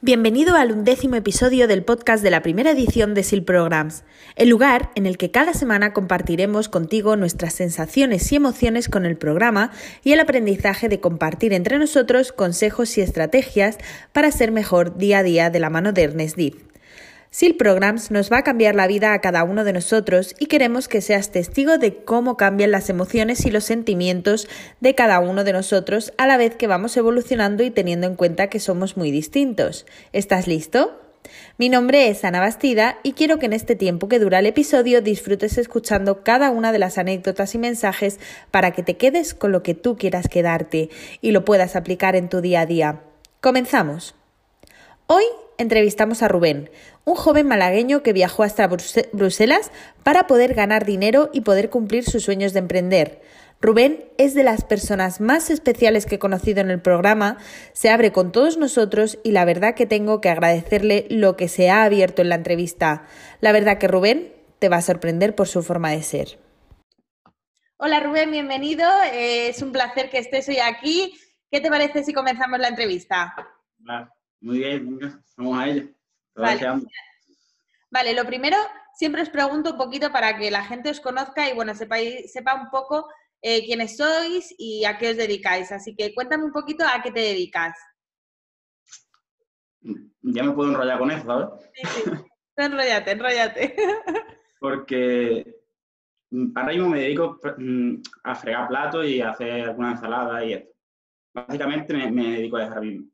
Bienvenido al undécimo episodio del podcast de la primera edición de SIL Programs, el lugar en el que cada semana compartiremos contigo nuestras sensaciones y emociones con el programa y el aprendizaje de compartir entre nosotros consejos y estrategias para ser mejor día a día de la mano de Ernest Div. SIL Programs nos va a cambiar la vida a cada uno de nosotros y queremos que seas testigo de cómo cambian las emociones y los sentimientos de cada uno de nosotros a la vez que vamos evolucionando y teniendo en cuenta que somos muy distintos. ¿Estás listo? Mi nombre es Ana Bastida y quiero que en este tiempo que dura el episodio disfrutes escuchando cada una de las anécdotas y mensajes para que te quedes con lo que tú quieras quedarte y lo puedas aplicar en tu día a día. Comenzamos. Hoy entrevistamos a Rubén, un joven malagueño que viajó hasta Bruselas para poder ganar dinero y poder cumplir sus sueños de emprender. Rubén es de las personas más especiales que he conocido en el programa, se abre con todos nosotros y la verdad que tengo que agradecerle lo que se ha abierto en la entrevista. La verdad que Rubén te va a sorprender por su forma de ser. Hola Rubén, bienvenido. Eh, es un placer que estés hoy aquí. ¿Qué te parece si comenzamos la entrevista? Muy bien, vamos a ello. Vale. Lo primero, siempre os pregunto un poquito para que la gente os conozca y bueno, sepa, sepa un poco eh, quiénes sois y a qué os dedicáis. Así que cuéntame un poquito a qué te dedicas. Ya me puedo enrollar con eso, ¿sabes? Sí, sí. enrollate, enrollate. Porque ahora mismo me dedico mm, a fregar platos y a hacer alguna ensalada y esto. Básicamente me, me dedico a dejar mismo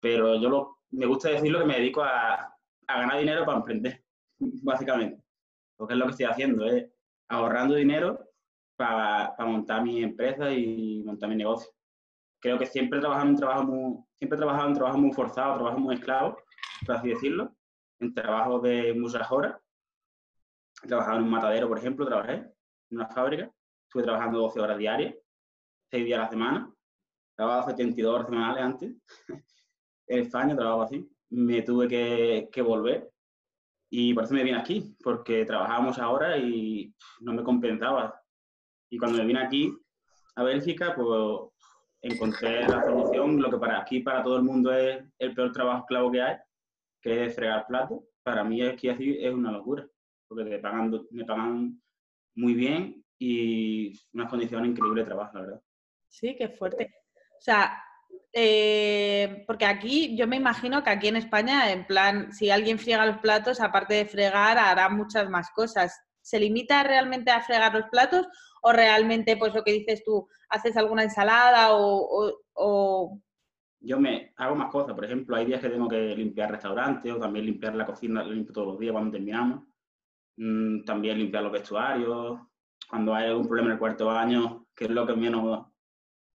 pero yo lo, me gusta decirlo que me dedico a, ganar dinero para emprender, básicamente. Porque es lo que estoy haciendo, es ahorrando dinero para, montar mi empresa y montar mi negocio. Creo que siempre he trabajado en trabajo muy, siempre he trabajado en trabajo muy forzado, trabajo muy esclavo, por así decirlo, en trabajos de muchas horas. He trabajado en un matadero, por ejemplo, trabajé en una fábrica, estuve trabajando 12 horas diarias, 6 días a la semana, trabajaba 72 horas semanales antes, en España, trabajo así, me tuve que, volver y por eso me vine aquí, porque trabajábamos ahora y no me compensaba. Y cuando me vine aquí a Bélgica, pues encontré la solución, lo que para aquí, para todo el mundo es el peor trabajo esclavo que hay, que es fregar platos. Para mí así es una locura, porque te me pagan muy bien y unas condiciones increíbles de trabajo, la verdad. Sí, qué fuerte. O sea, eh, porque aquí yo me imagino que aquí en España, en plan, si alguien friega los platos, aparte de fregar, hará muchas más cosas. ¿Se limita realmente a fregar los platos o realmente, pues lo que dices tú, haces alguna ensalada o, Yo me hago más cosas. Por ejemplo, hay días que tengo que limpiar restaurantes o también limpiar la cocina, limpio todos los días cuando terminamos. Mm, también limpiar los vestuarios. Cuando hay algún problema en el cuarto baño, que es lo que menos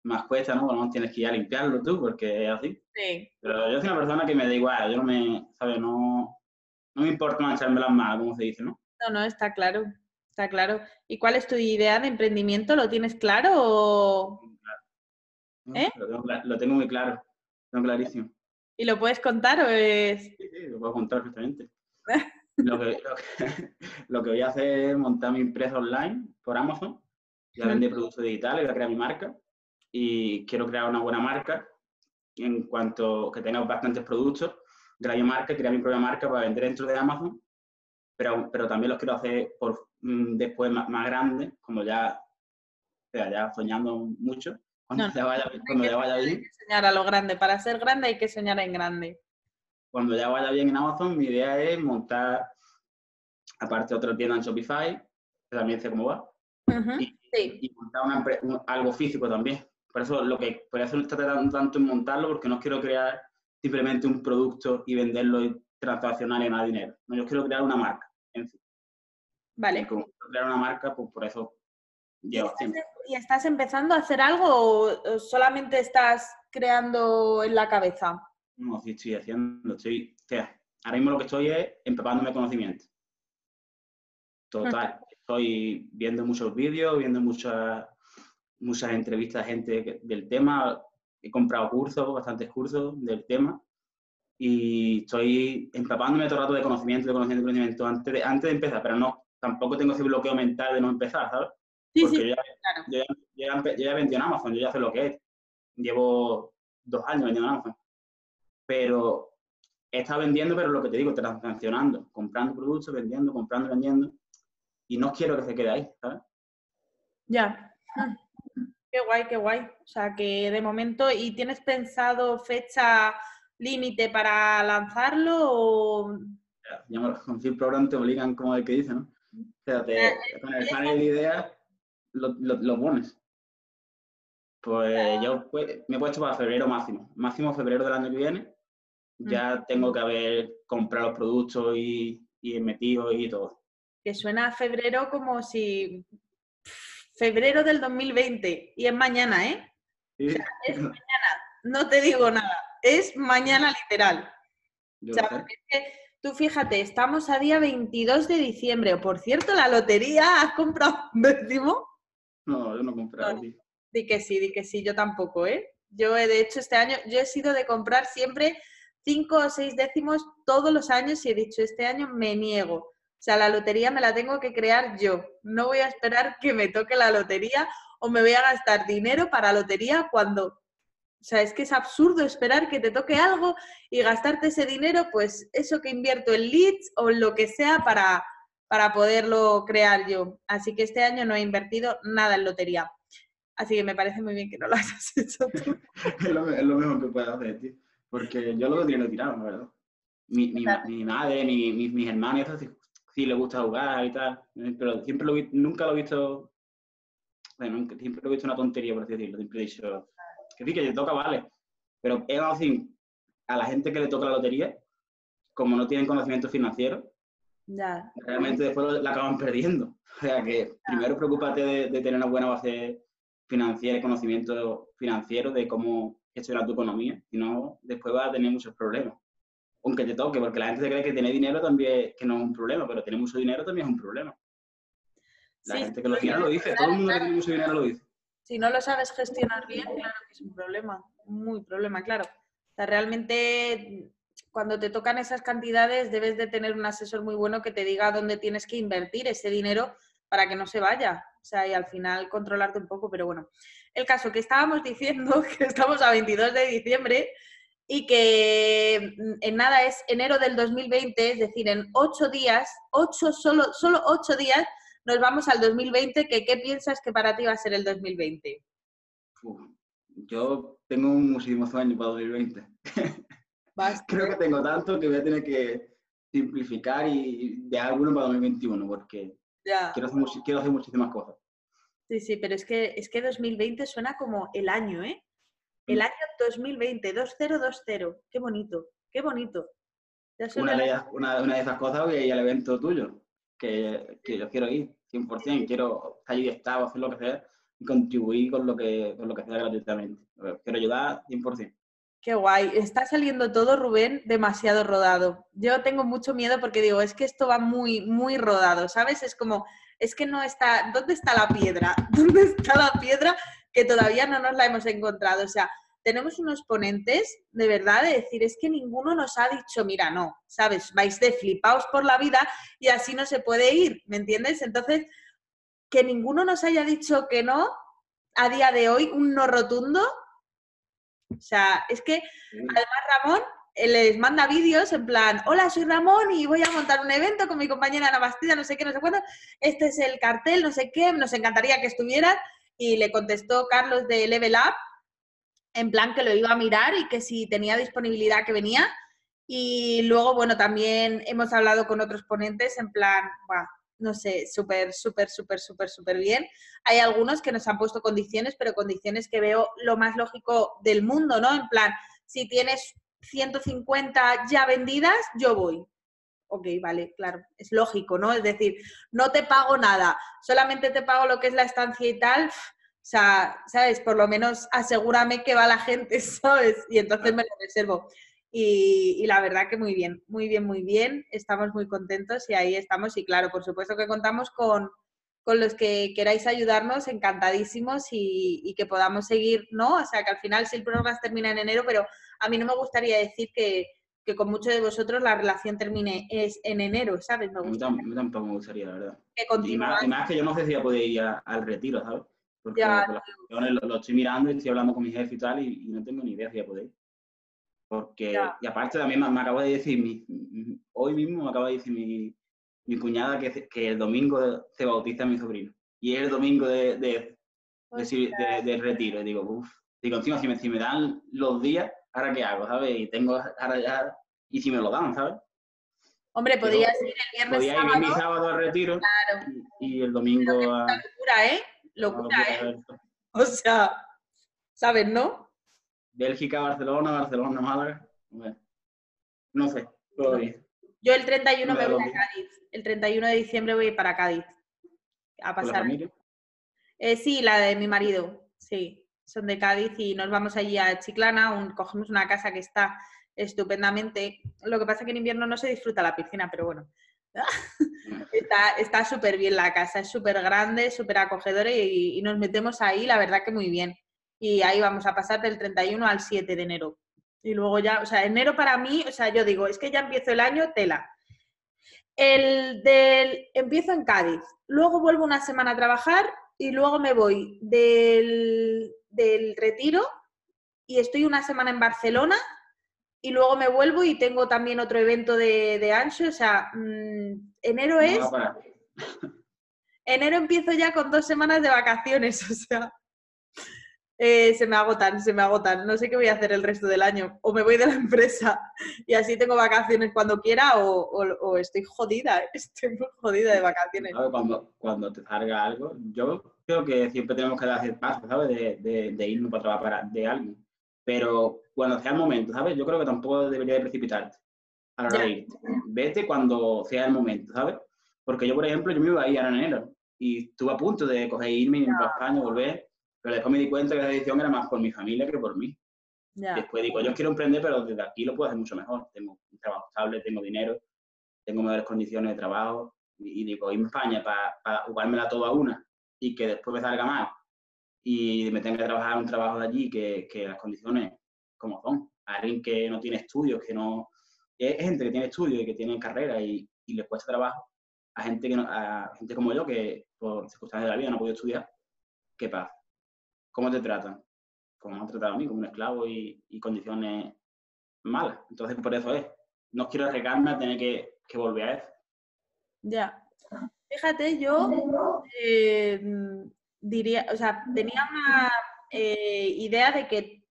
más cuesta, ¿no? Bueno, tienes que ir a limpiarlo tú, porque es así. Sí. Pero yo soy una persona que me da igual, yo no me, ¿sabes? No, no me importa mancharme las manos, como se dice, ¿no? No, no, está claro, está claro. ¿Y cuál es tu idea de emprendimiento? ¿Lo tienes claro o...? ¿Eh? Lo, tengo, lo tengo muy claro, lo tengo clarísimo. ¿Y lo puedes contar o es...? Sí, sí, lo puedo contar perfectamente. lo, que, lo, que, voy a hacer es montar mi empresa online por Amazon, ya vender productos digitales, voy a crear mi marca y quiero crear una buena marca en cuanto que tenga bastantes productos, crear mi marca, crear mi propia marca para vender dentro de Amazon, pero, pero también los quiero hacer por, mm, después más, más grandes, como ya, o sea, ya soñando mucho, cuando ya vaya, cuando ya vaya bien. Hay que soñar a lo grande, para ser grande hay que soñar en grande. Cuando ya vaya bien en Amazon, mi idea es montar, aparte otra tienda en Shopify, que también sé cómo va, y, y, montar una, algo físico también, por eso lo que por eso está tratando tanto en montarlo, porque no quiero crear simplemente un producto y venderlo y transaccionar y ganar dinero. No, yo quiero crear una marca en sí. Vale. Y como crear una marca, pues por eso llevo ¿Y ¿Y estás empezando a hacer algo o solamente estás creando en la cabeza? No, sí estoy haciendo, estoy, o sea, ahora mismo lo que estoy es empapándome conocimiento. Total. Estoy viendo muchos vídeos, viendo muchas muchas entrevistas de gente del tema, he comprado cursos, bastantes cursos del tema y estoy empapándome todo el rato de conocimiento, de conocimiento, de conocimiento antes de, antes de empezar, pero no, tampoco tengo ese bloqueo mental de no empezar, ¿sabes? Sí, Porque sí, yo, ya, yo, ya, vendí en Amazon, yo ya sé lo que es. Llevo dos años vendiendo en Amazon. Pero he estado vendiendo, pero lo que te digo, transaccionando, comprando productos, vendiendo, comprando, vendiendo. Y no quiero que se quede ahí, ¿sabes? Ya. Qué guay, qué guay. O sea, que de momento, ¿y tienes pensado fecha límite para lanzarlo o...? Ya, Program te obligan como el que dice, ¿no? O sea, te, con el panel de ideas lo, lo, pones. Pues yo pues, me he puesto para febrero máximo. Máximo febrero del año que viene. Ya tengo que haber comprado los productos y, y metido y todo. Que suena a febrero como si febrero del 2020 y es mañana, ¿eh? es mañana, no te digo nada, es mañana literal. o sea, porque es que tú fíjate, estamos a día 22 de diciembre. Por cierto, la lotería, ¿has comprado un décimo? No, yo no he comprado. di que sí, di que sí, yo tampoco, ¿eh? Yo, de hecho, este año, yo he sido de comprar siempre cinco o seis décimos todos los años y he dicho, este año me niego. O sea, la lotería me la tengo que crear yo. No voy a esperar que me toque la lotería o me voy a gastar dinero para lotería cuando... O sea, es que es absurdo esperar que te toque algo y gastarte ese dinero, pues eso que invierto en leads o lo que sea para, para poderlo crear yo. Así que este año no he invertido nada en lotería. Así que me parece muy bien que no lo hayas hecho tú. es, lo, mejor que puedes hacer, tío. Porque yo lo tengo tirado, la verdad. Mi, mi, mi madre, mi, mis hermanos, sí le gusta jugar y tal, eh, pero siempre lo nunca lo he visto, bueno, siempre lo he visto una tontería, por así decirlo, siempre he dicho, que sí, que le toca, vale, pero es así, a la gente que le toca la lotería, como no tienen conocimiento financiero, ya. realmente después la acaban perdiendo. O sea que primero preocúpate de, de, tener una buena base financiera y conocimiento financiero de cómo gestionar tu economía, si no, después vas a tener muchos problemas aunque te toque, porque la gente se cree que tener dinero también que no es un problema, pero tener mucho dinero también es un problema. La gente que lo tiene lo dice, todo el mundo que tiene mucho dinero lo dice. Si no lo sabes gestionar bien, claro que es un problema, muy problema, claro. O sea, realmente cuando te tocan esas cantidades debes de tener un asesor muy bueno que te diga dónde tienes que invertir ese dinero para que no se vaya. O sea, y al final controlarte un poco, pero bueno. El caso que estábamos diciendo, que estamos a 22 de diciembre, y que mm, en nada es enero del 2020, es decir, en ocho días, ocho, solo, solo ocho días, nos vamos al 2020, que ¿qué piensas que para ti va a ser el 2020? yo tengo muchísimos sueños para 2020. Creo que tengo tanto que voy a tener que simplificar y dejar alguno para 2021, porque Quiero, hacer, quiero hacer muchísimas cosas. Sí, sí, pero es que, es que 2020 suena como el año, ¿eh? El año 2020, 2020. Qué bonito, qué bonito. Una de, una, de, esas cosas ir al evento tuyo, que, que yo quiero ir, 100%. Quiero estar ahí estado, hacer lo que sea y contribuir con lo que, con lo que sea gratuitamente. Quiero ayudar 100%. Qué guay. Está saliendo todo, Rubén, demasiado rodado. Yo tengo mucho miedo porque digo, es que esto va muy, muy rodado, ¿sabes? Es como, es que no está, ¿dónde está la piedra? ¿Dónde está la piedra que todavía no nos la hemos encontrado? O sea, tenemos unos ponentes de verdad de decir, es que ninguno nos ha dicho, mira, no, ¿sabes? Vais de flipaos por la vida y así no se puede ir, ¿me entiendes? Entonces, que ninguno nos haya dicho que no a día de hoy, un no rotundo. O sea, es que además Ramón eh, les manda vídeos en plan, hola, soy Ramón y voy a montar un evento con mi compañera Ana Bastida, no sé qué, no sé cuándo, este es el cartel, no sé qué, nos encantaría que estuvieran. Y le contestó Carlos de Level Up, en plan que lo iba a mirar y que si tenía disponibilidad que venía. Y luego, bueno, también hemos hablado con otros ponentes en plan, no sé, súper, súper, súper, súper, súper bien. Hay algunos que nos han puesto condiciones, pero condiciones que veo lo más lógico del mundo, ¿no? En plan, si tienes 150 ya vendidas, yo voy. Ok, vale, claro, es lógico, ¿no? Es decir, no te pago nada, solamente te pago lo que es la estancia y tal, o sea, ¿sabes? Por lo menos asegúrame que va la gente, ¿sabes? Y entonces me lo reservo. Y, la verdad que muy bien, muy bien, muy bien. Estamos muy contentos y ahí estamos. Y claro, por supuesto que contamos con, los que queráis ayudarnos, encantadísimos y, que podamos seguir, ¿no? O sea, que al final si el programa termina en enero, pero a mí no me gustaría decir que, con muchos de vosotros la relación termine es en enero, ¿sabes? Me a mí tampoco me gustaría, la verdad. Que y, más, que yo no sé si ya podía ir al retiro, ¿sabes? Porque ya, lo, estoy mirando y estoy hablando con mi jefe y tal, y, no tengo ni idea si ya podéis. Porque, y aparte también me, acabo de decir, mi, hoy mismo me acaba de decir mi, mi cuñada que, que, el domingo se bautiza mi sobrino. Y es el domingo de, de, de, retiro. Y digo, uff, digo, encima, si me, si me dan los días, ¿ahora qué hago? ¿Sabes? Y tengo, ahora ya, y si me lo dan, ¿sabes? Hombre, podría ir el viernes podía ir mi sábado al retiro claro. y, el domingo a... Locura, ¿eh? Locura, ¿eh? O sea, ¿sabes, no? Bélgica, Barcelona, Barcelona, Málaga. no sé, Yo el 31 me voy a Cádiz. El 31 de diciembre voy para Cádiz. A pasar. ¿La eh, sí, la de mi marido. Sí, son de Cádiz y nos vamos allí a Chiclana. cogemos una casa que está estupendamente. Lo que pasa es que en invierno no se disfruta la piscina, pero bueno. está súper bien la casa, es súper grande, súper acogedora y, nos metemos ahí, la verdad que muy bien. Y ahí vamos a pasar del 31 al 7 de enero. Y luego ya, o sea, enero para mí, o sea, yo digo, es que ya empiezo el año, tela. El del, empiezo en Cádiz, luego vuelvo una semana a trabajar y luego me voy del, del retiro y estoy una semana en Barcelona y luego me vuelvo y tengo también otro evento de, de Ancho. O sea, mm, enero es. enero empiezo ya con dos semanas de vacaciones, o sea. Eh, se me agotan, se me agotan. No sé qué voy a hacer el resto del año. O me voy de la empresa y así tengo vacaciones cuando quiera o, estoy jodida, estoy muy jodida de vacaciones. Cuando, cuando te salga algo, yo creo que siempre tenemos que hacer paso, ¿sabes? De, de, de irnos para trabajar de alguien. Pero cuando sea el momento, ¿sabes? Yo creo que tampoco debería de precipitarte a la hora de irte. Vete cuando sea el momento, ¿sabes? Porque yo, por ejemplo, yo me iba a ir en enero y estuve a punto de coger irme y para España, volver, pero después me di cuenta que la decisión era más por mi familia que por mí. Después digo, yo quiero emprender, pero desde aquí lo puedo hacer mucho mejor. Tengo un trabajo estable, tengo dinero, tengo mejores condiciones de trabajo y, digo, irme a España para, para jugármela toda una y que después me salga mal y me tenga que trabajar un trabajo de allí que, que las condiciones como son. Alguien que no tiene estudios, que no... Es gente que tiene estudios y que tiene carrera y, y les cuesta trabajo. A gente, que a gente como yo que por circunstancias de la vida no ha podido estudiar, ¿qué pasa? ¿Cómo te tratan? Como me han tratado a mí, como un esclavo y, y condiciones malas. Entonces, por eso es. No quiero arriesgarme a tener que, que volver a eso. Ya. Fíjate, yo eh, diría, o sea, tenía una eh, idea de que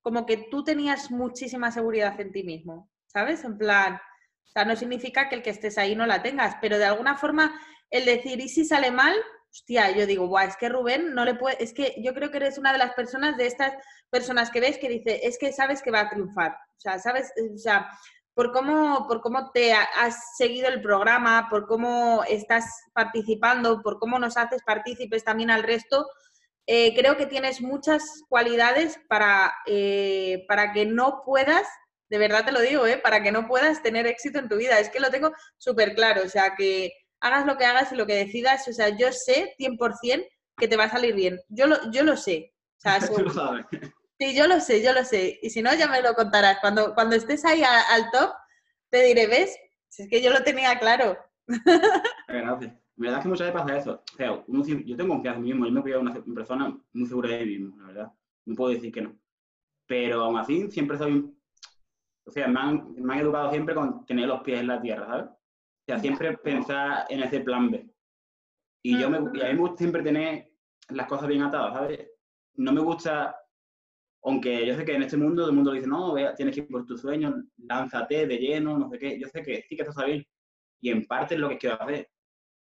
como que tú tenías muchísima seguridad en ti mismo, ¿sabes? En plan, o sea, no significa que el que estés ahí no la tengas, pero de alguna forma el decir, ¿y si sale mal? Hostia, yo digo, guau, es que Rubén no le puede, es que yo creo que eres una de las personas de estas personas que ves que dice, es que sabes que va a triunfar, o sea, sabes, o sea, por cómo, por cómo te has seguido el programa, por cómo estás participando, por cómo nos haces partícipes también al resto, eh, creo que tienes muchas cualidades para, eh, para que no puedas, de verdad te lo digo, eh, para que no puedas tener éxito en tu vida. Es que lo tengo súper claro, o sea, que hagas lo que hagas y lo que decidas, o sea, yo sé 100% que te va a salir bien. Yo lo, yo lo sé. O sea, Sí, yo lo sé, yo lo sé. Y si no, ya me lo contarás. Cuando, cuando estés ahí al top, te diré, ¿ves? Si es que yo lo tenía claro. Gracias. La verdad es que muchas veces pasa eso. O sea, yo tengo confianza en mí mismo, yo me cuidado una persona muy segura de mí mismo, la verdad. No puedo decir que no. Pero aún así, siempre soy. O sea, me han, me han educado siempre con tener los pies en la tierra, ¿sabes? O sea, siempre pensar en ese plan B. Y, yo me, y a mí me gusta siempre tener las cosas bien atadas, ¿sabes? No me gusta aunque yo sé que en este mundo el mundo dice, no, tienes que ir por tus sueños, lánzate de lleno, no sé qué. Yo sé que sí que está bien. Y en parte es lo que quiero hacer.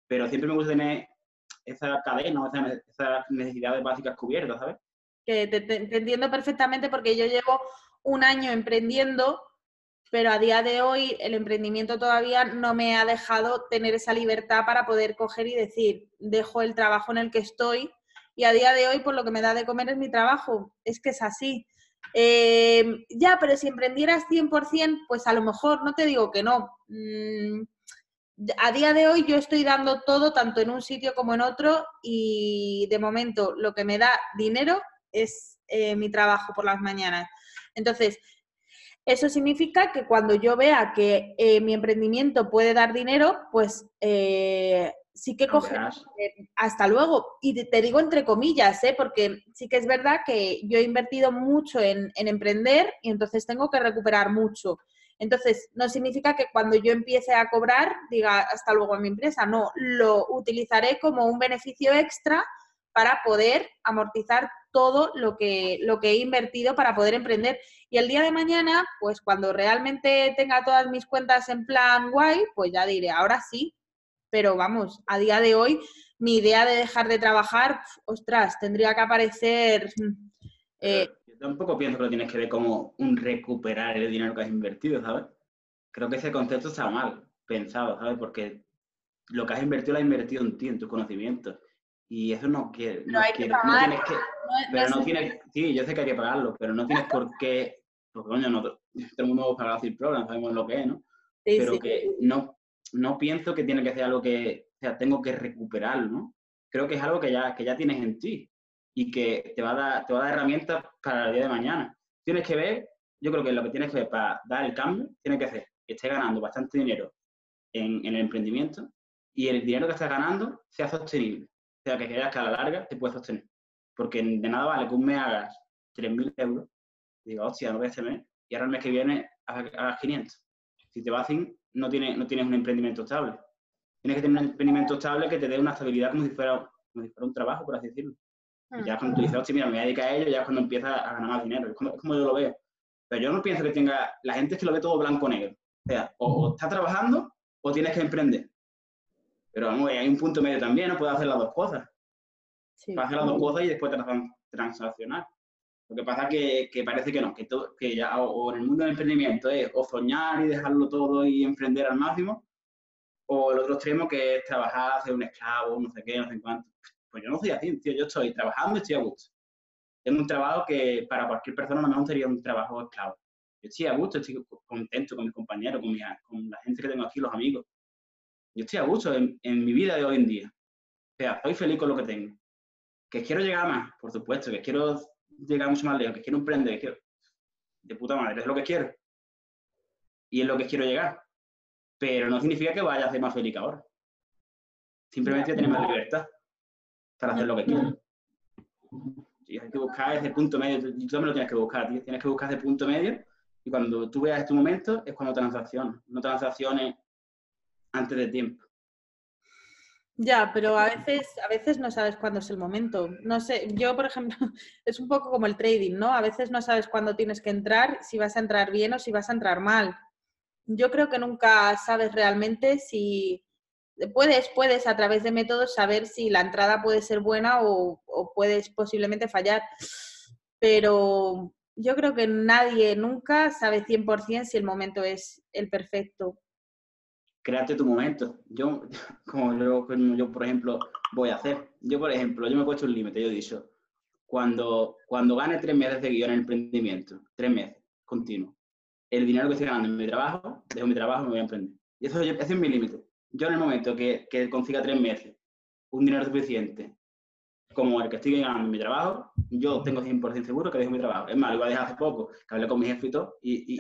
Pero siempre me gusta tener esa cadena, esas esa necesidades básicas cubiertas, ¿sabes? Que te, entiendo perfectamente porque yo llevo un año emprendiendo, pero a día de hoy el emprendimiento todavía no me ha dejado tener esa libertad para poder coger y decir, dejo el trabajo en el que estoy y a día de hoy, por lo que me da de comer es mi trabajo. Es que es así. Eh, ya, pero si emprendieras 100%, pues a lo mejor, no te digo que no. Mm, a día de hoy yo estoy dando todo, tanto en un sitio como en otro, y de momento lo que me da dinero es eh, mi trabajo por las mañanas. Entonces, eso significa que cuando yo vea que eh, mi emprendimiento puede dar dinero, pues sí que coge hasta luego. Y te, digo entre comillas, ¿eh? porque sí que es verdad que yo he invertido mucho en, en, emprender y entonces tengo que recuperar mucho. Entonces, no significa que cuando yo empiece a cobrar diga hasta luego a mi empresa, no, lo utilizaré como un beneficio extra para poder amortizar todo lo que, lo que he invertido para poder emprender. Y el día de mañana, pues cuando realmente tenga todas mis cuentas en plan guay, pues ya diré, ahora sí. Pero vamos, a día de hoy, mi idea de dejar de trabajar, ostras, tendría que aparecer... Eh, Yo tampoco pienso que lo tienes que ver como un recuperar el dinero que has invertido, ¿sabes? Creo que ese concepto está mal pensado, ¿sabes? Porque lo que has invertido lo has invertido en ti, en tus conocimientos. Y eso no quiere. No, hay que pagar. No pero no tienes. Sí, yo sé que hay que pagarlo, pero no tienes por qué. Porque, coño, no, todo el mundo paga el programa, sabemos lo que es, ¿no? pero que no, no pienso que tiene que ser algo que. O sea, tengo que recuperarlo, ¿no? Creo que es algo que ya, que ya tienes en ti y que te va, a dar, te va a dar herramientas para el día de mañana. Tienes que ver, yo creo que lo que tienes que ver para dar el cambio, tiene que ser que estés ganando bastante dinero en, en el emprendimiento y el dinero que estás ganando sea sostenible sea que creas que a la larga te puedes sostener. Porque de nada vale que un mes hagas 3.000 euros y digas, hostia, no voy a este mes, y ahora el mes que viene hagas 500. Si te vas sin, no tienes, no tienes un emprendimiento estable. Tienes que tener un emprendimiento estable que te dé una estabilidad como si fuera, como si fuera un trabajo, por así decirlo. Y ya cuando tú dices, hostia, mira, me voy a dedicar a ello, ya es cuando empiezas a ganar más dinero. Es como, yo lo veo. Pero yo no pienso que tenga, la gente es que lo ve todo blanco-negro. O sea, o, o estás trabajando o tienes que emprender. Pero vamos, hay un punto medio también, no puedes hacer las dos cosas. Sí. Puedes hacer las dos cosas y después transaccionar. Lo que pasa es que, parece que no, que, todo, que ya o en el mundo del emprendimiento es o soñar y dejarlo todo y emprender al máximo, o el otro extremo que es trabajar, ser un esclavo, no sé qué, no sé cuánto. Pues yo no soy así, tío, yo estoy trabajando y estoy a gusto. Tengo un trabajo que para cualquier persona no sería un trabajo esclavo. Yo estoy a gusto, estoy contento con mis compañeros, con, con la gente que tengo aquí, los amigos yo estoy a gusto en, mi vida de hoy en día. O sea, estoy feliz con lo que tengo. Que quiero llegar más, por supuesto, que quiero llegar mucho más lejos, que quiero emprender, que quiero... De puta madre, es lo que quiero. Y es lo que quiero llegar. Pero no significa que vaya a ser más feliz que ahora. Simplemente tener más libertad para hacer lo que quiero. Y hay que buscar ese punto medio. Tú también lo tienes que buscar, Tienes que buscar ese punto medio. Y cuando tú veas este momento, es cuando transacciones. No transacciones antes de tiempo. Ya, pero a veces, a veces no sabes cuándo es el momento. No sé, yo, por ejemplo, es un poco como el trading, ¿no? A veces no sabes cuándo tienes que entrar, si vas a entrar bien o si vas a entrar mal. Yo creo que nunca sabes realmente si puedes, puedes a través de métodos saber si la entrada puede ser buena o, o puedes posiblemente fallar. Pero yo creo que nadie nunca sabe 100% si el momento es el perfecto créate tu momento. Yo, como yo, yo, por ejemplo, voy a hacer. Yo, por ejemplo, yo me he puesto un límite. Yo he dicho, cuando, cuando gane tres meses de guion en emprendimiento, tres meses, continuo, el dinero que estoy ganando en mi trabajo, dejo mi trabajo y me voy a emprender. Y eso, ese es mi límite. Yo en el momento que, consiga tres meses, un dinero suficiente, como el que estoy ganando en mi trabajo, yo tengo 100% seguro que dejo mi trabajo. Es más, lo iba a dejar hace poco, que hablé con mi jefe y todo, y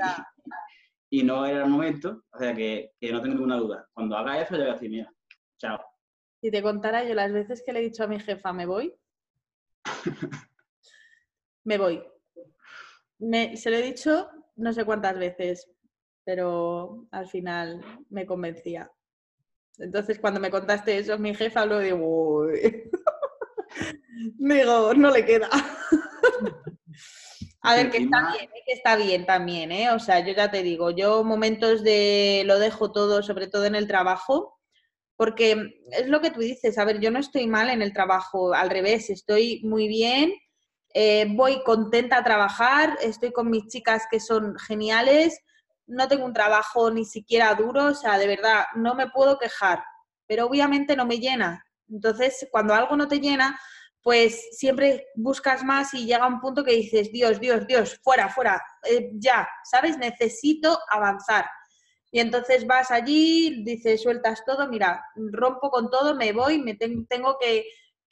no era el momento, o sea que, no tengo ninguna duda. Cuando haga eso, ya voy a decir, mira, chao. Si te contara yo las veces que le he dicho a mi jefa, me voy, me voy. Me, se lo he dicho no sé cuántas veces, pero al final me convencía. Entonces, cuando me contaste eso, mi jefa lo digo, digo, no le queda. A ver, que está bien, ¿eh? que está bien también, ¿eh? O sea, yo ya te digo, yo momentos de lo dejo todo, sobre todo en el trabajo, porque es lo que tú dices, a ver, yo no estoy mal en el trabajo, al revés, estoy muy bien, eh, voy contenta a trabajar, estoy con mis chicas que son geniales, no tengo un trabajo ni siquiera duro, o sea, de verdad, no me puedo quejar, pero obviamente no me llena. Entonces, cuando algo no te llena, pues siempre buscas más y llega un punto que dices, Dios, Dios, Dios, fuera, fuera, eh, ya, ¿sabes? Necesito avanzar. Y entonces vas allí, dices, sueltas todo, mira, rompo con todo, me voy, me tengo que,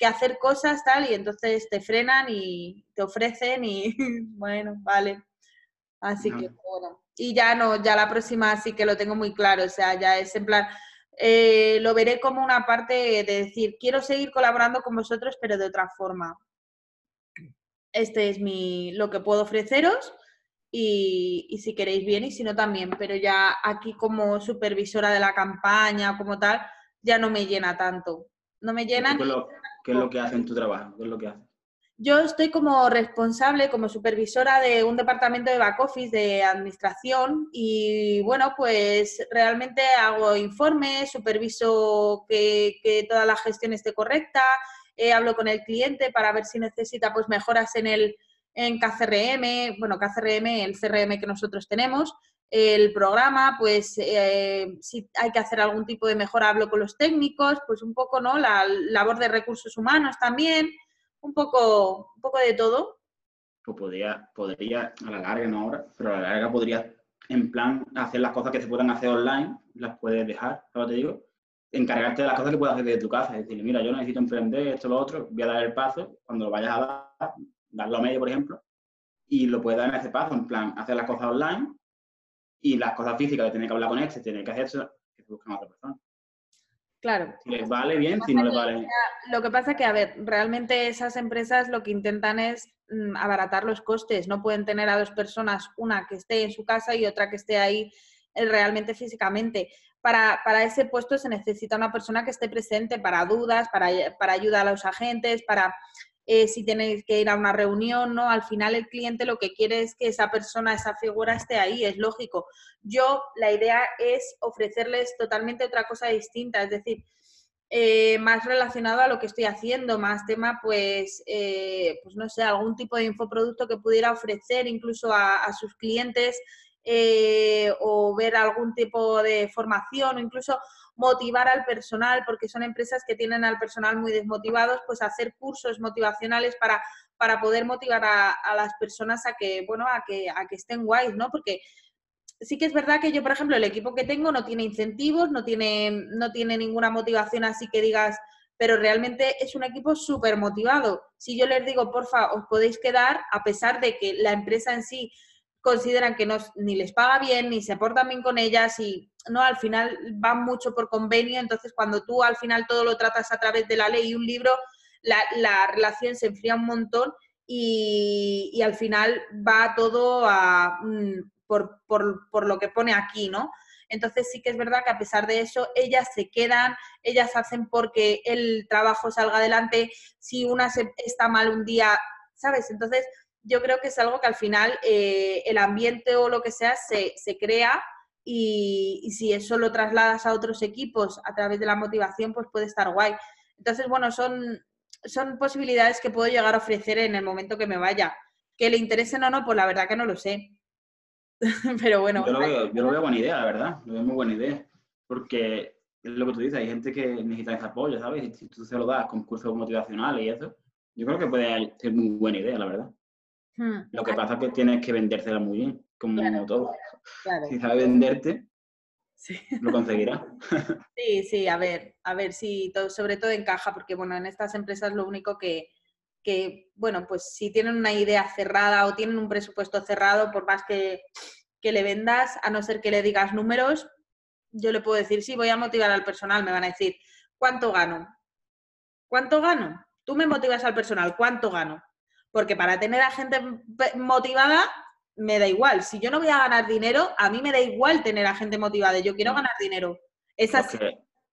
hacer cosas, tal, y entonces te frenan y te ofrecen y bueno, vale. Así que bueno. Y ya no, ya la próxima sí que lo tengo muy claro, o sea, ya es en plan, eh, lo veré como una parte de decir, quiero seguir colaborando con vosotros, pero de otra forma. Este es mi, lo que puedo ofreceros y, y si queréis bien y si no también, pero ya aquí como supervisora de la campaña, como tal, ya no me llena tanto. No me llena. ¿Qué es lo, qué es lo que hace en tu trabajo? ¿Qué es lo que hace? Yo estoy como responsable, como supervisora de un departamento de back office de administración y bueno, pues realmente hago informes, superviso que, que toda la gestión esté correcta, eh, hablo con el cliente para ver si necesita pues mejoras en el en KCRM, bueno, KCRM, el CRM que nosotros tenemos, el programa, pues eh, si hay que hacer algún tipo de mejora, hablo con los técnicos, pues un poco, ¿no? La labor de recursos humanos también un poco, un poco de todo. Pues podría, podría, a la larga, no ahora, pero a la larga podría, en plan, hacer las cosas que se puedan hacer online, las puedes dejar, ¿sabes te digo? Encargarte de las cosas que puedes hacer desde tu casa, es decir, mira, yo necesito emprender esto, lo otro, voy a dar el paso, cuando lo vayas a dar, darlo a medio, por ejemplo, y lo puedes dar en ese paso, en plan, hacer las cosas online y las cosas físicas de tener que hablar con este, tener que hacer eso, que se busquen a otra persona. Claro. Si les vale bien, si no les vale. Lo que pasa que, a ver, realmente esas empresas lo que intentan es mm, abaratar los costes. No pueden tener a dos personas, una que esté en su casa y otra que esté ahí eh, realmente físicamente. Para, para ese puesto se necesita una persona que esté presente para dudas, para, para ayudar a los agentes, para eh, si tenéis que ir a una reunión, ¿no? Al final el cliente lo que quiere es que esa persona, esa figura esté ahí, es lógico. Yo, la idea es ofrecerles totalmente otra cosa distinta, es decir, eh, más relacionado a lo que estoy haciendo, más tema, pues, eh, pues no sé, algún tipo de infoproducto que pudiera ofrecer incluso a, a sus clientes o ver algún tipo de formación o incluso motivar al personal, porque son empresas que tienen al personal muy desmotivados, pues hacer cursos motivacionales para, para poder motivar a, las personas a que, bueno, a que, a que estén guays, ¿no? Porque sí que es verdad que yo, por ejemplo, el equipo que tengo no tiene incentivos, no tiene, no tiene ninguna motivación así que digas, pero realmente es un equipo súper motivado. Si yo les digo, porfa, os podéis quedar, a pesar de que la empresa en sí consideran que no, ni les paga bien, ni se portan bien con ellas y no, al final van mucho por convenio, entonces cuando tú al final todo lo tratas a través de la ley y un libro, la, relación se enfría un montón y, al final va todo a, mm, por, por, lo que pone aquí, ¿no? Entonces sí que es verdad que a pesar de eso, ellas se quedan, ellas hacen porque el trabajo salga adelante, si una se, está mal un día, ¿sabes? Entonces yo creo que es algo que al final eh, el ambiente o lo que sea se, crea y, si eso lo trasladas a otros equipos a través de la motivación, pues puede estar guay. Entonces, bueno, son, son posibilidades que puedo llegar a ofrecer en el momento que me vaya. Que le interesen o no, pues la verdad que no lo sé. Pero bueno. Yo lo, veo, yo lo veo buena idea, la verdad. Lo veo muy buena idea. Porque es lo que tú dices, hay gente que necesita ese apoyo, ¿sabes? Y si tú se lo das con cursos motivacionales y eso, yo creo que puede ser muy buena idea, la verdad. Hmm. Lo que pasa es que tienes que vendérsela muy bien, como todo. Si sabes venderte, lo conseguirás. sí, sí, a ver, a ver si todo, sobre todo encaja, porque bueno, en estas empresas lo único que, que, bueno, pues si tienen una idea cerrada o tienen un presupuesto cerrado, por más que, que le vendas, a no ser que le digas números, yo le puedo decir, sí, voy a motivar al personal, me van a decir, ¿cuánto gano? ¿Cuánto gano? Tú me motivas al personal, ¿cuánto gano? Porque para tener a gente motivada me da igual. Si yo no voy a ganar dinero, a mí me da igual tener a gente motivada. Yo quiero mm. ganar dinero. Es así.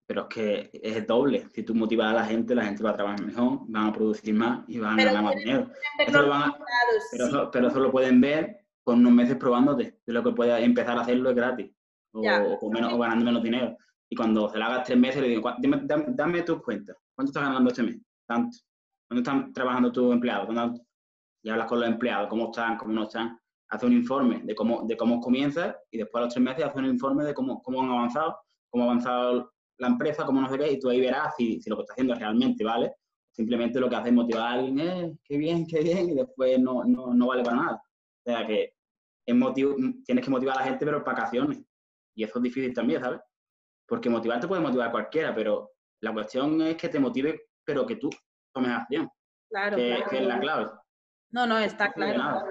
pero es que es doble. Si tú motivas a la gente, la gente va a trabajar mejor, van a producir más y van a ganar más dinero. pero, eso, lo pueden ver con unos meses probándote. De lo que puedes empezar a hacerlo es gratis. O, menos, ganando menos dinero. Y cuando se lo hagas tres meses, le digo, dame, dame tus cuentas. ¿Cuánto estás ganando este mes? Tanto. ¿Dónde están trabajando tus empleados? Y hablas con los empleados, cómo están, cómo no están. Hace un informe de cómo, de cómo comienza y después a los tres meses hace un informe de cómo, cómo han avanzado, cómo ha avanzado la empresa, cómo no sé qué, y tú ahí verás si, lo que está haciendo realmente vale. Simplemente lo que hace es motivar a alguien, eh, qué bien, qué bien, y después no, no, no vale para nada. O sea que es motivo, tienes que motivar a la gente, pero en vacaciones. Y eso es difícil también, ¿sabes? Porque motivarte puede motivar a cualquiera, pero la cuestión es que te motive, pero que tú acción. Claro, que, es la clave. No, no, está claro.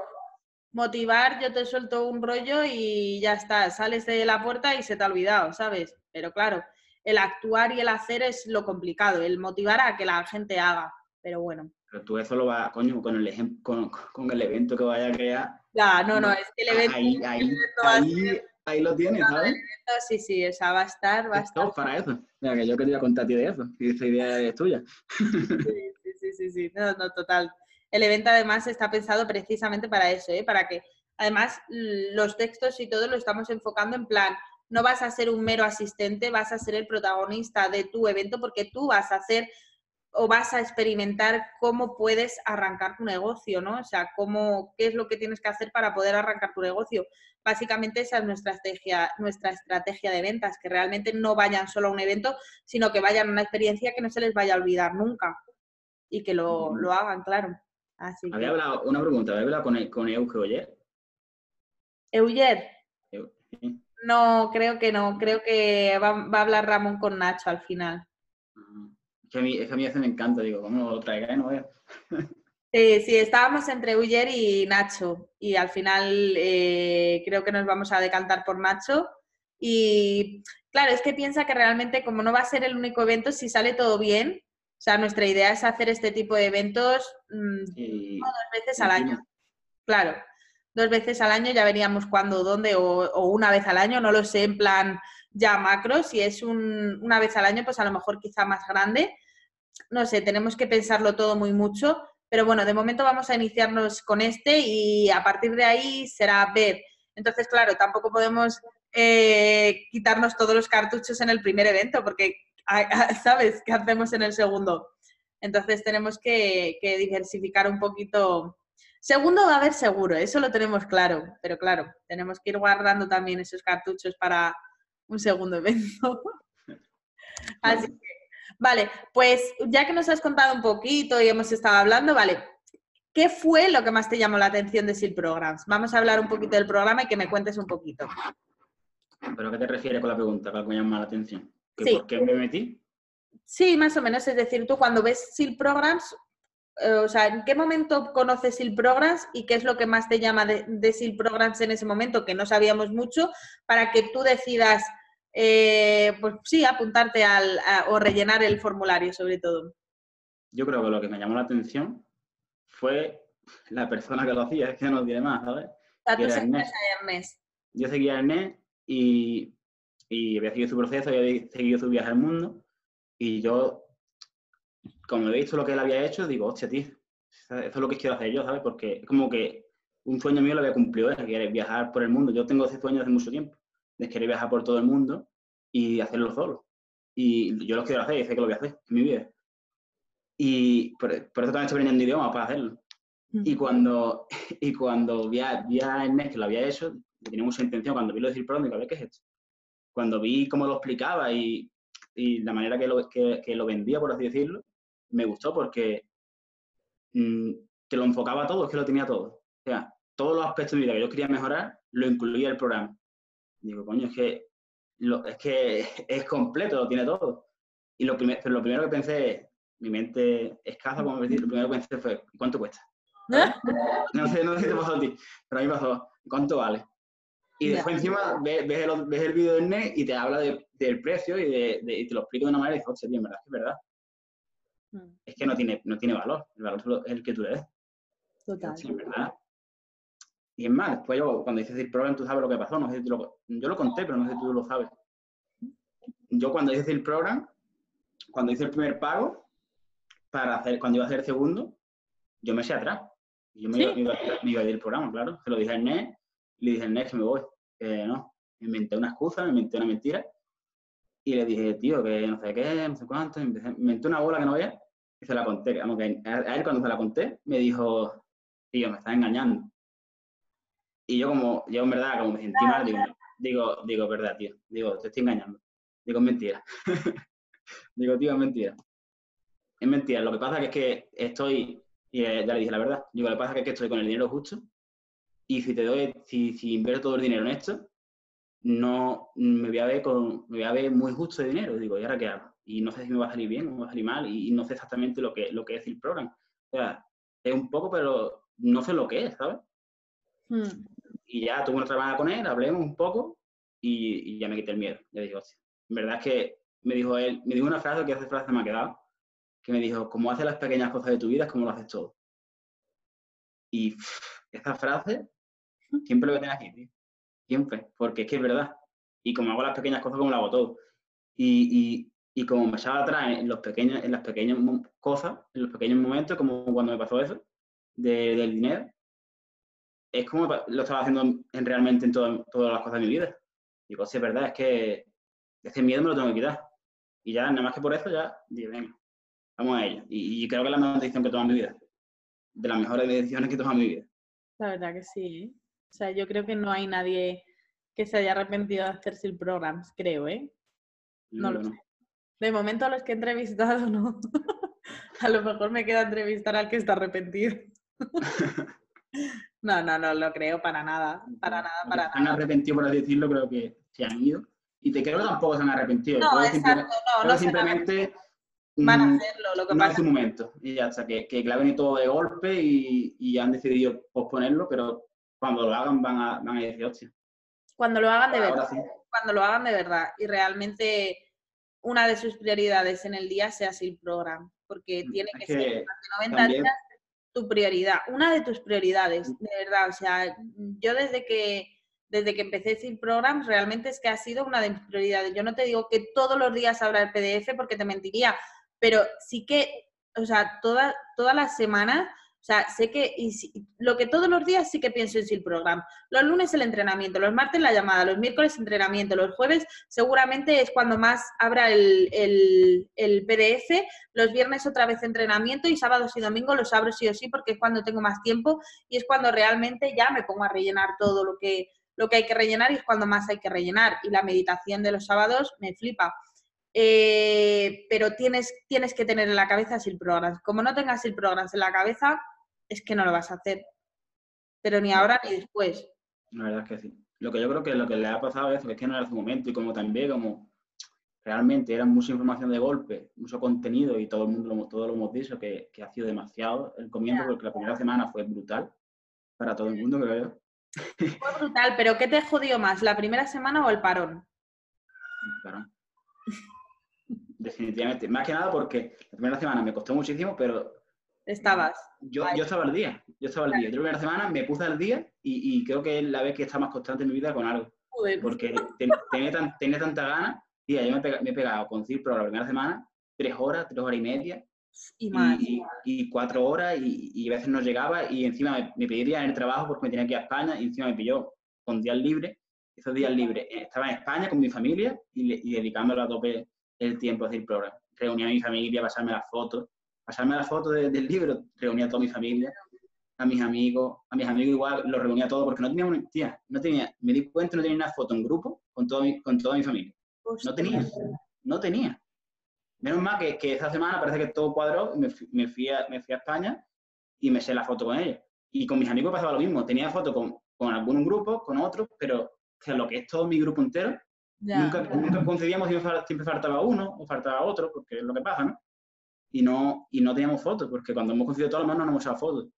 Motivar, yo te suelto un rollo y ya está, sales de la puerta y se te ha olvidado, ¿sabes? Pero claro, el actuar y el hacer es lo complicado, el motivar a que la gente haga, pero bueno. Pero tú eso lo vas, coño, con el, con, con el evento que vaya a crear. Ya, no, no, es que el evento, ahí, ahí, ahí, lo tienes, ¿sabes? Sí, sí, esa va a estar, va a estar. para eso. Mira, que yo quería contar a ti de eso, y esa idea es tuya. Sí, sí, sí, sí, no, no, total. El evento además está pensado precisamente para eso, ¿eh? para que además los textos y todo lo estamos enfocando en plan, no vas a ser un mero asistente, vas a ser el protagonista de tu evento porque tú vas a hacer o vas a experimentar cómo puedes arrancar tu negocio, ¿no? O sea, cómo, qué es lo que tienes que hacer para poder arrancar tu negocio. Básicamente esa es nuestra estrategia, nuestra estrategia de ventas, que realmente no vayan solo a un evento, sino que vayan a una experiencia que no se les vaya a olvidar nunca y que lo, lo hagan, claro. Así había hablado, una pregunta, ¿había hablado con, con Euge Euger. No, creo que no. Creo que va, va, a hablar Ramón con Nacho al final. Es que a mí, es que a mí eso me encanta, digo, ¿cómo lo traiga? No veo. Sí, sí, estábamos entre Uller y Nacho y al final eh, creo que nos vamos a decantar por Nacho. Y claro, es que piensa que realmente como no va a ser el único evento, si sale todo bien, o sea, nuestra idea es hacer este tipo de eventos mmm, dos veces al año. Claro, dos veces al año, ya veríamos cuándo, dónde, o, o, una vez al año, no lo sé, en plan ya macro, si es un, una vez al año, pues a lo mejor quizá más grande. No sé, tenemos que pensarlo todo muy mucho, pero bueno, de momento vamos a iniciarnos con este y a partir de ahí será ver. Entonces, claro, tampoco podemos eh, quitarnos todos los cartuchos en el primer evento, porque, ¿sabes? ¿Qué hacemos en el segundo? Entonces tenemos que, que diversificar un poquito Segundo va a haber seguro, eso lo tenemos claro, pero claro, tenemos que ir guardando también esos cartuchos para un segundo evento. Así que, vale, pues ya que nos has contado un poquito y hemos estado hablando, vale, ¿qué fue lo que más te llamó la atención de SIL Programs? Vamos a hablar un poquito del programa y que me cuentes un poquito. ¿Pero a qué te refieres con la pregunta? ¿Qué me llama la atención? ¿Por qué me metí? Sí, más o menos. Es decir, tú cuando ves SIL Programs, eh, o sea, ¿en qué momento conoces SIL Programs y qué es lo que más te llama de, de SIL Programs en ese momento, que no sabíamos mucho, para que tú decidas, eh, pues sí, apuntarte al, a, o rellenar el formulario sobre todo? Yo creo que lo que me llamó la atención fue la persona que lo hacía, es que no tiene más, ¿sabes? O sea, tú Ernest. Yo seguía a Ernest y, y había seguido su proceso, había seguido su viaje al mundo y yo como he visto lo que él había hecho, digo, hostia, tío, eso es lo que quiero hacer yo, ¿sabes? Porque es como que un sueño mío lo había cumplido que viajar por el mundo. Yo tengo ese sueño desde mucho tiempo, de querer viajar por todo el mundo y hacerlo solo. Y yo lo quiero hacer y sé que lo voy a hacer en mi vida. Y por, por eso también estoy aprendiendo idiomas para hacerlo. Y cuando, y cuando vi a, vi a Ernest que lo había hecho, tenía mucha intención, cuando vi lo decir pronto, digo, a ver qué es esto. Cuando vi cómo lo explicaba y, y la manera que lo, que, que lo vendía, por así decirlo, me gustó porque mmm, que lo enfocaba todo, es que lo tenía todo. O sea, todos los aspectos de mi vida que yo quería mejorar, lo incluía el programa. Digo, coño, es que, lo, es que es completo, lo tiene todo. Y lo, primer, pero lo primero que pensé, mi mente escasa, como decir, lo primero que pensé fue, ¿cuánto cuesta? No sé, no sé si te pasó a ti, pero a mí me pasó, ¿cuánto vale? Y después encima ves, ves, el, ves el vídeo del NET y te habla de, del precio y, de, de, y, te lo explico de una manera y dices, hostia, tío, en verdad, es verdad. Mm. Es que no tiene, no tiene valor, el valor es el que tú le des. Total. Sí, ¿verdad? Y es más, después yo, cuando dices el program, tú sabes lo que pasó, no sé si lo, yo lo conté, pero no sé si tú lo sabes. Yo cuando hice el program, cuando hice el primer pago, para hacer, cuando iba a hacer el segundo, yo me eché atrás. Yo me, ¿Sí? iba, me, iba, me iba a ir el programa, claro. Se lo dije al NET, le dije al NET que me voy. Eh, no, me inventé una excusa, me inventé una mentira. Y le dije, tío, que no sé qué, no sé cuánto. Me inventé una bola que no veía y se la conté. a él cuando se la conté me dijo, tío, me estás engañando. Y yo como, yo en verdad, como me sentí mal, digo, digo, digo, verdad, tío, digo, te estoy engañando. Digo, es mentira. digo, tío, es mentira. Es mentira. Lo que pasa es que estoy, y ya le dije la verdad, digo, lo que pasa es que estoy con el dinero justo y si te doy, si, si invierto todo el dinero en esto, no me voy a ver con, me voy a ver muy justo de dinero. Digo, ¿y ahora qué hago? y no sé si me va a salir bien o me va a salir mal y, no sé exactamente lo que, lo que es el programa. O sea, es un poco, pero no sé lo que es, ¿sabes? Hmm. Y ya tuve una trabajada con él, hablemos un poco y, ya me quité el miedo. Ya digo, en verdad es que me dijo él, me dijo una frase que esa frase me ha quedado, que me dijo, como haces las pequeñas cosas de tu vida es como lo haces todo. Y esa frase siempre lo voy a tener aquí, tío. Siempre, porque es que es verdad. Y como hago las pequeñas cosas, como lo hago todo. Y, y, como me echaba atrás en, los pequeños, en las pequeñas cosas, en los pequeños momentos, como cuando me pasó eso, del dinero, es como lo estaba haciendo en, realmente en todas las cosas de mi vida. Digo, sí, es verdad, es que ese miedo me lo tengo que quitar. Y ya, nada más que por eso, ya, digo, venga, vamos a ello. Y, creo que es la mejor decisión que he tomado en mi vida. De las mejores decisiones que he tomado en mi vida. La verdad que sí. ¿eh? O sea, yo creo que no hay nadie que se haya arrepentido de hacer SIL Programs, creo, ¿eh? No, lo sé. De momento a los que he entrevistado, no. a lo mejor me queda entrevistar al que está arrepentido. no, no, no lo creo para nada. Para nada, para nada. Han arrepentido, por así decirlo, creo que se han ido. Y te creo que tampoco se han arrepentido. No, exacto, no, no simplemente van a mm, hacerlo, lo que no pasa. es su momento. Y ya está, que, que ha venido todo de golpe y, y, han decidido posponerlo, pero cuando lo hagan van a, van a decir, hostia. Cuando lo hagan de verdad. Cuando lo hagan de verdad. Y realmente una de sus prioridades en el día sea el programa. Porque mm, tiene que, ser durante 90 días tu prioridad. Una de tus prioridades, de verdad. O sea, yo desde que desde que empecé sin Programs, realmente es que ha sido una de mis prioridades. Yo no te digo que todos los días habrá el PDF porque te mentiría, pero sí que, o sea, toda, todas las semanas, o sea, sé que lo que todos los días sí que pienso en el Program. Los lunes el entrenamiento, los martes la llamada, los miércoles entrenamiento, los jueves seguramente es cuando más abra el, el, PDF, los viernes otra vez entrenamiento y sábados y domingos los abro sí o sí porque es cuando tengo más tiempo y es cuando realmente ya me pongo a rellenar todo lo que, lo que hay que rellenar y es cuando más hay que rellenar. Y la meditación de los sábados me flipa. Eh, pero tienes, tienes que tener en la cabeza SIL Programs. Como no tengas SIL Programs en la cabeza, es que no lo vas a hacer. Pero ni ahora ni después. La verdad es que sí. Lo que yo creo que lo que le ha pasado es que no era su momento y como también como realmente era mucha información de golpe, mucho contenido y todo el mundo lo, todo lo hemos dicho que, que ha sido demasiado el comienzo porque la primera semana fue brutal para todo el mundo, creo yo. Fue brutal, pero ¿qué te jodió más, la primera semana o el parón? El parón. Definitivamente. Más que nada porque la primera semana me costó muchísimo, pero... Estabas. Yo, yo estaba al día. Yo estaba al día. la primera semana me puse al día y, creo que es la vez que está más constante en mi vida con algo. Porque tenía, tanta gana. Tía, yo me, he pegado con Cipro la primera semana tres horas, tres horas y media. Y, más. y, cuatro horas y, a veces no llegaba y encima me, me pediría en el trabajo porque me tenía que ir a España y encima me pilló con días libres. Esos días libres eh, estaba en España con mi familia y, y dedicándole a tope el tiempo a programa. Reunía a mi familia, pasarme las fotos, pasarme las fotos del libro, reunía a toda mi familia, a mis amigos, a mis amigos igual los reunía a todos porque no tenía, tía, no tenía, me di cuenta no tenía una foto en grupo con, todo con toda mi familia. No tenía, no tenía. Menos mal que, que esa semana parece que todo cuadró, me, me, fui a, me fui a España y me sé la foto con ellos. Y con mis amigos pasaba lo mismo, tenía foto con, con algunos grupos, con otros, pero lo que es todo mi grupo entero, Nunca, nunca concedíamos si siempre faltaba uno o faltaba otro, porque es lo que pasa, ¿no? Y no, y no teníamos fotos, porque cuando hemos concedido todos los no nos hemos echado fotos.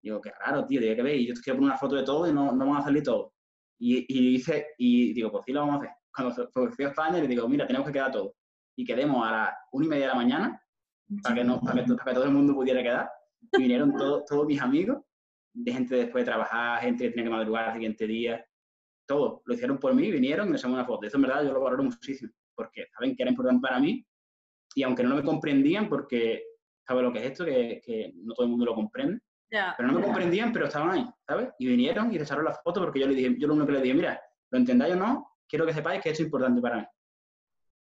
Digo, qué raro, tío, tiene que ver, y yo quiero poner una foto de todo y no, no vamos a salir todos. Y, y, dice, y digo, pues sí lo vamos a hacer. Cuando fui a España le digo, mira, tenemos que quedar todos. Y quedemos a las una y media de la mañana, para que, no, para que, todo el mundo pudiera quedar. Y vinieron todos, todos mis amigos, de gente después de trabajar, gente que tenía que madrugar el siguiente día, todo. Lo hicieron por mí, vinieron y me hicieron una foto. Eso en verdad yo lo valoro muchísimo, porque saben que era importante para mí y aunque no me comprendían, porque sabe lo que es esto, que, que no todo el mundo lo comprende, pero no me comprendían, pero estaban ahí, ¿sabes? Y vinieron y echaron la foto porque yo le dije, yo lo único que le dije, mira, lo entendáis o no, quiero que sepáis que esto es importante para mí.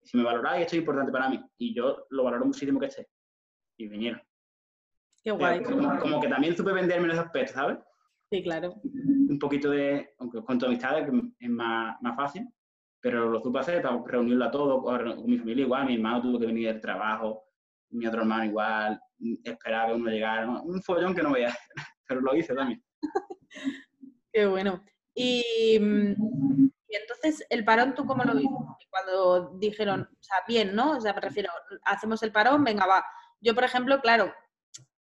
Si me valoráis, esto es importante para mí. Y yo lo valoro muchísimo que esté. Y vinieron. Qué guay. Como, que también supe venderme en ese aspecto, ¿sabes? Sí, claro. Un poquito de, aunque con tu amistad es más, más fácil, pero lo supe hacer para reunirlo a todos, con mi familia igual, mi hermano tuvo que venir del trabajo, mi otro hermano igual, esperaba que uno llegara, un follón que no veía, pero lo hice también. Qué bueno. Y, y, entonces, el parón, ¿tú cómo lo viste? Cuando dijeron, o sea, bien, ¿no? O sea, me refiero, hacemos el parón, venga, va. Yo, por ejemplo, claro,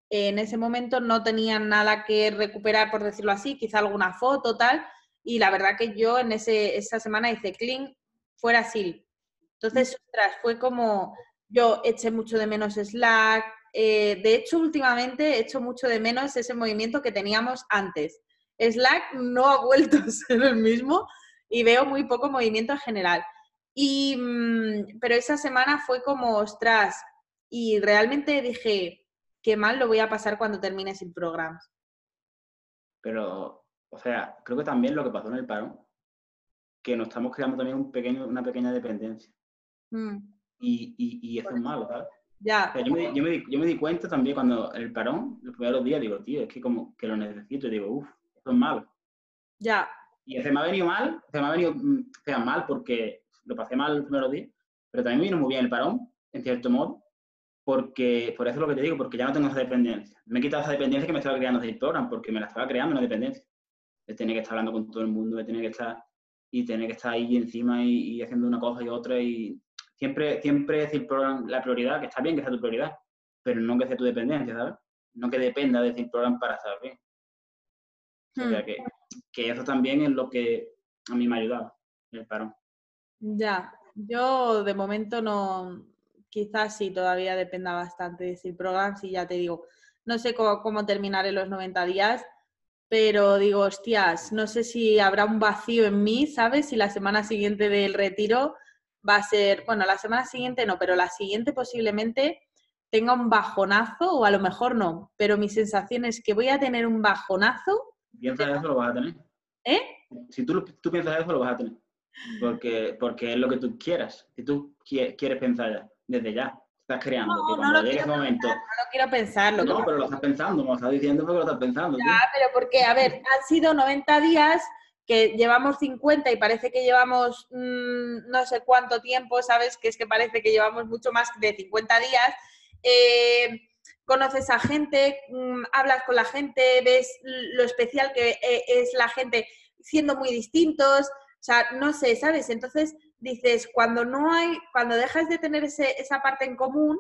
en ese momento no tenía nada que recuperar, por decirlo así, quizá alguna foto, tal, y la verdad que yo en ese, esa semana hice clean, fuera SIL. Entonces, ostras, fue como, yo eché mucho de menos Slack. eh, de hecho, últimamente he hecho mucho de menos ese movimiento que teníamos antes. Slack no ha vuelto a ser el mismo y veo muy poco movimiento en general. Y, mm, pero esa semana fue como, ostras, y realmente dije, qué mal lo voy a pasar cuando termine sin programas. Pero, o sea, creo que también lo que pasó en el parón, que nos estamos creando también un pequeño, una pequeña dependencia. Mm, Y, y, y eso es malo, ¿sabes? ya, O sea, yo, me, yo, me di, yo me di cuenta también cuando el parón, los primeros días, digo, tío, es que como que lo necesito, y digo, uff, esto es malo. ya, Y se me ha venido mal, se me ha venido mm, o sea, mal porque lo pasé mal los primeros días, pero también me vino muy bien el parón, en cierto modo, porque, por eso es lo que te digo, porque ya no tengo esa dependencia. Me he quitado esa dependencia que me estaba creando el program, porque me la estaba creando una dependencia. De tener que estar hablando con todo el mundo, de tener que estar, y tener que estar ahí encima y, y haciendo una cosa y otra, y siempre, siempre program la prioridad, que está bien que sea tu prioridad, pero no que sea tu dependencia, ¿sabes? No que dependa de decir program para estar bien. O sea, Hmm. que, que eso también es lo que a mí me ha ayudado, el parón. ya. Yo de momento no, quizás sí, todavía dependa bastante de Sil Programs y ya te digo, no sé cómo, cómo terminaré los 90 días, pero digo, hostias, no sé si habrá un vacío en mí, ¿sabes? Si la semana siguiente del retiro va a ser, bueno, la semana siguiente no, pero la siguiente posiblemente tenga un bajonazo o a lo mejor no, pero mi sensación es que voy a tener un bajonazo, Piensas eso, lo vas a tener. ¿eh? Si tú, tú piensas eso, lo vas a tener. Porque, porque es lo que tú quieras. Si tú qui- quieres pensar ya, desde ya, estás creando. No, que no cuando lo llegue ese quiero momento. No quiero pensarlo. No, pero lo estás pensando, como estás diciendo, porque lo estás pensando. Ah, pero porque, a ver, han sido 90 días que llevamos 50 y parece que llevamos mm, no sé cuánto tiempo, ¿sabes? Que es que parece que llevamos mucho más de 50 días. Eh, conoces a gente, mm, hablas con la gente, ves lo especial que eh, es la gente siendo muy distintos, o sea, no sé, ¿sabes? Entonces dices, cuando no hay, cuando dejas de tener ese- esa parte en común,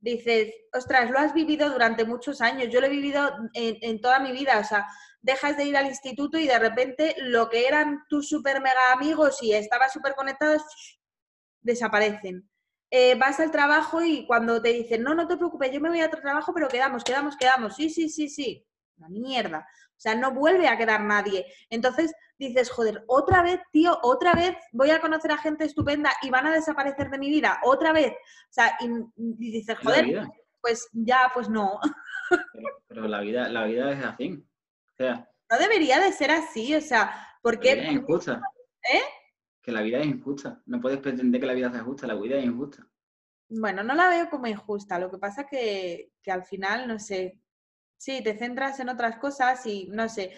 dices, ostras, lo has vivido durante muchos años, yo lo he vivido en, toda mi vida, o sea, dejas de ir al instituto y de repente lo que eran tus super mega amigos y estabas súper conectados, desaparecen. Eh, vas al trabajo y cuando te dicen, no, no te preocupes, yo me voy a otro trabajo, pero quedamos, quedamos, quedamos, sí, sí, sí, sí, una mierda. O sea, no vuelve a quedar nadie. Entonces dices, joder, otra vez, tío, otra vez voy a conocer a gente estupenda y van a desaparecer de mi vida, otra vez. O sea, y, y dices, joder, pues ya, pues no. Pero, pero la, vida, la vida es así. O sea, No debería de ser así, o sea, la vida es porque injusta. ¿Eh? Que la vida es injusta. No puedes pretender que la vida sea justa, la vida es injusta. Bueno, no la veo como injusta. Lo que pasa que, que al final, no sé, sí, te centras en otras cosas y no sé.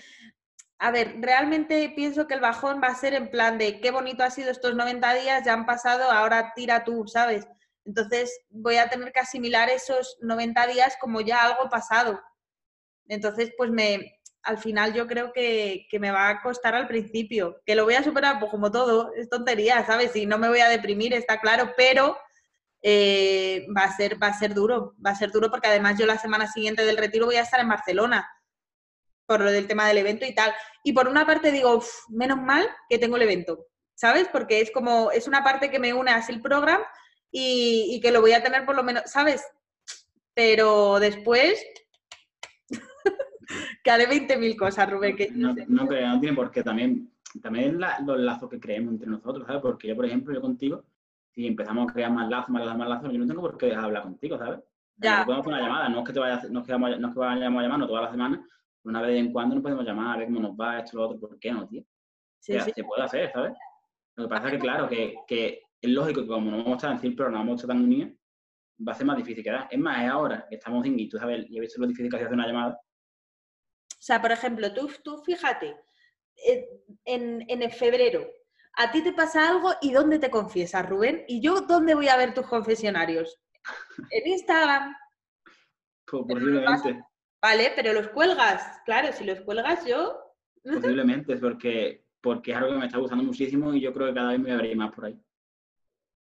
A ver, realmente pienso que el bajón va a ser en plan de qué bonito ha sido estos 90 días, ya han pasado, ahora tira tú, ¿sabes? Entonces voy a tener que asimilar esos 90 días como ya algo pasado. Entonces, pues me, al final yo creo que, que me va a costar al principio, que lo voy a superar, pues como todo, es tontería, ¿sabes? Y no me voy a deprimir, está claro, pero eh, va, a ser, va a ser duro, va a ser duro porque además yo la semana siguiente del retiro voy a estar en Barcelona por lo del tema del evento y tal. Y por una parte digo, "Uf, menos mal que tengo el evento, ¿sabes? Porque es como, es una parte que me une así el programa y, y que lo voy a tener por lo menos, ¿sabes? Pero después que haré 20.000 cosas, Rubén, que No, no no creo, no tiene por qué. También, también la- los lazos que creemos entre nosotros, ¿sabes? Porque yo, por ejemplo, yo contigo, si empezamos a crear más lazos, más lazos, más lazos, yo no tengo por qué dejar de hablar contigo, ¿sabes? Ya. No podemos hacer una llamada, no es que te vaya, no es que vamos, a- no es que vayamos a llamarnos todas las semanas, una vez en cuando nos podemos llamar, a ver cómo nos va, esto, lo otro, ¿por qué no, tío? Sí, O sea, sí. Se puede hacer, ¿sabes? Lo que pasa es que, claro, que, que es lógico que como no vamos a estar en CIL, pero no vamos a estar tan unidos, va a ser más difícil quedar. Es más, es ahora que estamos en y tú sabes, y he visto lo difícil que ha sido hacer una llamada. O sea, por ejemplo, tú, tú fíjate, eh, en, en febrero, a ti te pasa algo y ¿dónde te confiesas, Rubén? ¿Y yo dónde voy a ver tus confesionarios? En Instagram, Pues posiblemente, ¿vale? Pero los cuelgas, claro, si los cuelgas yo, posiblemente, es porque, porque es algo que me está gustando muchísimo y yo creo que cada vez me voy a abrir más por ahí.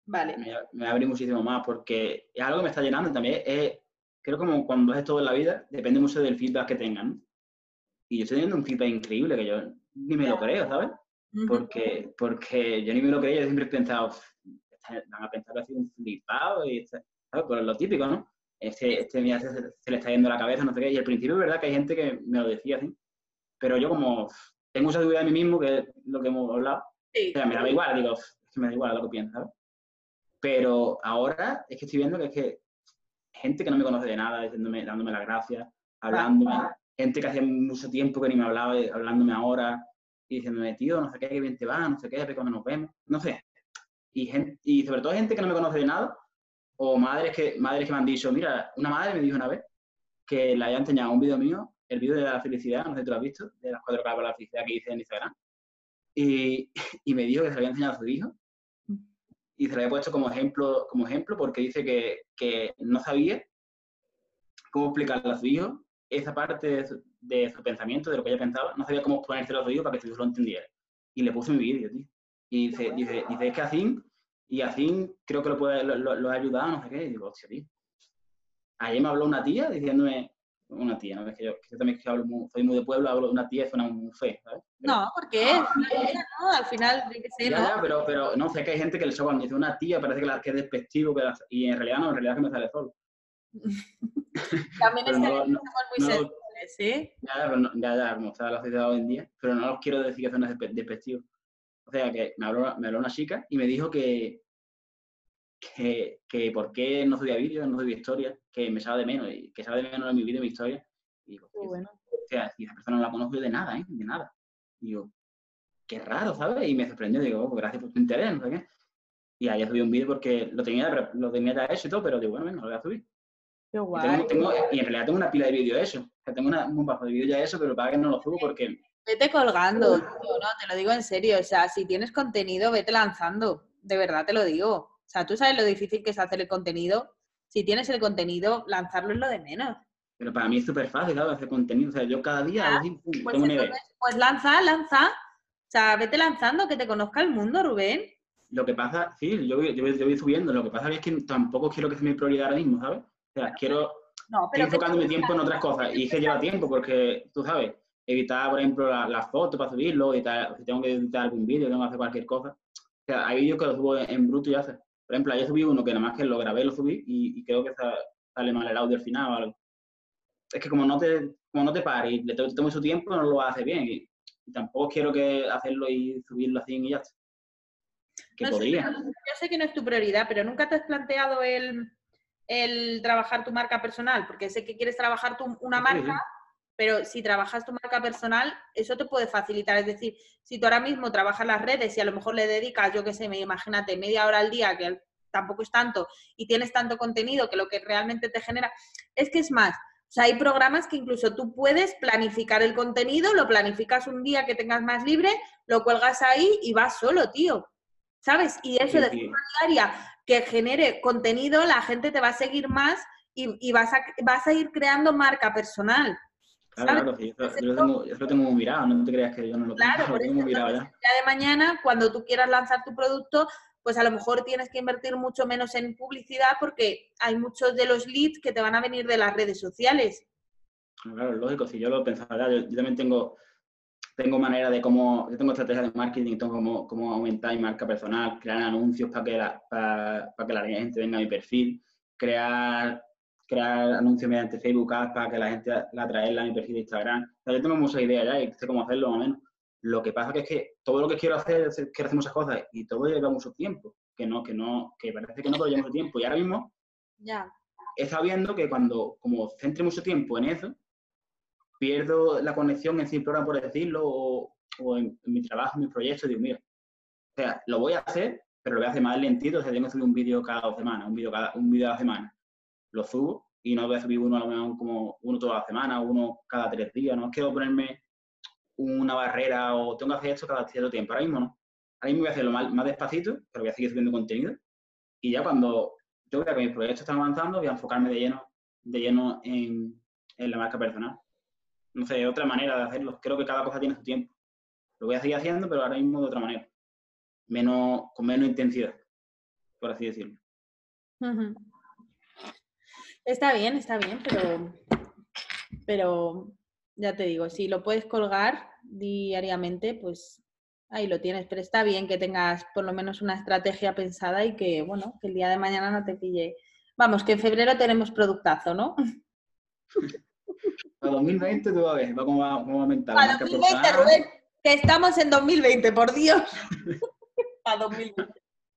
vale. Me, me voy a abrir muchísimo más porque es algo que me está llenando también. Es, creo como cuando es todo en la vida, depende mucho del feedback que tengan. Y yo estoy teniendo un feedback increíble que yo ni me lo creo, ¿sabes? Porque, porque yo ni me lo creía, yo siempre he pensado, "Uf, esta van a pensar que ha sido un flipado y, ¿sabes? Pues lo típico, ¿no? Este, este mira, se, se, le está yendo la cabeza, no sé qué. Y al principio es verdad que hay gente que me lo decía así, pero yo como tengo esa seguridad de mí mismo, que es lo que hemos hablado, sí. o sea, me da igual, digo, es que me da igual lo que piensas. Pero ahora es que estoy viendo que es que gente que no me conoce de nada, diciéndome, dándome las gracias, hablándome, gente que hace mucho tiempo que ni me hablaba, hablándome ahora, y diciéndome, tío, no sé qué, qué bien te va, no sé qué, cuando nos vemos, no sé. Y, gente, y sobre todo gente que no me conoce de nada, o madres que, madres que me han dicho, mira, una madre me dijo una vez que le haya enseñado un vídeo mío, el vídeo de la felicidad, no sé si tú lo has visto, de las cuatro caras de la felicidad que hice en Instagram, y, y me dijo que se lo había enseñado a su hijo, y se lo había puesto como ejemplo, como ejemplo porque dice que, que no sabía cómo explicarle a su hijo esa parte de su, de su, pensamiento, de lo que ella pensaba, no sabía cómo ponérselo a su hijo para que su hijo lo entendiera. Y le puse mi vídeo, tío. Y dice, dice, dice, es que así, y así creo que lo, puede, lo, lo, lo ha ayudado, no sé qué. Y digo, hostia, tío. Ayer me habló una tía diciéndome, una tía, ¿no? Es que yo, que yo también que hablo muy, soy muy de pueblo, hablo de una tía, suena muy fe, ¿sabes? Pero, no, porque es ¿no? Al final, que ser, ya, ¿no? Ya, pero, pero no sé que hay gente que el show cuando dice una tía parece que, la, que es despectivo, que la, y en realidad no, en realidad es que me sale solo. También es que no, no, muy no, ¿sí? Ya, pero no, ya, ya, como está la sociedad hoy en día, pero no los quiero decir que son despectivos. O sea, que me habló, me habló una chica y me dijo que, que, que por qué no subía vídeos, no subía historias, que me sabe de menos, y que sabe de menos en mi vídeo, mi historia. Y digo, Qué bueno. o sea, y esa persona no la conozco de nada, ¿eh? De nada. Y digo, qué raro, ¿sabes? Y me sorprendió, digo, oh, gracias por tu interés, no sé qué. Y ahí subí un vídeo porque lo tenía, lo tenía ya hecho y todo, pero digo, bueno, venga, lo voy a subir. Qué guay. Y, tengo, tengo, y en realidad tengo una pila de vídeos hechos. O sea, tengo una, un bajo de vídeos ya eso, pero para que no lo subo porque... Vete colgando, tío, no, te lo digo en serio. O sea, si tienes contenido, vete lanzando. De verdad te lo digo. O sea, tú sabes lo difícil que es hacer el contenido. Si tienes el contenido, lanzarlo es lo de menos. Pero para mí es súper fácil, claro, hacer contenido. O sea, yo cada día... Ah, pues, tengo entonces, pues lanza, lanza. O sea, vete lanzando, que te conozca el mundo, Rubén. Lo que pasa, sí, yo, yo, yo voy subiendo. Lo que pasa es que tampoco quiero que sea mi prioridad ahora mismo, ¿sabes? O sea, quiero no, pero estoy enfocando mi tiempo en otras cosas. Y es que lleva tiempo, porque tú sabes, editar, por ejemplo, las la fotos para subirlo, editar, si tengo que editar algún vídeo, tengo que hacer cualquier cosa. O sea, hay vídeos que los subo en bruto y hace. Por ejemplo, ayer subí uno que nada más que lo grabé, lo subí y, y creo que sale mal el audio al final o algo. Es que como no te, como no te pares y le tomo su tiempo, no lo hace bien. Y, y, tampoco quiero que hacerlo y subirlo así y ya está. Que no podría. Sé, yo sé que no es tu prioridad, pero nunca te has planteado el, el trabajar tu marca personal, porque sé que quieres trabajar tu, una marca, sí, pero si trabajas tu marca personal, eso te puede facilitar. Es decir, si tú ahora mismo trabajas las redes y a lo mejor le dedicas, yo qué sé, imagínate, media hora al día, que tampoco es tanto, y tienes tanto contenido que lo que realmente te genera, es que es más. O sea, hay programas que incluso tú puedes planificar el contenido, lo planificas un día que tengas más libre, lo cuelgas ahí y vas solo, tío. ¿Sabes? Y eso sí, de forma diaria que genere contenido, la gente te va a seguir más y, y vas, a, vas a ir creando marca personal. Claro, claro, sí, eso, yo, lo tengo, yo, lo tengo, muy mirado, no te creas que yo no lo claro, tengo, por lo tengo muy mirado ya. de mañana, cuando tú quieras lanzar tu producto, pues a lo mejor tienes que invertir mucho menos en publicidad porque hay muchos de los leads que te van a venir de las redes sociales. Claro, lógico, si yo lo pensaba ya, yo, yo también tengo tengo manera de cómo, yo tengo estrategias de marketing, tengo cómo, cómo aumentar mi marca personal, crear anuncios para que, la, para, para, que la gente venga a mi perfil, crear, crear anuncios mediante Facebook Ads para que la gente la atraerla a mi perfil de Instagram. O sea, yo tengo muchas ideas ya y sé cómo hacerlo más o menos. Lo que pasa que es que todo lo que quiero hacer es quiero hacer muchas cosas y todo lleva mucho tiempo, que no, que no, que parece que no, pero lleva mucho tiempo. Y ahora mismo ya. he estado viendo que cuando como centre mucho tiempo en eso, pierdo la conexión en programa, por decirlo, o, o en, en, mi trabajo, en mis proyectos, digo, mira, o sea, lo voy a hacer, pero lo voy a hacer más lentito, o sea, tengo que subir un vídeo cada dos semanas, un vídeo cada un vídeo a la semana. Lo subo y no voy a subir uno a lo mejor como uno toda la semana, uno cada tres días, no quiero ponerme una barrera o tengo que hacer esto cada cierto tiempo, ahora mismo no. Ahora mismo voy a hacerlo más, más despacito, pero voy a seguir subiendo contenido y ya cuando yo vea que mis proyectos están avanzando, voy a enfocarme de lleno, de lleno en, en la marca personal no sé, otra manera de hacerlo. Creo que cada cosa tiene su tiempo. Lo voy a seguir haciendo, pero ahora mismo de otra manera. Menos, con menos intensidad, por así decirlo. Uh -huh. Está bien, está bien, pero, pero ya te digo, si lo puedes colgar diariamente, pues Ahí lo tienes, pero está bien que tengas por lo menos una estrategia pensada y que, bueno, que el día de mañana no te pille. Vamos, que en febrero tenemos productazo, ¿no? Para 2020 tú vas a ver, va como va, va a aumentar. Para Marca 2020, personal. Rubén, que estamos en 2020, por Dios. Para 2020.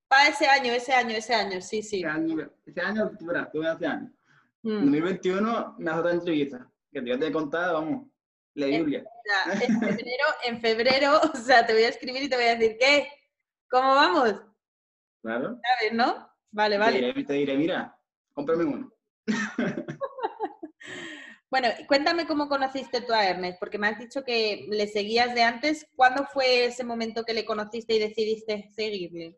Para ese año, ese año, ese año, sí, sí. Este año, este año, tú verás, tú verás este año. Mm. En 2021 me hace otra entrevista. Que te voy a contada, vamos, la Biblia. Sea, en febrero, en febrero, o sea, te voy a escribir y te voy a decir, ¿qué? ¿Cómo vamos? Claro. ¿Sabes, no? Vale, Te vale. diré, te diré, mira, cómprame uno. Bueno, cuéntame cómo conociste tú a Ernest, porque me has dicho que le seguías de antes. ¿Cuándo fue ese momento que le conociste y decidiste seguirle?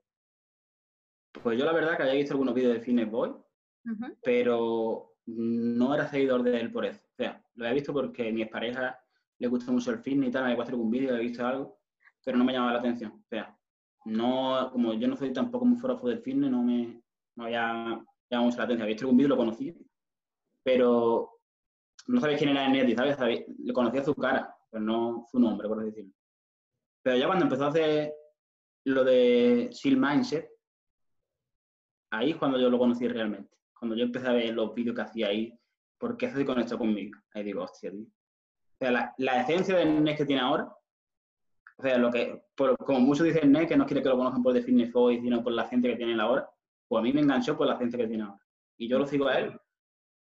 Pues yo la verdad que había visto algunos vídeos de Fitness Boy, Ujú. pero no era seguidor de él por eso. O sea, lo había visto porque a mi expareja le gusta mucho el fitness y tal, me había puesto algún vídeo, había visto algo, pero no me llamaba la atención. O sea, no, como yo no soy tampoco muy forofo del fitness, no me no había llamado mucho la atención. Había visto algún vídeo, lo conocí, pero no sabía quién era Neti, ¿sabes? Sabía- le conocía su cara, pero no su nombre, por decirlo. Pero ya cuando empezó a hacer lo de Shield Mindset, ahí es cuando yo lo conocí realmente. Cuando yo empecé a ver los vídeos que hacía ahí, porque eso se conectó conmigo. Ahí digo, hostia, tío. O sea, la, la esencia del NES que tiene ahora, o sea, lo que, por- como muchos dicen NES, que no quiere que lo conozcan por The Fitness Boy, sino por la gente que tiene ahora, pues a mí me enganchó por la ciencia que tiene ahora. Y yo lo sigo a él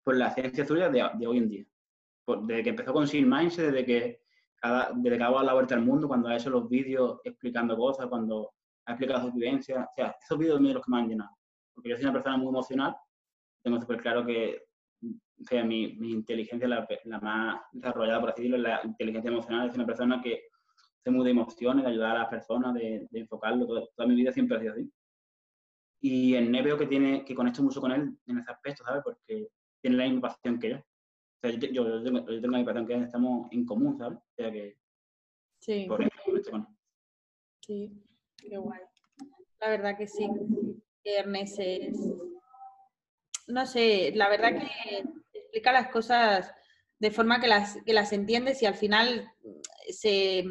por la ciencia suya de, de hoy en día. Por- desde que empezó con Shield Mindset, desde que, cada, desde que ha dado la vuelta al mundo, cuando ha hecho los vídeos explicando cosas, cuando ha explicado sus vivencias, o sea, esos vídeos son los que me han llenado. Porque yo soy una persona muy emocional, tengo súper claro que o sea, mi, mi inteligencia, la, la más desarrollada, por así decirlo, la inteligencia emocional. Es una persona que se muy de emociones, de ayudar a las personas, de, enfocarlo. toda mi vida siempre ha sido así. Y en NE veo que, tiene, que conecto mucho con él en ese aspecto, ¿sabes? Porque tiene la misma pasión que yo. O sea, yo, yo, yo tengo, yo tengo misma pasión que estamos en común, ¿sabes? O sea, que Sí, por él. sí, qué guay. La verdad que sí, Ernest es... No sé, la verdad que explica las cosas de forma que las, que las entiendes y al final se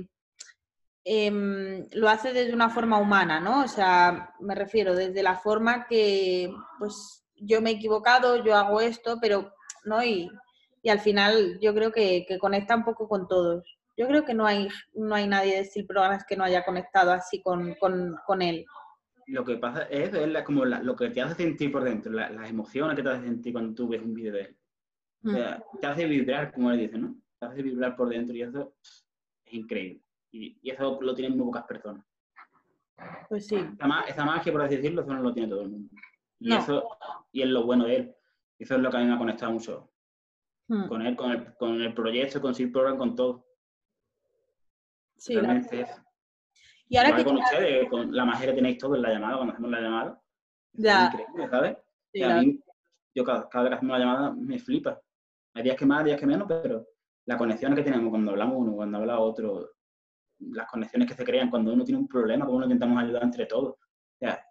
em, lo hace desde una forma humana, ¿no? O sea, me refiero desde la forma que, pues, yo me he equivocado, yo hago esto, pero, ¿no? Y, y al final yo creo que, que conecta un poco con todos. Yo creo que no hay, no hay nadie de Steel Programas que no haya conectado así con, con, con él. Lo que pasa es, es la- como la- lo que te hace sentir por dentro, la- las emociones que te hace sentir cuando tú ves un vídeo de él. O Mm. te hace vibrar, como le dicen, ¿no? Te hace vibrar por dentro y eso es increíble. Y, y eso lo tienen muy pocas personas. Pues sí. Esa, esa magia, por así decirlo, eso no lo tiene todo el mundo. Y No. eso y es lo bueno de él. Eso es lo que a mí me ha conectado mucho Mm. con él, con el, con el proyecto, con Sil Program, con todo. Sí, Realmente es. Y ahora que con ustedes, con la magia que tenéis todos en la llamada, cuando hacemos la llamada. Ya. Es increíble, ¿sabes? sí, Y a mí, yo cada, cada vez que hacemos la llamada me flipa. Hay días que más, días que menos, pero la conexión que tenemos cuando hablamos uno, cuando habla otro, las conexiones que se crean cuando uno tiene un problema, cómo nos intentamos ayudar entre todos. O sea,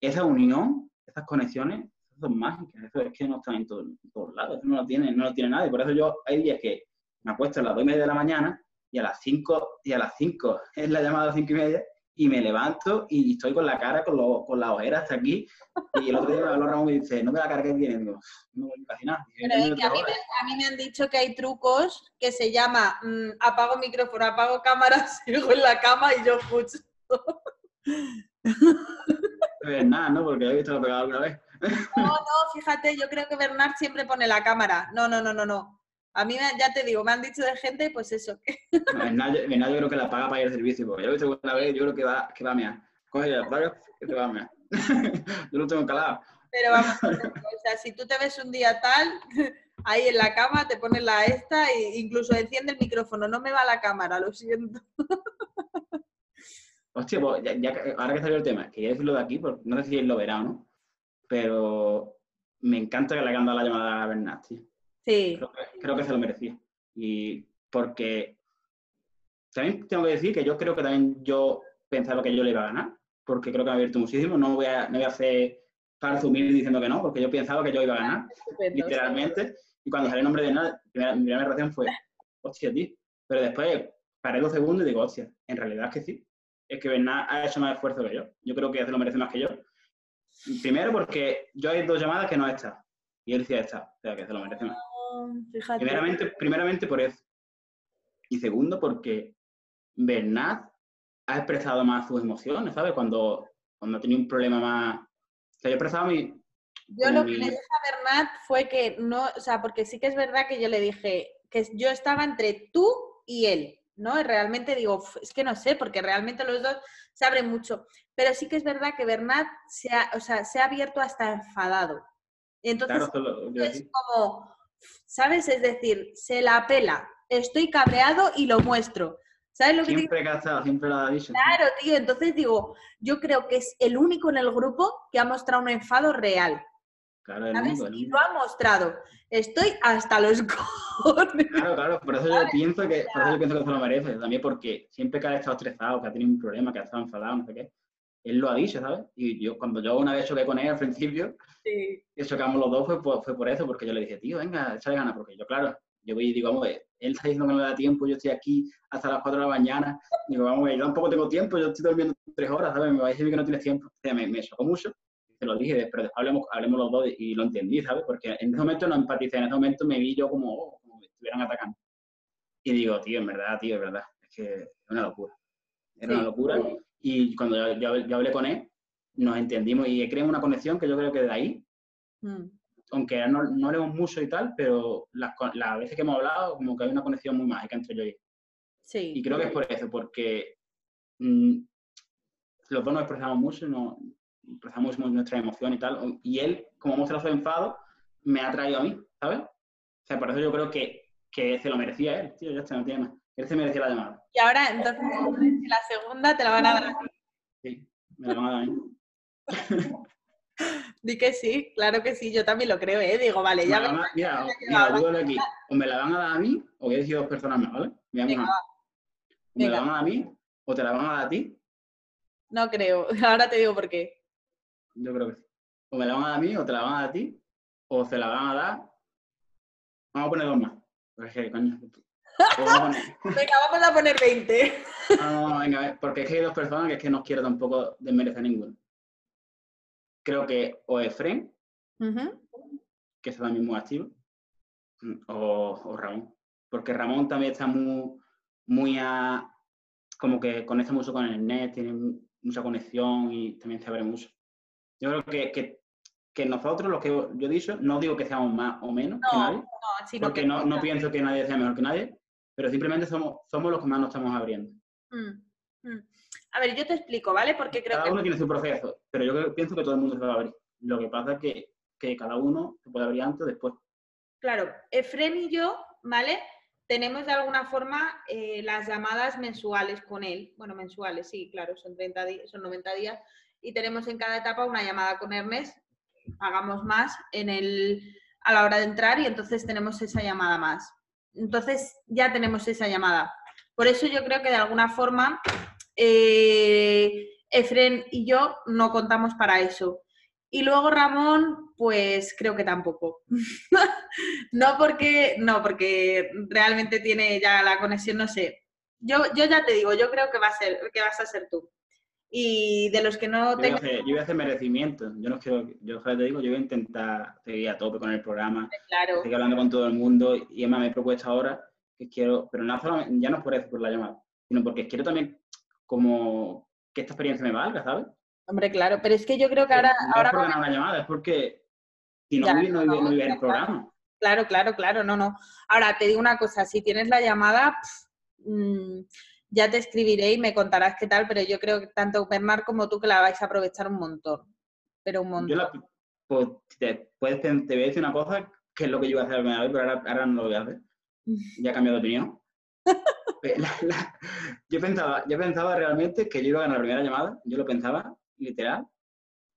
esa unión, esas conexiones, esas son mágicas. Eso es que no están en, todo- en todos lados. Eso no lo tiene, no lo tiene nadie. Por eso yo hay días que me acuesto a las dos y media de la mañana y a las cinco, y a las cinco es la llamada a las cinco y media y me levanto y estoy con la cara, con, lo- con la ojera hasta aquí. Y el otro día me habló Ramón y dice, no me la cara que tiene. Digo, no voy casi nada. Pero es que a mí, me, a mí me han dicho que hay trucos que se llama mm, apago micrófono, apago cámara, sigo en la cama y yo pucho. Pues nada, ¿no? Porque he visto lo pegado alguna vez. No, no, fíjate, yo creo que Bernard siempre pone la cámara. No, no, no, no, no. A mí me- ya te digo, me han dicho de gente, pues eso. que- No, en nada, yo- creo que la paga para ir al servicio. Porque yo lo he visto alguna vez, yo creo que va, que va a mear. Coge la paga que te va a mear. yo lo tengo calado. Pero vamos, o sea, si tú te ves un día tal, ahí en la cama te pones la esta e incluso enciende el micrófono. No me va la cámara, lo siento. Hostia, pues ya, ya que- ahora que salió el tema, quería decirlo de aquí, porque no sé si él lo verá o no, pero me encanta que le hayan dado la llamada a Bernat, tío. Sí, Creo que, creo que se lo merecía. Y porque también tengo que decir que yo creo que también yo pensaba que yo le iba a ganar, porque creo que me ha abierto muchísimo. No voy a, no voy a hacer falso humilde diciendo que no, porque yo pensaba que yo iba a ganar, estupendo. literalmente. Y cuando salió el nombre de nada, mi primera reacción fue, hostia, tío. Pero después paré dos segundos y digo, hostia, en realidad es que sí. es que Bernat ha hecho más esfuerzo que yo. Yo creo que se lo merece más que yo. Primero porque yo hay dos llamadas que no he estado. Y él sí estado. O sea, que se lo merece más. Fíjate. Primeramente, primeramente por eso. Y segundo porque Bernat ha expresado más sus emociones, ¿sabes? Cuando, cuando ha tenido un problema más... O sea, yo he expresado mi... Yo lo que le dije a Bernat fue que no, o sea, porque sí que es verdad que yo le dije que yo estaba entre tú y él, ¿no? Y realmente digo, es que no sé, porque realmente los dos se abren mucho. Pero sí que es verdad que Bernat se ha, o sea, se ha abierto hasta enfadado. Y entonces es como, ¿sabes? Es decir, se la pela, estoy cabreado y lo muestro. ¿Sabes lo que siempre digo? siempre lo ha dicho. Claro, tío, entonces digo, yo creo que es el único en el grupo que ha mostrado un enfado real. Claro, el único, Y lo ha mostrado. Estoy hasta los cojones. Claro, claro, por eso yo pienso que, por eso yo pienso que se lo merece. También porque siempre que ha estado estresado, que ha tenido un problema, que ha estado enfadado, no sé qué, él lo ha dicho, ¿sabes? Y yo, cuando yo una vez choqué con él al principio, sí. y chocamos los dos, fue fue por eso, porque yo le dije, tío, venga, échale ganas, porque yo, claro, yo voy y digo, vamos, él está diciendo que no le da tiempo, yo estoy aquí hasta las 4 de la mañana, digo, vamos, yo tampoco tengo tiempo, yo estoy durmiendo tres horas, ¿sabes? Me va a decir que no tienes tiempo. O sea, me, me chocó mucho, te lo dije, pero después hablemos, hablemos los dos y lo entendí, ¿sabes? Porque en ese momento no empaticé, en ese momento me vi yo como, oh, como me estuvieran atacando. Y digo, tío, en verdad, tío, es verdad, es que es una locura. Era una locura. Y cuando yo, yo, hablé con él, nos entendimos y creamos una conexión que yo creo que de ahí mm aunque no, no leemos mucho y tal, pero las, las, veces que hemos hablado, como que hay una conexión muy mágica entre yo y él. Sí. Y creo que es por eso, porque mm, los dos nos expresamos mucho, nos expresamos nuestra emoción y tal, y él, como muestra su enfado, me ha traído a mí, ¿sabes? O sea, por eso yo creo que, que se lo merecía él, tío, ya está, no tiene más. Él se merecía la llamada. Y ahora, entonces, la segunda te la van a dar a ti. Sí, me la van a dar a mí. Di que sí, claro que sí, yo también lo creo, ¿eh? Digo, vale, ya... mira, mira, digo aquí, o me la van a dar a mí, o voy a decir dos personas más, ¿vale? Venga, o me la van a dar a mí, o te la van a dar a ti. No creo, ahora te digo por qué. Yo creo que sí. O me la van a dar a mí, o te la van a dar a ti, o se la van a dar... Vamos a poner dos más. Porque, coño, venga, vamos a poner 20. no, no, venga, porque es que hay dos personas que es que no quiero tampoco desmerecer ninguno creo que o Efren, que está también muy activo, o, Ramón. Porque Ramón también está muy, muy a, como que conecta mucho con el net, tiene mucha conexión y también se abre mucho. Yo creo que, que, nosotros, los que yo he dicho, no digo que seamos más o menos que nadie, porque no, no, pienso que nadie sea mejor que nadie, pero simplemente somos, somos los que más nos estamos abriendo. Mm, mm. A ver, yo te explico, ¿vale? Porque creo cada uno tiene su proceso, pero yo pienso que todo el mundo se va a abrir. Lo que pasa es que, que cada uno se puede abrir antes o después. Claro, Efrem y yo, ¿vale? Tenemos de alguna forma eh, las llamadas mensuales con él. Bueno, mensuales, sí, claro, son, 30 días, son 90 días. Y tenemos en cada etapa una llamada con Ernest. Pagamos más en el, a la hora de entrar y entonces tenemos esa llamada más. Entonces ya tenemos esa llamada. Por eso yo creo que de alguna forma eh, Efren y yo no contamos para eso. Y luego Ramón, pues creo que tampoco. no porque, no, porque realmente tiene ya la conexión, no sé. Yo, yo ya te digo, yo creo que va a ser, que vas a ser tú. Y de los que no tengo. Yo voy a hacer merecimiento. Yo no quiero, yo te digo, yo voy a intentar seguir a tope con el programa. Claro. Seguir hablando con todo el mundo. Y además me he propuesto ahora que quiero, pero no ya no es por eso, por la llamada, sino porque quiero también como que esta experiencia me valga, ¿sabes? Hombre, claro, pero es que yo creo que ahora... No ahora es por ganar una llamada, es porque si no, no, no, no, el programa. Claro, claro, claro, no, no. Ahora, te digo una cosa, si tienes la llamada, mm, ya te escribiré y me contarás qué tal, pero yo creo que tanto Bernard como tú que la vais a aprovechar un montón. Pero un montón. Yo la, pues, te, puedes, te voy a decir una cosa, que es lo que yo iba a hacer pero ahora, ahora no lo voy a hacer. Ya he cambiado de opinión. yo, pensaba, yo pensaba realmente que yo iba a ganar la primera llamada, yo lo pensaba, literal,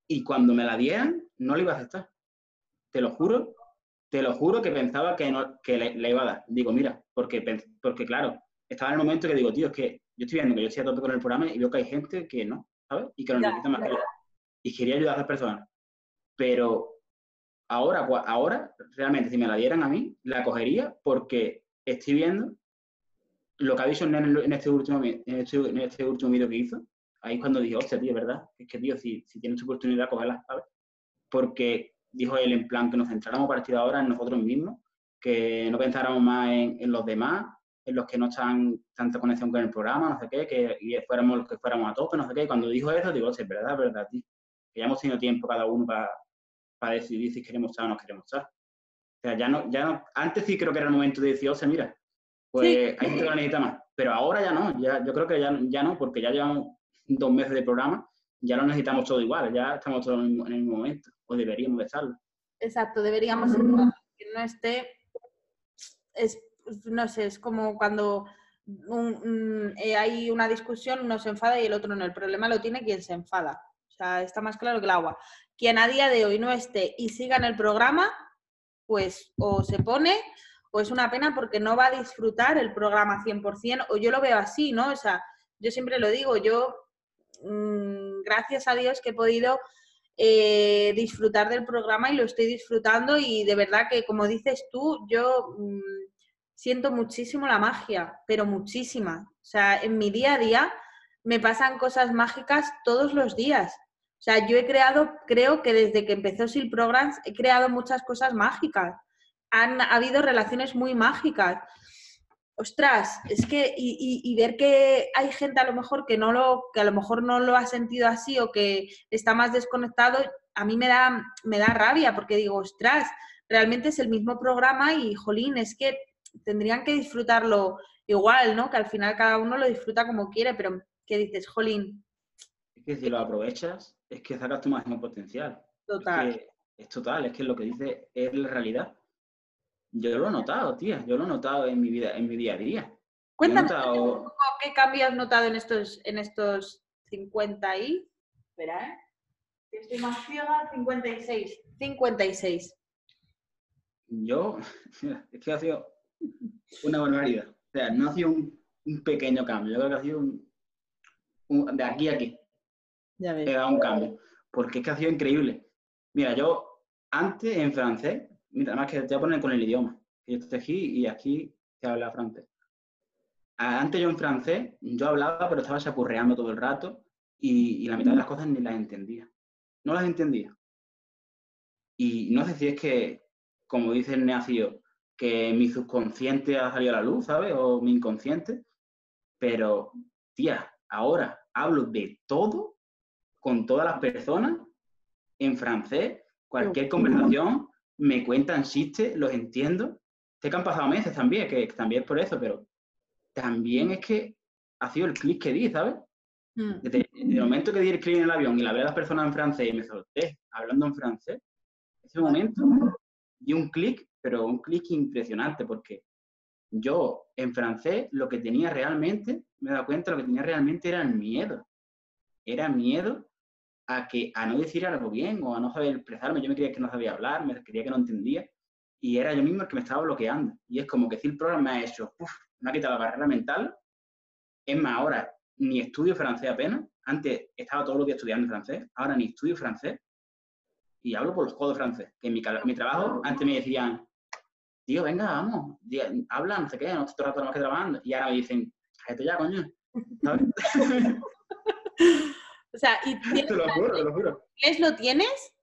y cuando me la dieran, no le iba a aceptar. Te lo juro, te lo juro que pensaba que, no, que le, iba a dar. Digo, mira, porque, porque claro, estaba en el momento que digo, tío, es que yo estoy viendo que yo estoy a tope con el programa y veo que hay gente que no, ¿sabes? Y que lo necesita más que. Y quería ayudar a esas personas. Pero ahora, ahora, realmente, si me la dieran a mí, la cogería porque estoy viendo lo que ha dicho en, este último, en este, en este último vídeo que hizo, ahí es cuando dije, hostia, tío, ¿verdad? Es que, tío, si, si tienes oportunidad, cogerla, ¿sabes? Porque dijo él en plan que nos centráramos a partir de ahora en nosotros mismos, que no pensáramos más en, los demás, en los que no están tanta conexión con el programa, no sé qué, que y fuéramos los que fuéramos a tope, no sé qué. Y cuando dijo eso, digo, sí, es verdad, es verdad, tío. Que ya hemos tenido tiempo cada uno para, para decidir si queremos estar o no queremos estar. O sea, ya no, ya no, antes sí creo que era el momento de decir, o sea, mira, pues hay gente que lo necesita más. Pero ahora ya no, ya, yo creo que ya, ya no, porque ya llevamos dos meses de programa, ya lo necesitamos todo igual, ya estamos todos en el mismo momento, o deberíamos de estarlo. Exacto, deberíamos que no esté, es, no sé, es como cuando eh, hay una discusión, uno se enfada y el otro no. El problema lo tiene quien se enfada. O sea, está más claro que el agua. Quien a día de hoy no esté y siga en el programa, pues o se pone o es una pena porque no va a disfrutar el programa 100%, o yo lo veo así, ¿no? O sea, yo siempre lo digo, yo, mm, gracias a Dios que he podido eh, disfrutar del programa y lo estoy disfrutando y de verdad que, como dices tú, yo mm, siento muchísimo la magia, pero muchísima. O sea, en mi día a día me pasan cosas mágicas todos los días. O sea, yo he creado, creo que desde que empezó Sil Programs, he creado muchas cosas mágicas. Han habido relaciones muy mágicas. Ostras, es que, y, ver que hay gente a lo mejor que no lo, que a lo mejor no lo ha sentido así o que está más desconectado, a mí me da, me da rabia porque digo, ostras, realmente es el mismo programa y, jolín, es que tendrían que disfrutarlo igual, ¿no? Que al final cada uno lo disfruta como quiere, pero ¿qué dices, jolín? Es que si lo aprovechas, es que sacas tu máximo potencial. Total. Es, total, es que lo que dice es la realidad. Yo lo he notado, tía, yo lo he notado en mi vida, en mi día a día. Cuéntame qué cambio has notado en estos, en estos 50 y... Espera, ¿eh? Estoy más ciega, 56. 56. Yo, es que ha sido una barbaridad. O sea, no ha sido un, un pequeño cambio, yo creo que ha sido un, de aquí a aquí. Ya ves. He dado un cambio. Porque es que ha sido increíble. Mira, yo antes en francés, mira, además que te voy a poner con el idioma. Yo estoy aquí y aquí se habla francés. Antes yo en francés, yo hablaba, pero estaba chapurreando todo el rato y, la mitad de las cosas ni las entendía. No las entendía. Y no sé si es que, como dice el neacio, que mi subconsciente ha salido a la luz, ¿sabes? O mi inconsciente. Pero, tía, ahora hablo de todo con todas las personas en francés. Cualquier conversación me cuentan chistes, los entiendo. Sé que han pasado meses también, que también es por eso, pero también es que ha sido el clic que di, ¿sabes? Mm. Desde, el momento que di el clic en el avión y la vi a las personas en francés y me solté hablando en francés, ese momento di un clic, pero un clic impresionante, porque yo en francés lo que tenía realmente, me he dado cuenta, lo que tenía realmente era el miedo. Era miedo a, que, a no decir algo bien o a no saber expresarme. Yo me creía que no sabía hablar, me creía que no entendía. Y era yo mismo el que me estaba bloqueando. Y es como que si el programa me ha hecho, me ha quitado la barrera mental. Es más, ahora ni estudio francés apenas. Antes estaba todos los días estudiando francés, ahora ni estudio francés. Y hablo por los codos francés. Que en mi, mi trabajo antes me decían, tío, venga, vamos, habla, no sé qué, no estoy rato más que trabajando. Y ahora me dicen, cállate ya, coño. o sea, ¿y te lo juro, te lo juro. ¿Inglés lo tienes?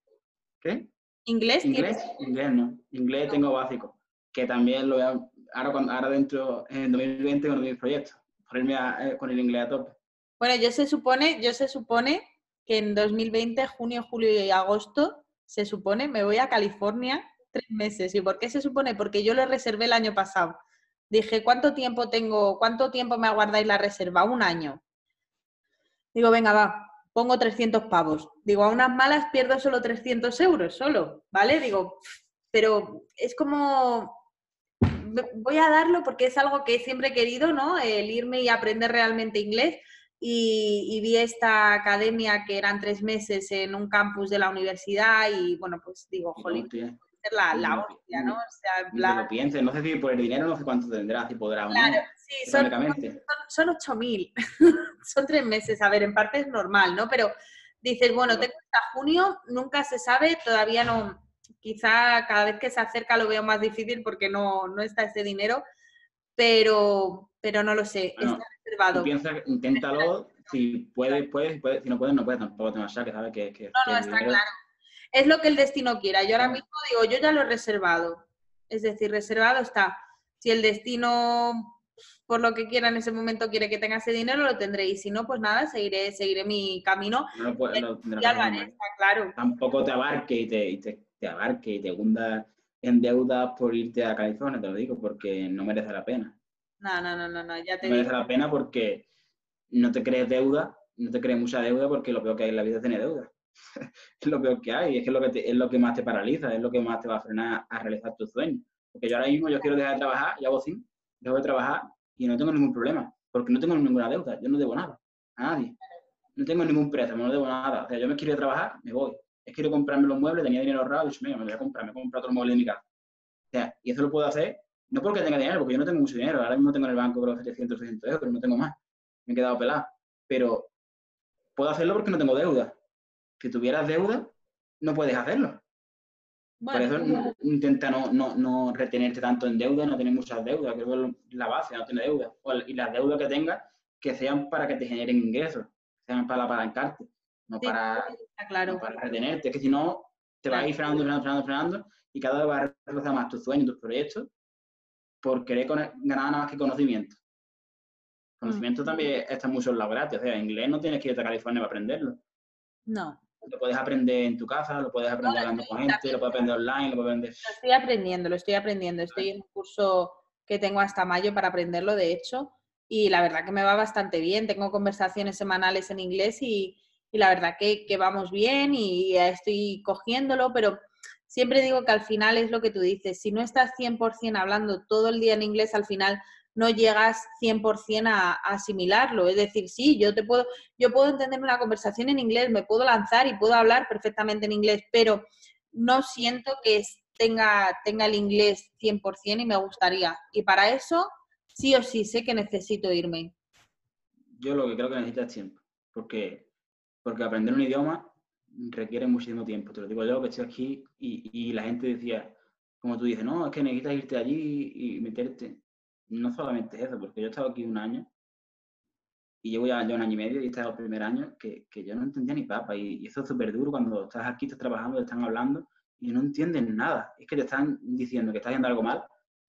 ¿Qué? ¿Inglés? Inglés, inglés no. Inglés tengo básico. Que también lo voy a, ahora, cuando, ahora dentro, en 2020, con mis proyectos, ponerme eh, con el inglés a tope. Bueno, yo se supone, yo se supone que en 2020, junio, julio y agosto, se supone, me voy a California tres meses. ¿Y por qué se supone? Porque yo lo reservé el año pasado. Dije, ¿cuánto tiempo tengo, cuánto tiempo me aguardáis la reserva? Un año. Digo, venga, va, pongo 300 pavos. Digo, a unas malas pierdo solo 300 euros, solo, ¿vale? Digo, pero es como, voy a darlo porque es algo que siempre he querido, ¿no? El irme y aprender realmente inglés. Y, vi esta academia que eran tres meses en un campus de la universidad y bueno, pues digo, jolín, la, la hostia, ¿no? O sea, lo pienses, no sé si por el dinero no sé cuánto tendrás, si podrá Claro, sí, son, son, 8.000, son tres meses, a ver, en parte es normal, ¿no? Pero dices, bueno, tengo hasta junio, nunca se sabe, todavía no, quizá cada vez que se acerca lo veo más difícil porque no, no está ese dinero, pero, pero no lo sé, está reservado. Piensa, inténtalo, Si puedes, puedes, puedes, si no puedes, no puedes, tampoco te que sabes que, que, No, no, está claro. Es lo que el destino quiera. Yo ahora mismo digo, yo ya lo he reservado. Es decir, reservado está. Si el destino por lo que quiera en ese momento quiere que tenga ese dinero, lo tendré. Y si no, pues nada, seguiré, seguiré mi camino. No, ya lo haré, está claro. Tampoco te abarque y te, y te, te abarque y te hunda en deuda por irte a California, te lo digo, porque no merece la pena. No, no, no, no, ya te No merece la pena porque no te crees deuda, no te crees mucha deuda porque lo peor que hay en la vida es tener deuda. es lo peor que hay, es que, es lo que más te paraliza, es lo que más te va a frenar a realizar tus sueños. Porque yo ahora mismo yo quiero dejar de trabajar, ya hago sin, dejo de trabajar y no tengo ningún problema, porque no tengo ninguna deuda, yo no debo nada a nadie. No tengo ningún préstamo, no debo nada. O sea, yo me quiero trabajar, me voy. Es quiero comprarme los muebles, tenía dinero ahorrado, y me voy a comprar, me compro otro mueble de mi casa. O sea, y eso lo puedo hacer, no porque tenga dinero, porque yo no tengo mucho dinero. Ahora mismo tengo en el banco los 700, 600 euros, no tengo más. Me he quedado pelado. Pero puedo hacerlo porque no tengo deuda. Si tuvieras deuda, no puedes hacerlo. Por eso intenta no, no, no, retenerte tanto en deuda, no tener muchas deudas, que es la base, no tener deuda. Y las deudas que tengas, que sean para que te generen ingresos, sean para apalancarte, no, para, claro. para retenerte. Es que si no, te vas a ir frenando, frenando, frenando, frenando, y cada vez vas a retrasar más tus sueños, tus proyectos, por querer ganar nada más que conocimiento. Conocimiento mm. también está mucho en la gratis, o sea, inglés no tienes que ir a California para aprenderlo. No. Lo puedes aprender en tu casa, lo puedes aprender hablando con gente, lo puedes aprender online, lo puedes aprender... Lo estoy aprendiendo, lo estoy aprendiendo. Estoy en un curso que tengo hasta mayo para aprenderlo, de hecho, y la verdad que me va bastante bien. Tengo conversaciones semanales en inglés y, la verdad que, que, vamos bien y estoy cogiéndolo, pero siempre digo que al final es lo que tú dices, si no estás 100% hablando todo el día en inglés, al final no llegas 100% a, a, asimilarlo. Es decir, sí, yo te puedo, yo puedo entender una conversación en inglés, me puedo lanzar y puedo hablar perfectamente en inglés, pero no siento que tenga, tenga el inglés 100% y me gustaría. Y para eso, sí o sí, sé que necesito irme. Yo lo que creo que necesitas tiempo, porque, porque aprender un idioma requiere muchísimo tiempo. Te lo digo yo que estoy aquí y, y la gente decía, como tú dices, no, es que necesitas irte allí y meterte no solamente eso, porque yo he estado aquí un año y llevo ya, un año y medio y este es el primer año que, que yo no entendía ni papa. Y, eso es súper duro cuando estás aquí, estás trabajando, te están hablando y no entienden nada. Es que te están diciendo que estás haciendo algo mal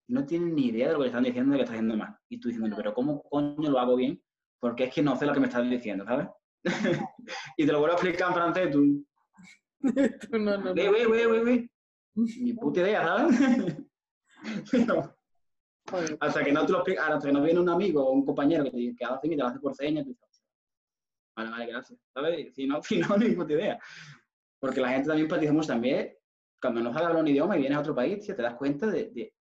y no tienen ni idea de lo que te están diciendo de que estás haciendo mal. Y tú diciendo, pero ¿cómo coño lo hago bien? Porque es que no sé lo que me estás diciendo, ¿sabes? y te lo vuelvo a explicar en francés, tú. tú no, no, no. Ni puta idea, ¿sabes? Hasta que no te lo hasta que no viene un amigo o un compañero que te que hace y te lo hace por señas, tú dices, vale, vale, gracias. ¿Sabes? Si no, si no, ni puta idea. Porque la gente también empatiza mucho también. Cuando no sabes hablar un idioma y vienes a otro país, te das cuenta de, de,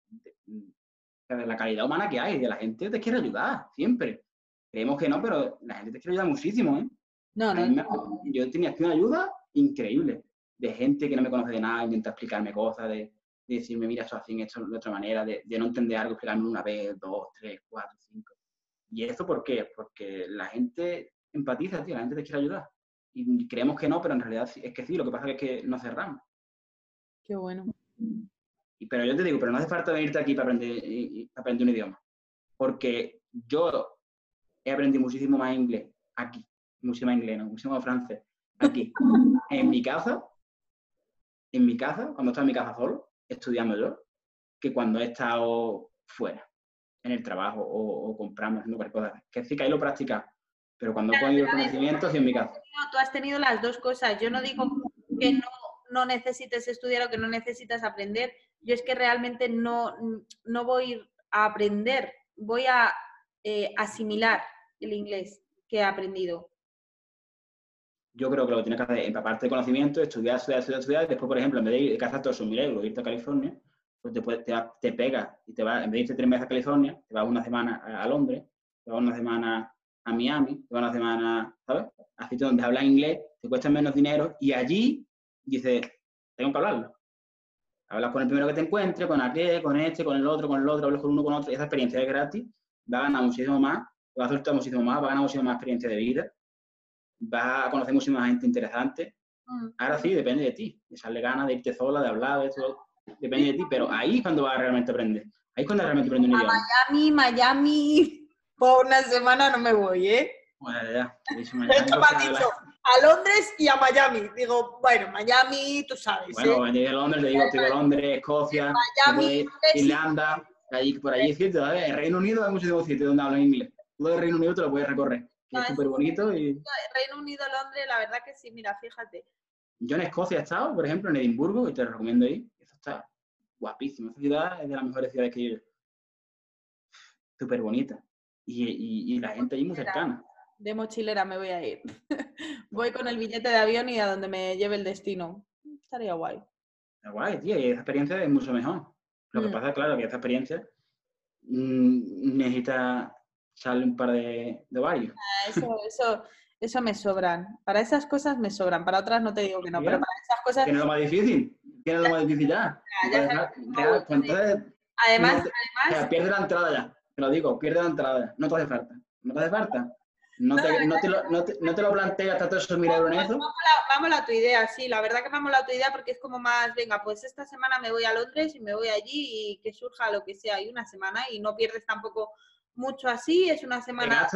de, la calidad humana que hay, de la gente te quiere ayudar, siempre. Creemos que no, pero la gente te quiere ayudar muchísimo, ¿eh? No, no. yo tenía una ayuda increíble de gente que no me conoce de nada, intenta explicarme cosas, de, de decirme, mira, esto así, esto de otra manera, de, no entender algo, explicarme una vez, dos, tres, cuatro, cinco. ¿Y esto por qué? Porque la gente empatiza, tío, la gente te quiere ayudar. Y creemos que no, pero en realidad es que sí, lo que pasa es que nos cerramos. Qué bueno. Y, pero yo te digo, pero no hace falta venirte aquí para aprender, para aprender un idioma. Porque yo he aprendido muchísimo más inglés aquí, muchísimo más inglés, muchísimo más francés aquí. en mi casa, en mi casa, cuando estaba en mi casa solo, estudiando yo que cuando he estado fuera, en el trabajo o, comprando, haciendo cualquier cosa. Que sí que ahí lo practicado, pero cuando he podido el conocimiento, sí en mi casa. Tú has tenido las dos cosas. Yo no digo que no, no necesites estudiar o que no necesitas aprender. Yo es que realmente no, no voy a aprender, voy a eh, asimilar el inglés que he aprendido yo creo que lo que tienes que hacer es empaparte de conocimiento, estudiar, estudiar, estudiar, estudiar, y después, por ejemplo, en vez de ir cazar todos esos mil euros, irte a California, pues te, te, te pegas y te vas, en vez de irte tres meses a California, te vas una semana a, Londres, te vas una semana a Miami, te vas una semana, ¿sabes? A sitios donde hablas inglés, te cuesta menos dinero, y allí dices, tengo que hablarlo. Hablas con el primero que te encuentres, con aquel, con este, con el otro, con el otro, hablas con uno, con otro, esa experiencia es gratis, va a ganar muchísimo más, va a soltar muchísimo más, va a ganar muchísimo más experiencia de vida, vas a conocer muchísima gente interesante. Mm. Ahora sí, depende de ti, de echarle ganas, de irte sola, de hablar, de eso, depende de ti, pero ahí es cuando vas a realmente aprender. Ahí es cuando realmente aprendes un idioma. Miami, Miami, por una semana no me voy, ¿eh? Bueno, ya. Dicho a Londres y a Miami. Digo, bueno, Miami, tú sabes. Bueno, ¿eh? a Londres, le digo, estoy a Londres, Escocia, Miami, Irlanda, allí, por allí es cierto, ¿sabes? En Reino Unido hay muchos sitios donde hablan inglés. Todo el Reino Unido te lo puedes recorrer. Es súper bonito y... Reino Unido, Londres, la verdad que sí, mira, fíjate. Yo en Escocia he estado, por ejemplo, en Edimburgo, y te lo recomiendo ahí. Eso está guapísimo. Esta ciudad es de las mejores ciudades que ido. Súper bonita. Y, y, la gente ahí muy cercana. De mochilera me voy a ir. voy con el billete de avión y a donde me lleve el destino. Estaría guay. Está guay, tío. Y esa experiencia es mucho mejor. Lo que mm. pasa, claro, que esta experiencia mmm, necesita sale un par de, de varios. Ah, eso, eso, eso me sobran. Para esas cosas me sobran. Para otras no te digo que no, pero para esas cosas. ¿Qué es lo más difícil? ¿Qué es lo más difícil ya? ya, pues además, además. pierde la entrada ya. Te lo digo, pierde la entrada. No te hace falta. No te hace falta. No te, no, te, lo, no, te, no te lo planteas hasta todos esos mil euros en eso. Vamos a, tu idea, sí, la verdad que vamos a tu idea porque es como más, venga, pues esta semana me voy a Londres y me voy allí y que surja lo que sea, y una semana y no pierdes tampoco mucho así, es una semana...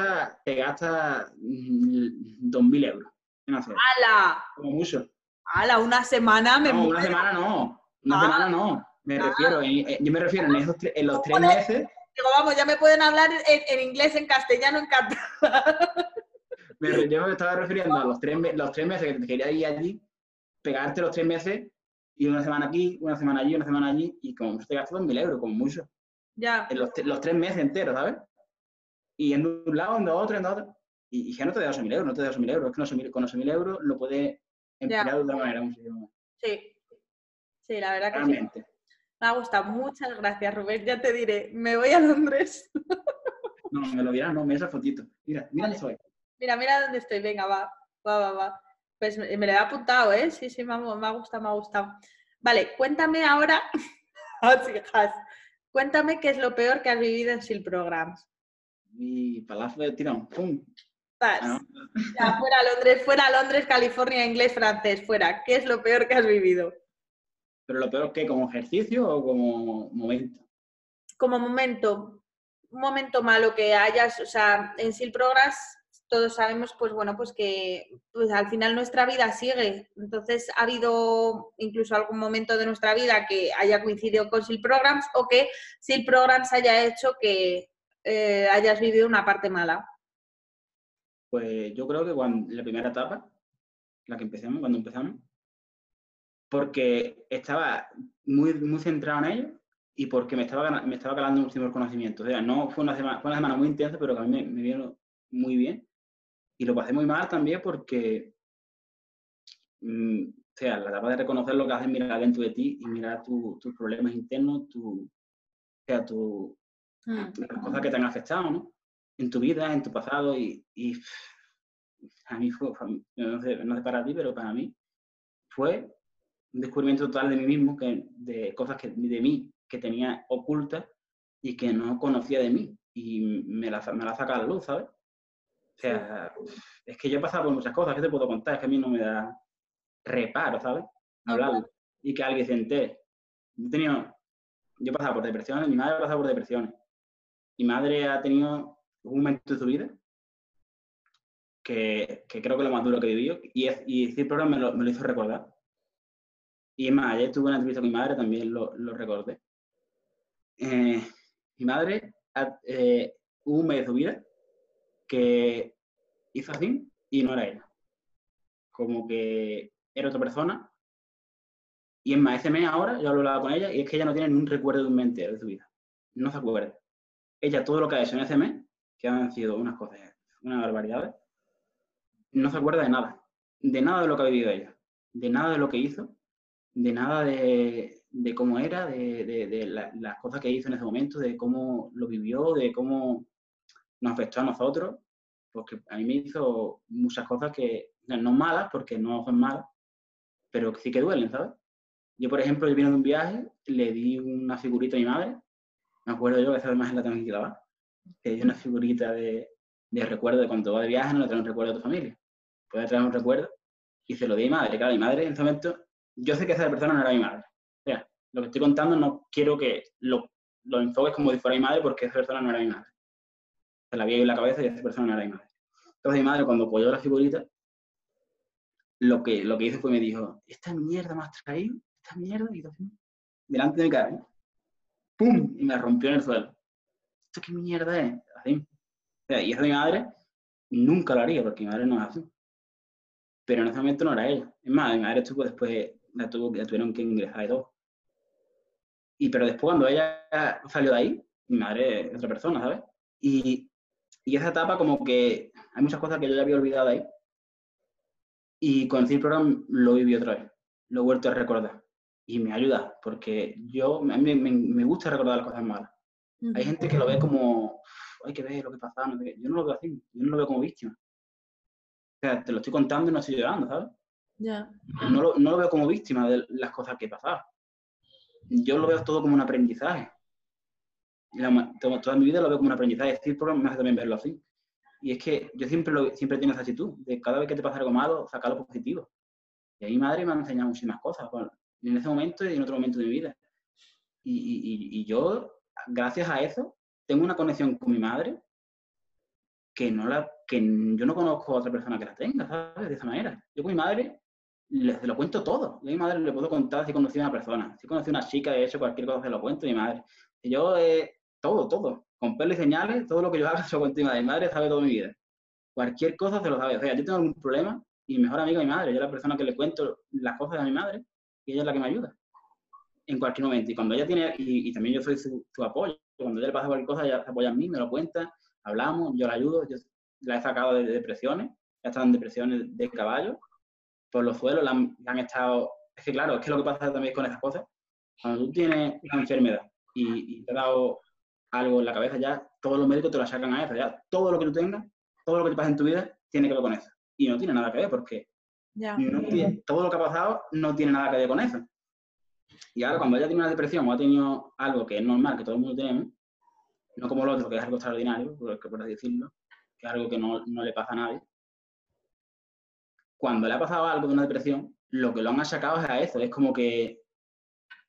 Te gasta, te mm, 2.000 euros en hacer. ¡Hala! Como mucho. ¡Hala! Una semana me... No, una semana no, una ah. semana no. Me ah. refiero, eh, yo me refiero en, esos, en los tres meses... Digo, vamos, ya me pueden hablar en, inglés, en castellano, en catalán. yo me estaba refiriendo a los tres, los tres meses que te quería ir allí, pegarte los tres meses y una semana aquí, una semana allí, una semana allí, y como te gastas 2.000 euros, como mucho. Ya. En los, los, tres meses enteros, ¿sabes? Y en un lado, en otro, en otro. Y, y ya no te da 8.000 euros, no te da 8.000 euros. Es que con 8.000 euros lo puedes emplear de otra manera. Sí. Sí, la verdad que sí. Me ha gustado. Muchas gracias, Rubén. Ya te diré, me voy a Londres. no, me lo dirás, no, me esa fotito. Mira, mira dónde soy. Mira, mira dónde estoy. Venga, va, va, va, va. Pues me, lo he apuntado, ¿eh? Sí, sí, me ha, me ha gustado, me ha gustado. Vale, cuéntame ahora, cuéntame qué es lo peor que has vivido en SIL Programs mi palazo de tirón. ¡Pum! Ah, ya, fuera Londres, fuera Londres, California, inglés, francés, fuera. ¿Qué es lo peor que has vivido? ¿Pero lo peor que como ejercicio o como momento? Como momento. Un momento malo que hayas, o sea, en SIL Programs todos sabemos, pues bueno, pues que pues al final nuestra vida sigue. Entonces, ha habido incluso algún momento de nuestra vida que haya coincidido con SIL Programs o que SIL Programs haya hecho que, eh, hayas vivido una parte mala? Pues yo creo que la primera etapa, la que empezamos, cuando empezamos, porque estaba muy, muy centrado en ello y porque me estaba, me estaba calando muchísimos conocimientos. O sea, no fue una semana, fue una semana muy intensa, pero que a mí me, vino muy bien. Y lo pasé muy mal también porque, mm, o sea, la etapa de reconocer lo que haces, mirar dentro de ti y mirar tus problemas internos, tu, o sea, tu, las mm. cosas que te han afectado, ¿no? En tu vida, en tu pasado y, a mí fue, no, sé, para ti, pero para mí fue un descubrimiento total de mí mismo, que, de cosas que, de mí que tenía ocultas y que no conocía de mí y me la, me la saca a la luz, ¿sabes? O sea, es que yo he pasado por muchas cosas, que te puedo contar? Es que a mí no me da reparo, ¿sabes? Hablarlo. Y que alguien se entere. Yo he tenido, yo he pasado por depresiones, mi madre ha pasado por depresiones mi madre ha tenido un momento de su vida que, creo que es lo más duro que he vivido y, es, y programa me lo, hizo recordar. Y es más, ayer tuve una entrevista con mi madre, también lo, lo recordé. Eh, mi madre eh, hubo un mes de su vida que hizo así y no era ella. Como que era otra persona. Y es más, ese mes ahora yo he hablado con ella y es que ella no tiene ni un recuerdo de un mes de su vida. No se acuerda ella todo lo que ha hecho en ese mes, que han sido unas cosas, unas barbaridades, no se acuerda de nada, de nada de lo que ha vivido ella, de nada de lo que hizo, de nada de, cómo era, de, las cosas que hizo en ese momento, de cómo lo vivió, de cómo nos afectó a nosotros, porque a mí me hizo muchas cosas que, no malas, porque no son malas, pero sí que duelen, ¿sabes? Yo, por ejemplo, yo vine de un viaje, le di una figurita a mi madre, me acuerdo yo esa imagen la tengo que hay una figurita de, de recuerdo de cuando vas de viaje, no le traes un recuerdo a tu familia. Puedes traer un recuerdo y se lo di a mi madre. Claro, mi madre en ese momento, yo sé que esa persona no era mi madre. O sea, lo que estoy contando no quiero que lo, lo enfoques como si fuera mi madre porque esa persona no era mi madre. Se la vi en la cabeza y esa persona no era mi madre. Entonces mi madre cuando apoyó la figurita, lo que, lo que hizo fue me dijo, esta mierda me has traído, esta mierda, y delante de mi cara. Y me rompió en el suelo. ¿Esto qué mierda es? Así. y eso mi madre nunca lo haría, porque mi madre no es así. Pero en ese momento no era ella. Es más, mi madre estuvo después, la, tuvo, la tuvieron que ingresar y todo. Y pero después cuando ella salió de ahí, mi madre es otra persona, ¿sabes? Y, y esa etapa como que hay muchas cosas que yo ya había olvidado ahí. Y con el programa lo viví otra vez, lo he vuelto a recordar. Y me ayuda, porque yo, a mí me, me gusta recordar las cosas malas. Hay gente que lo ve como, hay que ver lo que pasa, yo no lo veo así, yo no lo veo como víctima. O sea, te lo estoy contando y no estoy llorando, ¿sabes? Ya. No, lo, no lo veo como víctima de las cosas que pasaban. Yo lo veo todo como un aprendizaje. toda, mi vida lo veo como un aprendizaje. Este programa me hace también verlo así. Y es que yo siempre, lo, siempre tengo esa actitud de cada vez que te pasa algo malo, sacarlo positivo. Y a mi madre me ha enseñado muchísimas cosas, en ese momento y en otro momento de mi vida. Y, y, y yo, gracias a eso, tengo una conexión con mi madre que no la que yo no conozco a otra persona que la tenga, ¿sabes? De esa manera. Yo con mi madre le, lo cuento todo. Yo a mi madre le puedo contar si conocí a una persona, si conocí a una chica, de hecho, cualquier cosa se lo cuento a mi madre. Y yo, eh, todo, todo. Con pelos y señales, todo lo que yo haga se lo cuento a mi madre. Mi madre sabe toda mi vida. Cualquier cosa se lo sabe. O sea, yo tengo algún problema y mi mejor amiga mi madre. Yo la persona que le cuento las cosas a mi madre y ella es la que me ayuda en cualquier momento. Y cuando ella tiene, y, también yo soy su, su, apoyo, cuando ella le pasa cualquier cosa, ella se apoya a mí, me lo cuenta, hablamos, yo la ayudo, yo la he sacado de depresiones, ya estado en depresiones de caballo, por los suelos, la han, estado... Es que claro, es que lo que pasa también con esas cosas, cuando tú tienes una enfermedad y, te ha dado algo en la cabeza, ya todos los médicos te lo sacan a eso, ya todo lo que tú tengas, todo lo que te pasa en tu vida, tiene que ver con eso. Y no tiene nada que ver porque todo lo que ha pasado no tiene nada que ver con eso. Y ahora cuando ella tiene una depresión o ha tenido algo que es normal, que todo el mundo tenemos, no como lo otro, que es algo extraordinario, por, por así decirlo, que es algo que no, no, le pasa a nadie, cuando le ha pasado algo de una depresión, lo que lo han achacado es a eso, es como que,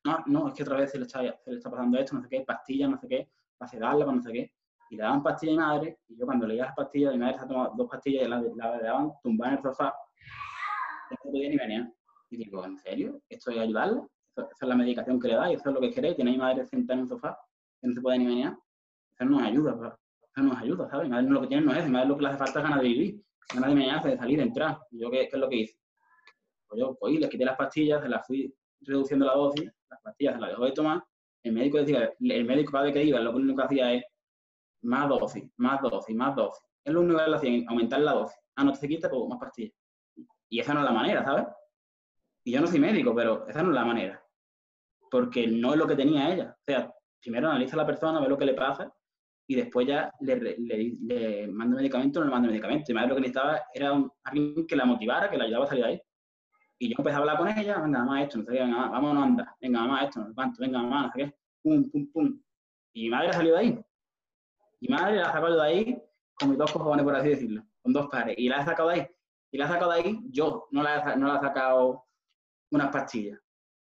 no, no, es que otra vez se le está, se le está pasando esto, no sé qué, pastillas, no sé qué, para sedarla, para no sé qué, y le daban pastillas a mi madre, y yo cuando leía las pastillas, mi madre se ha tomado dos pastillas y la, la, le daban tumbar en el sofá, no podía ni venir. Y digo, ¿en serio? ¿Esto es ayudarla? esa es la medicación que le da y eso es lo que queréis, tenéis madre sentada en un sofá que no se puede ni venir, eso no ayuda, pues. eso nos ayuda, ¿sabes? Madre lo que tiene no es, madre lo que le hace falta es ganas de vivir, ganas de de salir, de entrar. ¿Y yo qué, qué, es lo que hice? Pues yo, pues, les quité las pastillas, se las fui reduciendo la dosis, las pastillas se las dejó de tomar, el médico decía, el médico cada vez que iba, lo único que hacía es más dosis, más dosis, más dosis. Es lo único que le hacía, aumentar la dosis. Ah, no te quita, pues más pastillas. Y esa no es la manera, ¿sabes? Y yo no soy médico, pero esa no es la manera porque no es lo que tenía ella. O sea, primero analiza a la persona, ve lo que le pasa y después ya le, manda medicamento o no le manda medicamento. Y más lo que necesitaba era alguien que la motivara, que la ayudara a salir de ahí. Y yo empecé a hablar con ella, venga, mamá, esto, no sé qué, venga, vámonos a andar, venga, mamá, esto, no sé cuánto, venga, mamá, no sé qué, pum, pum, pum. Y mi madre salió de ahí. Mi madre la sacó de ahí con mis dos cojones, por así decirlo, con dos pares. Y la he sacado de ahí. Y la he sacado de ahí yo, no la he, no la he sacado unas pastillas.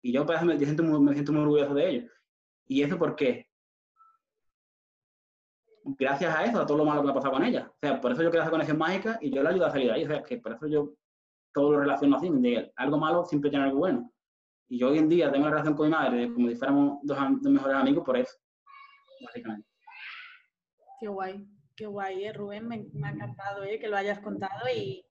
Y yo pues, me, siento muy, me siento muy orgulloso de ello. ¿Y eso por qué? Gracias a eso, a todo lo malo que ha pasado con ella. O sea, por eso yo creo esa conexión mágica y yo la ayudo a salir de ahí. O sea, que por eso yo todo lo relaciono así, de algo malo siempre tiene algo bueno. Y yo hoy en día tengo una relación con mi madre como si fuéramos dos, mejores amigos por eso, básicamente. Qué guay, qué guay, ¿eh, Rubén. Me, me ha encantado ¿eh? que lo hayas contado y,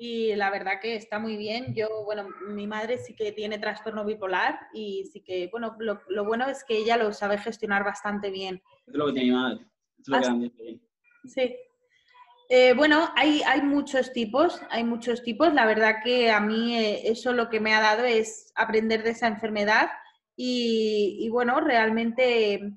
y la verdad que está muy bien. Yo, bueno, mi madre sí que tiene trastorno bipolar y sí que, bueno, lo, lo bueno es que ella lo sabe gestionar bastante bien. Es lo que tiene mi madre. Es lo que sí. Eh, bueno, hay, hay muchos tipos, hay muchos tipos. La verdad que a mí eh, eso lo que me ha dado es aprender de esa enfermedad y, y bueno, realmente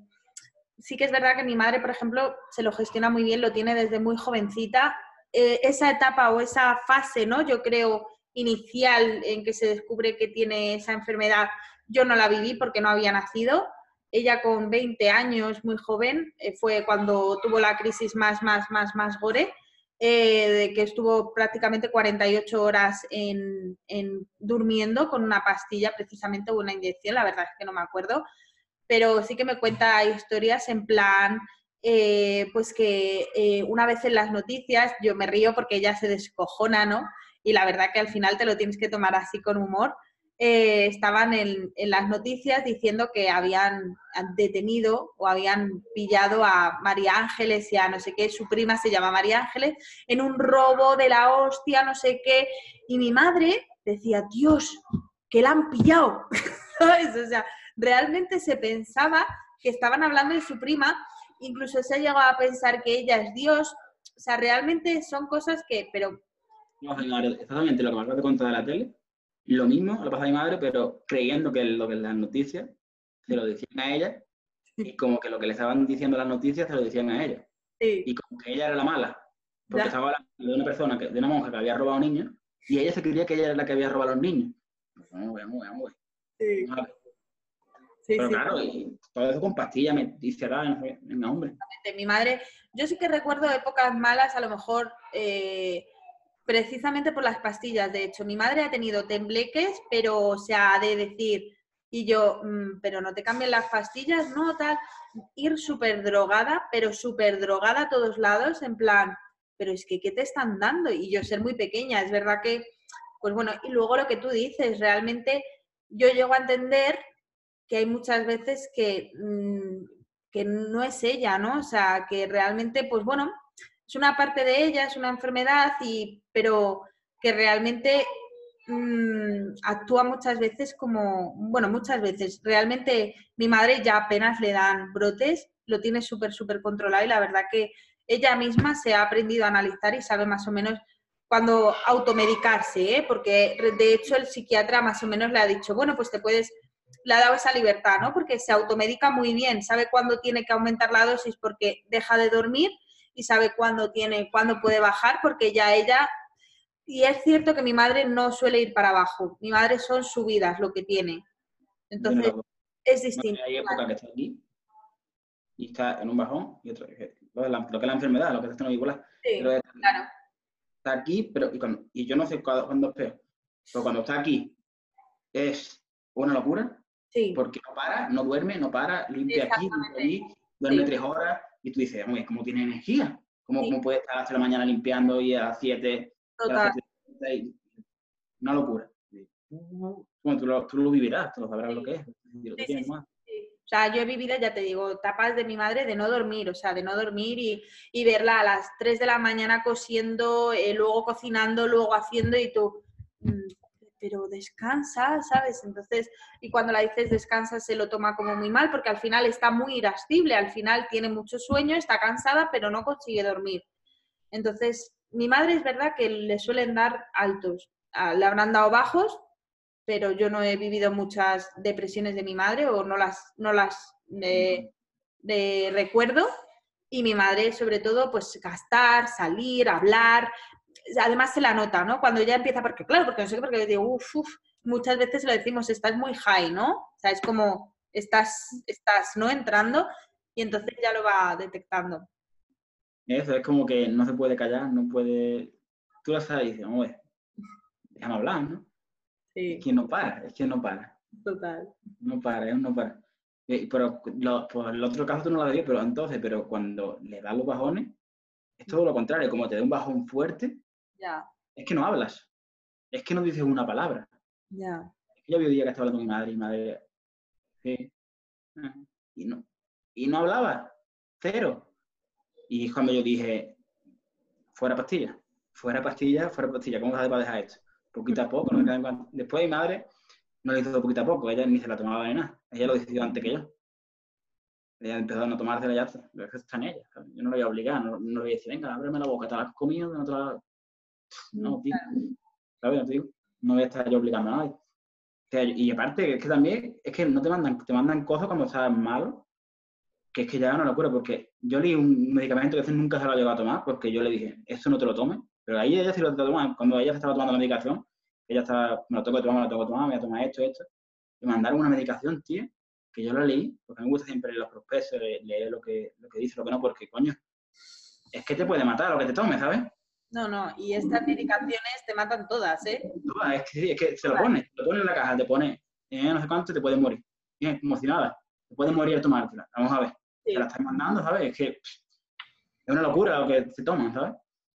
sí que es verdad que mi madre, por ejemplo, se lo gestiona muy bien, lo tiene desde muy jovencita eh, esa etapa o esa fase, ¿no? Yo creo inicial en que se descubre que tiene esa enfermedad, yo no la viví porque no había nacido. Ella con 20 años, muy joven, eh, fue cuando tuvo la crisis más, más, más, más gore, eh, de que estuvo prácticamente 48 horas en, en, durmiendo con una pastilla, precisamente, o una inyección, la verdad es que no me acuerdo, pero sí que me cuenta historias en plan, eh, pues que eh, una vez en las noticias, yo me río porque ella se descojona, ¿no? Y la verdad que al final te lo tienes que tomar así con humor. Eh, estaban en, en, las noticias diciendo que habían detenido o habían pillado a María Ángeles y a no sé qué, su prima se llama María Ángeles, en un robo de la hostia, no sé qué. Y mi madre decía, Dios, que la han pillado. O sea, realmente se pensaba que estaban hablando de su prima incluso se ha llegado a pensar que ella es Dios. O sea, realmente son cosas que, pero... No, exactamente lo que me acabas de contar de la tele, lo mismo lo pasa a mi madre, pero creyendo que lo que las noticias se lo decían a ella, y como que lo que le estaban diciendo las noticias se lo decían a ella. Y como que ella era la mala, porque estaba hablando de una persona, que, de una monja que había robado niños, y ella se creía que ella era la que había robado a los niños. Vamos, vamos, vamos. Sí. Pero claro, y todo eso con pastillas, me dice, venga, hombre. Mi madre, yo sí que recuerdo épocas malas, a lo mejor eh, precisamente por las pastillas. De hecho, mi madre ha tenido tembleques, pero se ha de decir, y yo, mm, pero no te cambien las pastillas, no, tal, ir súper drogada, pero súper drogada a todos lados, en plan, pero es que, ¿qué te están dando? Y yo ser muy pequeña, es verdad que, pues bueno, y luego lo que tú dices, realmente yo llego a entender que hay muchas veces que, mm, que no es ella, ¿no? O sea, que realmente, pues bueno, es una parte de ella, es una enfermedad, y, pero que realmente mmm, actúa muchas veces como, bueno, muchas veces. Realmente mi madre ya apenas le dan brotes, lo tiene súper, súper controlado y la verdad que ella misma se ha aprendido a analizar y sabe más o menos cuándo automedicarse, ¿eh? porque de hecho el psiquiatra más o menos le ha dicho, bueno, pues te puedes le ha dado esa libertad, ¿no? Porque se automedica muy bien, sabe cuándo tiene que aumentar la dosis porque deja de dormir y sabe cuándo tiene, cuándo puede bajar porque ya ella y es cierto que mi madre no suele ir para abajo. Mi madre son subidas lo que tiene. Entonces es distinto. hay época que está aquí y está en un bajón y otro, lo, que es la enfermedad, lo que es esto no igual. Sí, claro. Está aquí, pero y, yo no sé cuándo, es peor. Pero cuando está aquí es una locura porque no para, no duerme, no para, limpia aquí, limpia allí, duerme tres horas y tú dices, oye, ¿cómo tiene energía? ¿Cómo, ¿Cómo, puede estar hasta la mañana limpiando y a las 7? Una locura. Bueno, tú, lo, tú lo vivirás, tú lo sabrás lo que es. O sea, yo he vivido, ya te digo, tapas de mi madre de no dormir, o sea, de no dormir y, y verla a las 3 de la mañana cosiendo, eh, luego cocinando, luego haciendo y tú, mm, pero descansa, ¿sabes? Entonces, y cuando la dices descansa se lo toma como muy mal porque al final está muy irascible, al final tiene mucho sueño, está cansada, pero no consigue dormir. Entonces, mi madre es verdad que le suelen dar altos, le habrán dado bajos, pero yo no he vivido muchas depresiones de mi madre o no las, no las de, de recuerdo. Y mi madre, sobre todo, pues gastar, salir, hablar, además se la nota, ¿no? Cuando ella empieza, porque claro, porque no sé qué, porque digo, uff, uf, muchas veces lo decimos, estás muy high, ¿no? O sea, es como, estás, estás, ¿no? Entrando y entonces ya lo va detectando. Eso, es como que no se puede callar, no puede... Tú lo sabes y dices, oye, déjame hablar, ¿no? Sí. Es que no para, es que no para. Total. No para, es no para. Eh, pero lo, pues el otro caso tú no lo verías, pero entonces, pero cuando le das los bajones, es todo lo contrario, como te da un bajón fuerte, es que no hablas. Es que no dices una palabra. Ya. Es que yo había un día que estaba hablando con mi madre y mi madre. Sí. Y no. Y no hablaba. Cero. Y cuando yo dije, fuera pastilla. Fuera pastilla, fuera pastilla. ¿Cómo hace para dejar esto? Poquito a poco. Después mi madre no lo hizo poquito a poco. Ella ni se la tomaba ni nada. Ella lo decidió antes que yo. Ella empezó a no tomársela ya. Pero es que está en ella. Yo no la voy a obligar. No, no le voy a decir, venga, ábreme la boca. Te la has comido, no te la no, tío. ¿Sabes? Tío? No voy a estar yo obligando a nadie. y aparte, es que también, es que no te mandan, te mandan cosas cuando estás malo, que es que ya es una locura, porque yo leí un medicamento que a veces nunca se lo ha llegado a tomar, porque yo le dije, esto no te lo tomes, pero ahí ella sí lo toma, cuando ella se estaba tomando la medicación, ella estaba, me lo tengo que tomar, me lo tengo que tomar, me voy a tomar esto, esto, y mandaron una medicación, tío, que yo la leí, porque me gusta siempre leer los prospectos, leer lo que, lo que dice, lo que no, porque coño, es que te puede matar lo que te tomes, ¿sabes? No, no, y estas medicaciones te matan todas, ¿eh? Todas, es que sí, es que se lo pone, lo pone en la caja, te pone, eh, no sé cuánto, te puedes morir. Bien, como si nada, te puedes morir a tomártela. Vamos a ver. te la están mandando, ¿sabes? Es que es una locura lo que se toman, ¿sabes?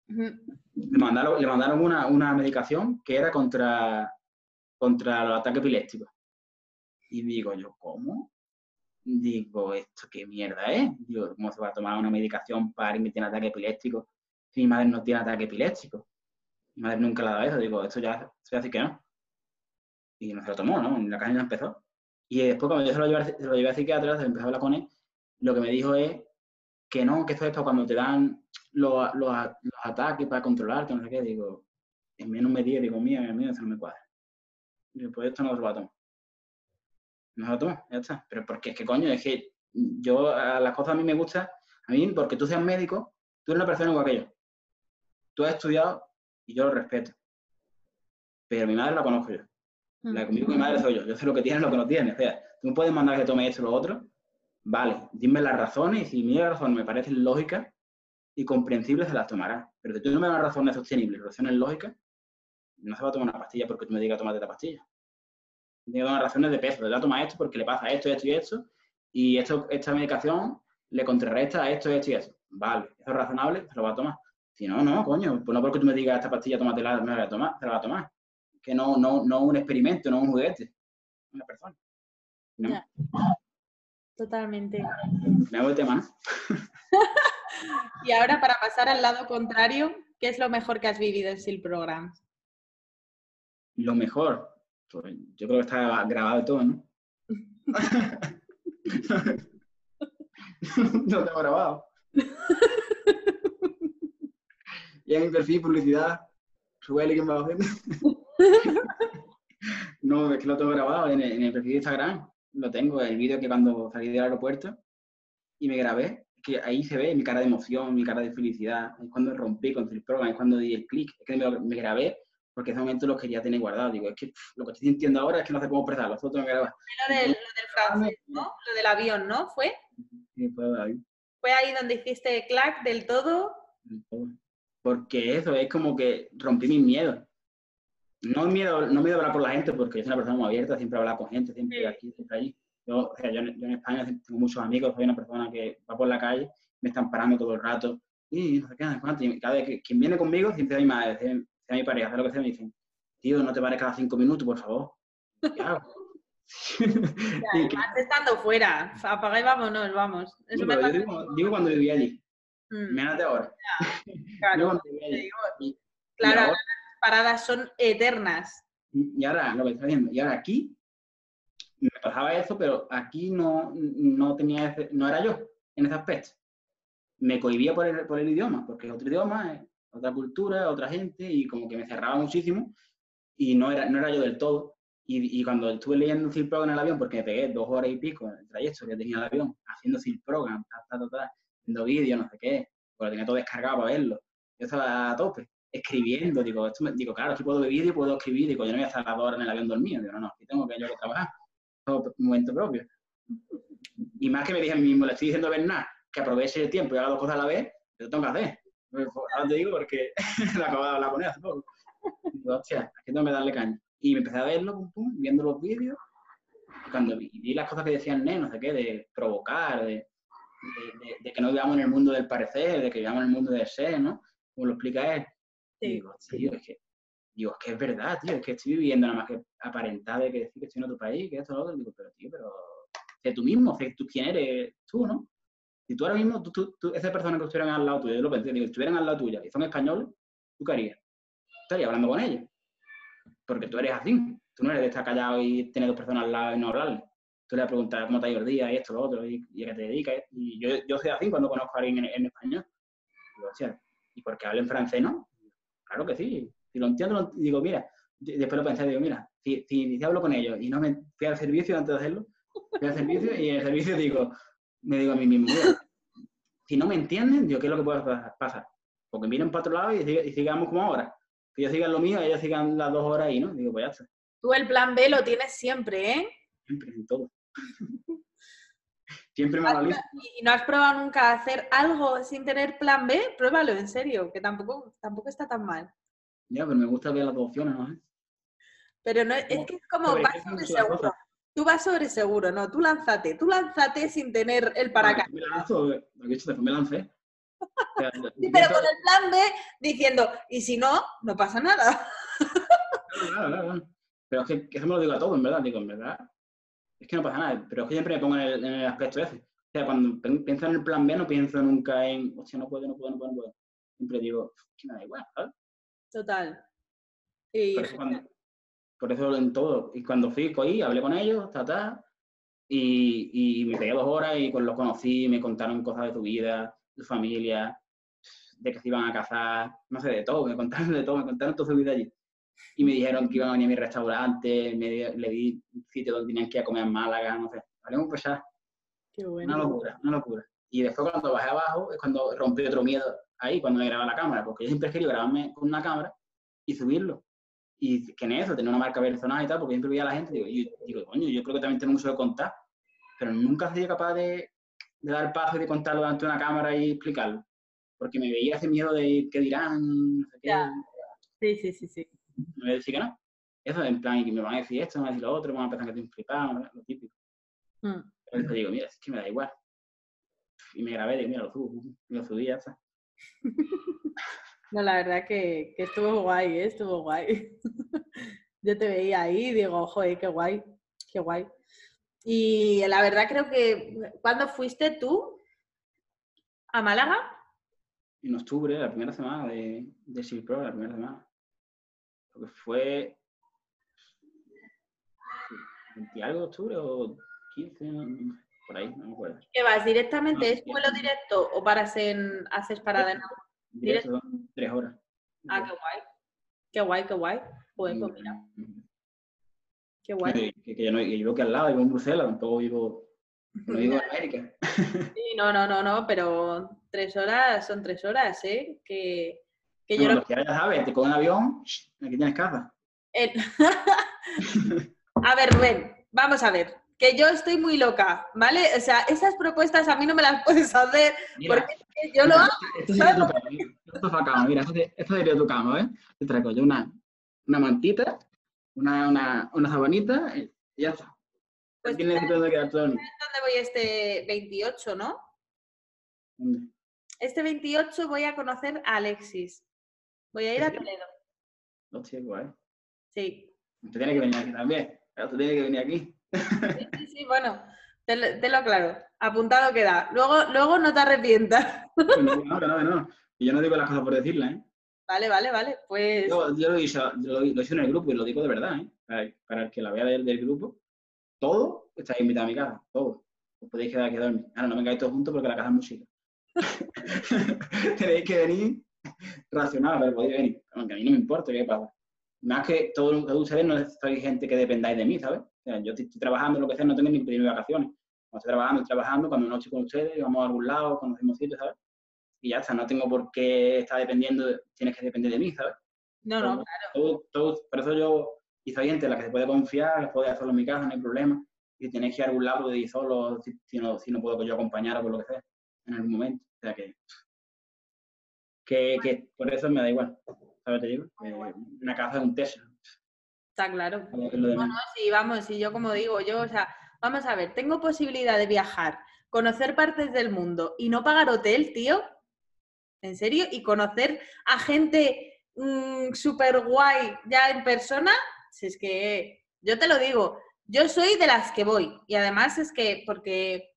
Le mandaron, le mandaron una, una, medicación que era contra, contra los ataques epilépticos. Y digo yo, ¿cómo? Digo, ¿esto qué mierda es? Digo, ¿cómo se va a tomar una medicación para que tiene ataque epiléptico mi madre no tiene ataque epiléptico? Mi madre nunca le ha dado eso. Digo, esto ya se hace que no. Y no se lo tomó, ¿no? En la calle empezó. Y después, cuando yo se lo llevé, se lo llevé a psiquiatra, se empezó a hablar con él, lo que me dijo es que no, que esto es para cuando te dan los, los, ataques para controlarte, no sé qué. Digo, en menos medida, digo, mía, mía, eso no me cuadra. Digo, pues esto no lo va a tomar. No lo tomo, ya está. Pero porque es que, coño, es que yo, a las cosas a mí me gustan, a mí, porque tú seas médico, tú eres una persona igual que yo. Tú has estudiado y yo lo respeto. Pero mi madre la conozco yo. La conmigo mi madre soy yo. Yo sé lo que tiene y lo que no tiene. O sea, tú me puedes mandar que tome esto o lo otro. Vale, dime las razones y si mi razón me parecen lógicas y comprensibles, se las tomará. Pero si tú no me das razones sostenibles, razones lógicas, no se va a tomar una pastilla porque tú me digas tomate esta pastilla. Tiene tomar razones de peso. Le va a tomar esto porque le pasa esto, esto y esto. Y esto, esta medicación le contrarresta esto, esto y esto. Vale, eso es razonable, se lo va a tomar. Si no, no, coño, pues no porque tú me digas esta pastilla, tómatela, me la voy a tomar, se la va a tomar que no, no, no un experimento, no un juguete, una persona. Totalmente. Me hago el tema, ¿no? y ahora para pasar al lado contrario, ¿qué es lo mejor que has vivido en SIL Programs? Lo mejor, pues yo creo que está grabado todo, ¿no? no tengo grabado. Y en mi perfil publicidad, sube el que me va a hacer. no, es que lo tengo grabado en el, perfil de Instagram. Lo tengo, el vídeo que cuando salí del aeropuerto y me grabé, que ahí se ve mi cara de emoción, mi cara de felicidad. Es cuando rompí con el programa, es cuando di el clic. Es que me, grabé porque en ese momento lo quería tener guardado. Digo, es que lo que estoy sintiendo ahora es que no sé cómo expresarlo. Lo, tengo que grabar. Lo, del, lo del francés, ¿no? Lo del avión, ¿no? ¿Fue? Sí, fue ahí. ¿Fue ahí donde hiciste clac del todo? Porque eso es como que rompí mis miedos no miedo, no miedo a hablar por la gente porque yo soy una persona muy abierta, siempre hablar con gente, siempre aquí, siempre allí. Yo, o sea, yo, en España tengo muchos amigos, soy una persona que va por la calle, me están parando todo el rato, y no sé qué, y cada vez que quien viene conmigo, siempre a mi madre, sea, mi pareja, hace lo que sea, me dicen, tío, no te pares cada cinco minutos, por favor. ¿Qué hago? ya, estando fuera, apaga y vámonos, vamos. Eso me digo, digo, cuando vivía allí. Mm. Mírate ahora. claro, claro paradas son eternas. Y ahora, lo que está diciendo, y ahora aquí me pasaba eso, pero aquí no, no tenía, no era yo en ese aspecto. Me cohibía por el, por el idioma, porque es otro idioma, otra cultura, otra gente, y como que me cerraba muchísimo, y no era, no era yo del todo. Y, y cuando estuve leyendo Sil Program en el avión, porque me pegué dos horas y pico en el trayecto que tenía el avión, haciendo Sil Program, haciendo vídeos, no sé qué, porque tenía todo descargado para verlo. Yo estaba a tope escribiendo, digo, esto digo, claro, aquí puedo vivir y puedo escribir, digo, yo no voy a estar a dos horas en el avión dormido, digo, no, no, aquí tengo que yo que trabajar, todo momento propio. Y más que me dije a mí mismo, le estoy diciendo a Bernard que aproveche el tiempo y haga dos cosas a la vez, yo tengo que hacer. Pues, pues, ahora te digo porque la acabo de hablar con él hace poco. Digo, hostia, aquí tengo que darle caña. Y me empecé a verlo, pum, pum, viendo los vídeos, cuando vi, vi, las cosas que decían no sé qué, de provocar, de, de, de, que no vivamos en el mundo del parecer, de que vivamos en el mundo del ser, ¿no? Como lo explica él. Digo, tío, es que, digo, es que es verdad, tío, es que estoy viviendo nada más que aparentar de que decir que estoy en otro país, que esto, lo otro. Digo, pero tío, pero sé tú mismo, sé tú quién eres tú, ¿no? Si tú ahora mismo, tú, tú, esa persona que estuvieran al lado tuyo, yo lo pensé, digo, estuvieran al lado tuya y son españoles, ¿tú qué harías? Estarías hablando con ellos. Porque tú eres así. Tú no eres de estar callado y tener dos personas al lado y no hablarle. Tú le vas a preguntar cómo te ha ido el día y esto, lo otro, y, a qué te dedicas. Y yo, yo soy así cuando conozco a alguien en, español. ¿y porque hablo en francés, no? Claro que sí. Si lo entiendo, digo, mira, después lo pensé, digo, mira, si, si, hablo con ellos y no me fui al servicio antes de hacerlo, fui al servicio y en el servicio digo, me digo a mí mismo, mira, si no me entienden, digo, ¿qué es lo que puede pasar? Porque miren para otro lado y, sigamos como ahora. Que ellos sigan lo mío y ellos sigan las dos horas ahí, ¿no? Digo, pues ya está. Tú el plan B lo tienes siempre, ¿eh? Siempre, en todo. Siempre me analizo. ¿Y no has probado nunca hacer algo sin tener plan B? Pruébalo, en serio, que tampoco, tampoco está tan mal. Ya, pero me gusta ver las dos opciones, ¿no? Pero no, es que es como vas sobre seguro. Tú vas sobre seguro, no, tú lánzate, tú lánzate sin tener el paracaídas. lanzo, lo que he después me lancé. Sí, pero con el plan B diciendo, y si no, no pasa nada. Claro, claro, claro. Pero es que, que eso me lo digo a todos, en verdad. Digo, en verdad, es que no pasa nada. Pero es que siempre me pongo en el, en el aspecto ese. O sea, cuando pienso en el plan B, no pienso nunca en, hostia, no puedo, no puedo, no puedo, no puedo. Siempre digo, que me da igual, ¿sabes? Total. Y Por eso, cuando- por eso en todo. Y cuando fui, cogí, hablé con ellos, ta, ta, y, y me pegué dos horas y pues los conocí, me contaron cosas de su vida, de su familia, de que se iban a casar, no sé, de todo, me contaron de todo, me contaron toda su vida allí. Y me dijeron que iban a venir a mi restaurante, me le di un sitio donde tenían que ir a comer en Málaga, no sé. Hablemos pues ya, qué una bueno. locura, una locura. Y después cuando bajé abajo es cuando rompí otro miedo ahí, cuando me grababa la cámara, porque yo siempre he querido grabarme con una cámara y subirlo. Y que en eso, tener una marca personal y tal, porque siempre veía a la gente, digo, y digo, coño, yo creo que también tengo mucho de contar, pero nunca he sido capaz de, de dar paso y de contarlo delante de una cámara y explicarlo. Porque me veía ese miedo de qué dirán, no sé qué, Ya. Sí, sí, sí, sí. Me voy a decir que no. Eso en plan, y me van a decir esto, me van a decir lo otro, me van a pensar que estoy un flipado, lo típico. Mm. Después digo, mira, es que me da igual. Y me grabé, digo, mira, lo subo, lo subí, ya está. No, la verdad que, que estuvo guay, ¿eh? estuvo guay. Yo te veía ahí y digo, joder, qué guay, qué guay. Y la verdad creo que, ¿cuándo fuiste tú a Málaga? En octubre, la primera semana de, de Civil Pro, la primera semana. Creo que fue 20 y algo de octubre o 15, no- no- por ahí, no me acuerdo. ¿Qué vas directamente? ¿Es vuelo directo o paras en, haces parada en... Directo, tres horas. Ah, qué guay. Qué guay, qué guay. Pues, pues mira, qué guay. Que, que, yo, no, que yo vivo aquí al lado, vivo en Bruselas, tampoco vivo, no vivo en América. Sí, no, no, no, no, pero tres horas son tres horas, ¿eh? Que, que yo no... ya sabes, te coges un avión, aquí tienes casa. el- a ver, Rubén, vamos a ver. Que yo estoy muy loca, ¿vale? O sea, esas propuestas a mí no me las puedes hacer Mira, porque yo lo hago. Esto sería tu cama, mira. Esto es la cama, mira, esto, se- esto sería tu cama, ¿ves? Te traigo yo una, una mantita, una, una, una sabanita y ya está. Pues quedar todo. ¿Dónde voy este 28, no? ¿Dónde? Este 28 voy a conocer a Alexis. Voy a ir a. Toledo. Hostia, guay. Sí. Usted tiene que venir aquí también. Usted tiene que venir aquí. Sí, sí, sí, bueno, te lo, te lo aclaro. Apuntado queda. Luego, luego no te arrepientas. No, que no, que no, no. Y yo no digo las cosas por decirlas, ¿eh? Vale, vale, vale. Pues Yo, yo lo, hice, yo lo, lo hice en el grupo y lo digo de verdad, ¿eh? Para, para el que la vea del, del grupo, todo estáis invitados a mi casa, todo. Os podéis quedar aquí a dormir. Ahora no vengáis todos juntos porque la casa es muy chica. Tenéis que venir racional, pero podéis venir. Aunque a mí no me importa qué pasa. Más que todos todos ustedes no sois gente que dependáis de mí, ¿sabes? O sea, yo estoy, estoy trabajando, lo que sea, no tengo ni de vacaciones. Cuando estoy trabajando, estoy trabajando, cuando no estoy con ustedes, vamos a algún lado, conocemos sitios, ¿sabes? Y ya está, no tengo por qué estar dependiendo, de- tienes que depender de mí, ¿sabes? no, no, Todo- todo- todo- por eso yo, y soy gente en la que se puede confiar, que puede hacerlo en mi casa, no hay problema. Y tenéis que ir a algún lado, podéis ir solo, si, si no, si no puedo que yo acompañar o por lo que sea, en algún momento. O sea que, que, que por eso me da igual. ¿Sabes? Te digo, que una casa es un tesoro. está claro. de No, sí, vamos, y yo como digo, yo, o sea, vamos a ver, tengo posibilidad de viajar, conocer partes del mundo y no pagar hotel, tío. ¿En serio? Y conocer a gente súper guay ya en persona, si es que yo te lo digo, yo soy de las que voy. Y además es que, porque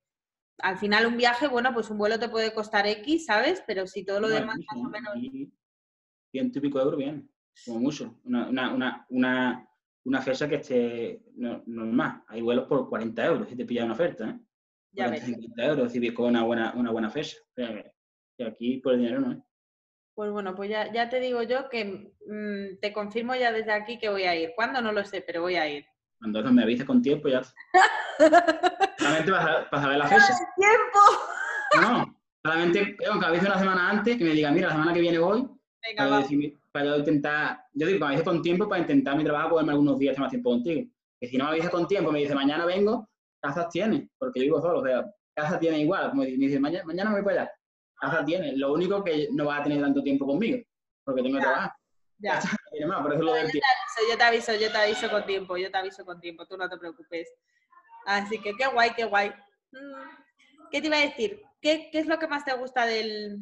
al final un viaje, bueno, pues un vuelo te puede costar X, ¿sabes? Pero si todo lo demás más o menos... ciento y pico euros bien, como mucho. Una, una, una, una, fecha que esté no- normal. Hay vuelos por 40 euros si te pillas una oferta, ¿eh? Ya 40, ves. 50 euros si con una buena, una buena fecha. O sea, que- aquí por el dinero no es. Pues bueno, pues ya, ya te digo yo que mm, te confirmo ya desde aquí que voy a ir. ¿Cuándo? No lo sé, pero voy a ir. Cuando eso me avises con tiempo ya. Solamente para, para saber la fecha. ¡Tiempo! No. Solamente tengo que avise una semana antes que me diga, mira, la semana que viene voy. Venga, Para, decir- para yo intentar, yo digo, me avise con tiempo para intentar mi trabajo, ponerme algunos días más tiempo contigo. Que si no me avise con tiempo, me dice, mañana vengo, casas tiene, porque yo vivo solo, o sea, casa tiene igual. Como me dice, mañana, mañana me voy para allá. Casa tiene. Lo único que no va a tener tanto tiempo conmigo, porque tengo que trabajar. Ya. Más, por eso lo del tiempo. Eso, yo te aviso, yo te aviso con tiempo, yo te aviso con tiempo, tú no te preocupes. Así que qué guay, qué guay. Mm, ¿Qué te iba a decir? ¿qué, qué es lo que más te gusta del,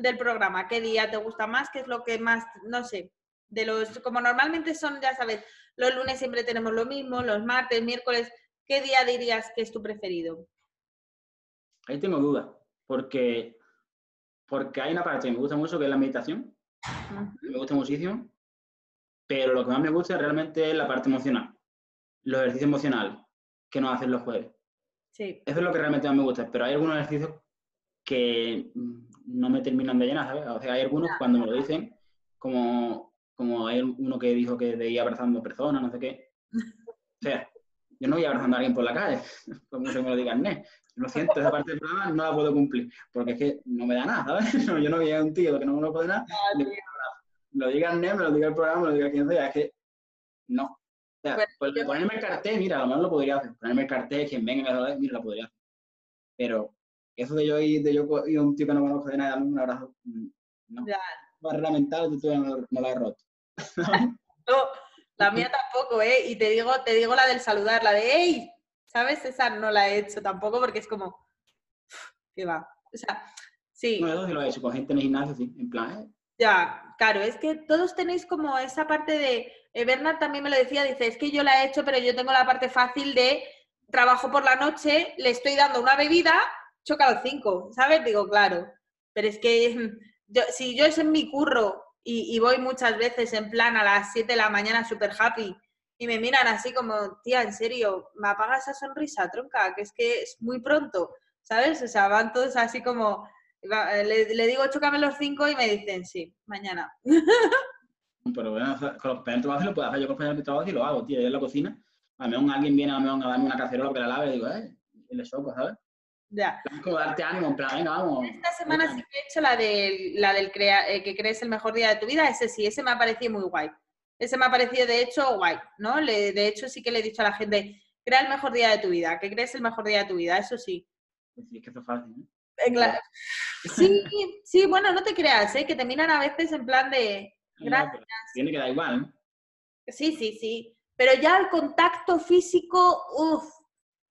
del programa? ¿Qué día te gusta más? ¿Qué es lo que más, no sé, de los, como normalmente son, ya sabes, los lunes siempre tenemos lo mismo, los martes, miércoles, ¿qué día dirías que es tu preferido? Ahí tengo dudas, porque, porque hay una parte que me gusta mucho que es la meditación, me gusta muchísimo, pero lo que más me gusta realmente es la parte emocional, los ejercicios emocionales que nos hacen los jueves. Sí. Eso es lo que realmente más me gusta, pero hay algunos ejercicios que mm, no me terminan de llenar, ¿sabes? O sea, hay algunos cuando me lo dicen, como, como hay uno que dijo que de ir abrazando personas, no sé qué. O sea, yo no voy abrazando a alguien por la calle, como se me lo digan, ¿no? Lo siento, esa parte del programa no la puedo cumplir, porque es que no me da nada, ¿sabes? yo no voy a un tío que no me lo puede dar, lo diga el NEM, me lo diga el programa, me lo diga quien sea, es que no. O sea, pues, ponerme el cartel, mira, a lo mejor lo podría hacer. Ponerme el cartel, quien venga y me lo mira, lo podría hacer. Pero eso de yo ir, de yo a un tío que no conozco de nada, un abrazo, mm, no. Ya. Barrera mental, tú no, no la he roto. no, la mía tampoco, ¿eh? Y te digo, te digo la del saludar, la de ¡Ey! ¿Sabes? Esa no la he hecho tampoco porque es como, ¿qué va? O sea, sí. No, eso sí lo he hecho con gente en el gimnasio, sí, en plan, ¿eh? Ya, claro, es que todos tenéis como esa parte de, eh, Bernard también me lo decía, dice, es que yo la he hecho, pero yo tengo la parte fácil de trabajo por la noche, le estoy dando una bebida, choca los cinco, ¿sabes? Digo, claro, pero es que si yo es en mi curro y, voy muchas veces en plan a las 7 de la mañana súper happy y me miran así como, tía, en serio, me apaga esa sonrisa, tronca, que es que es muy pronto, ¿sabes? O sea, van todos así como, le, le digo, chócame los cinco y me dicen, sí, mañana. Pero bueno, con los compañeros de trabajo lo puedo hacer yo con los de trabajo y lo hago, tío, yo en la cocina. A lo mejor alguien viene a, lo a darme una cacerola que la lave y digo, eh, y le choco, ¿sabes? Ya. Es como darte ánimo, en plan, venga, vamos. Esta semana sí que he hecho la del, la del crea, eh, que crees el mejor día de tu vida, ese sí, ese me ha parecido muy guay. Ese me ha parecido, de hecho, guay, ¿no? Le, de hecho, sí que le he dicho a la gente, crea el mejor día de tu vida, que crees el mejor día de tu vida, eso sí. Sí, es que es fácil. Eh, sí, sí, bueno, no te creas, ¿eh? que te miran a veces en plan de, gracias. tiene que dar igual, Sí, sí, sí. Pero ya el contacto físico, uff,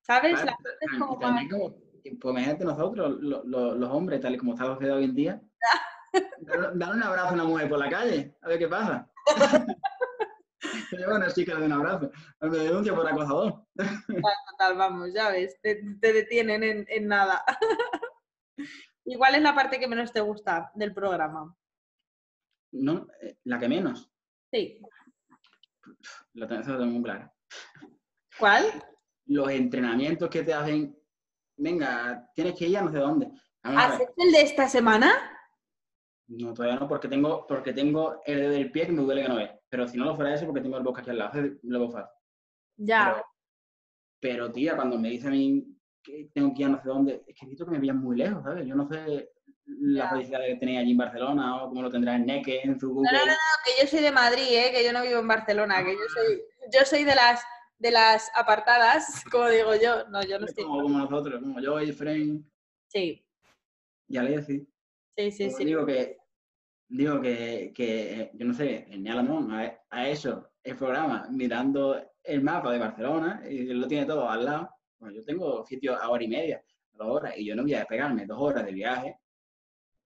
¿sabes? la gente es como pues imagínate nosotros, los hombres, tal y como está la sociedad hoy en día, dar, un abrazo a una mujer por la calle, a ver qué pasa. Lleva una chica de un abrazo, me denuncia por acosador. Total, vamos, ya ves, te, detienen en, en nada. Igual es la parte que menos te gusta del programa? No, eh, la que menos. Sí. Lo tengo muy claro. ¿Cuál? Los entrenamientos que te hacen venga, tienes que ir a no sé dónde. ¿Haces el de esta semana? No, todavía no, porque tengo, porque tengo el dedo del pie que me duele que no ve. Pero si no lo fuera eso, porque tengo el bosque aquí al lado, lo fácil. Ya. Pero, tía, cuando me dice a mí que tengo que ir a no sé dónde, es que visto que me pillan muy lejos, ¿sabes? Yo no sé la felicidad que tenéis allí en Barcelona o cómo lo tendrá en Neque, en su No, no, no, que yo soy de Madrid, ¿eh? que yo no vivo en Barcelona, que yo soy, yo soy de las de las apartadas, como digo yo. No, yo no estoy. Como, como nosotros, como yo y Efraín. Sí. Ya le decía. Sí, sí, sí. Digo que, digo que, que yo no sé, en Alamón a, a eso, el programa, mirando el mapa de Barcelona, y lo tiene todo al lado. Bueno, yo tengo sitio a hora y media, dos horas, y yo no voy a pegarme dos horas de viaje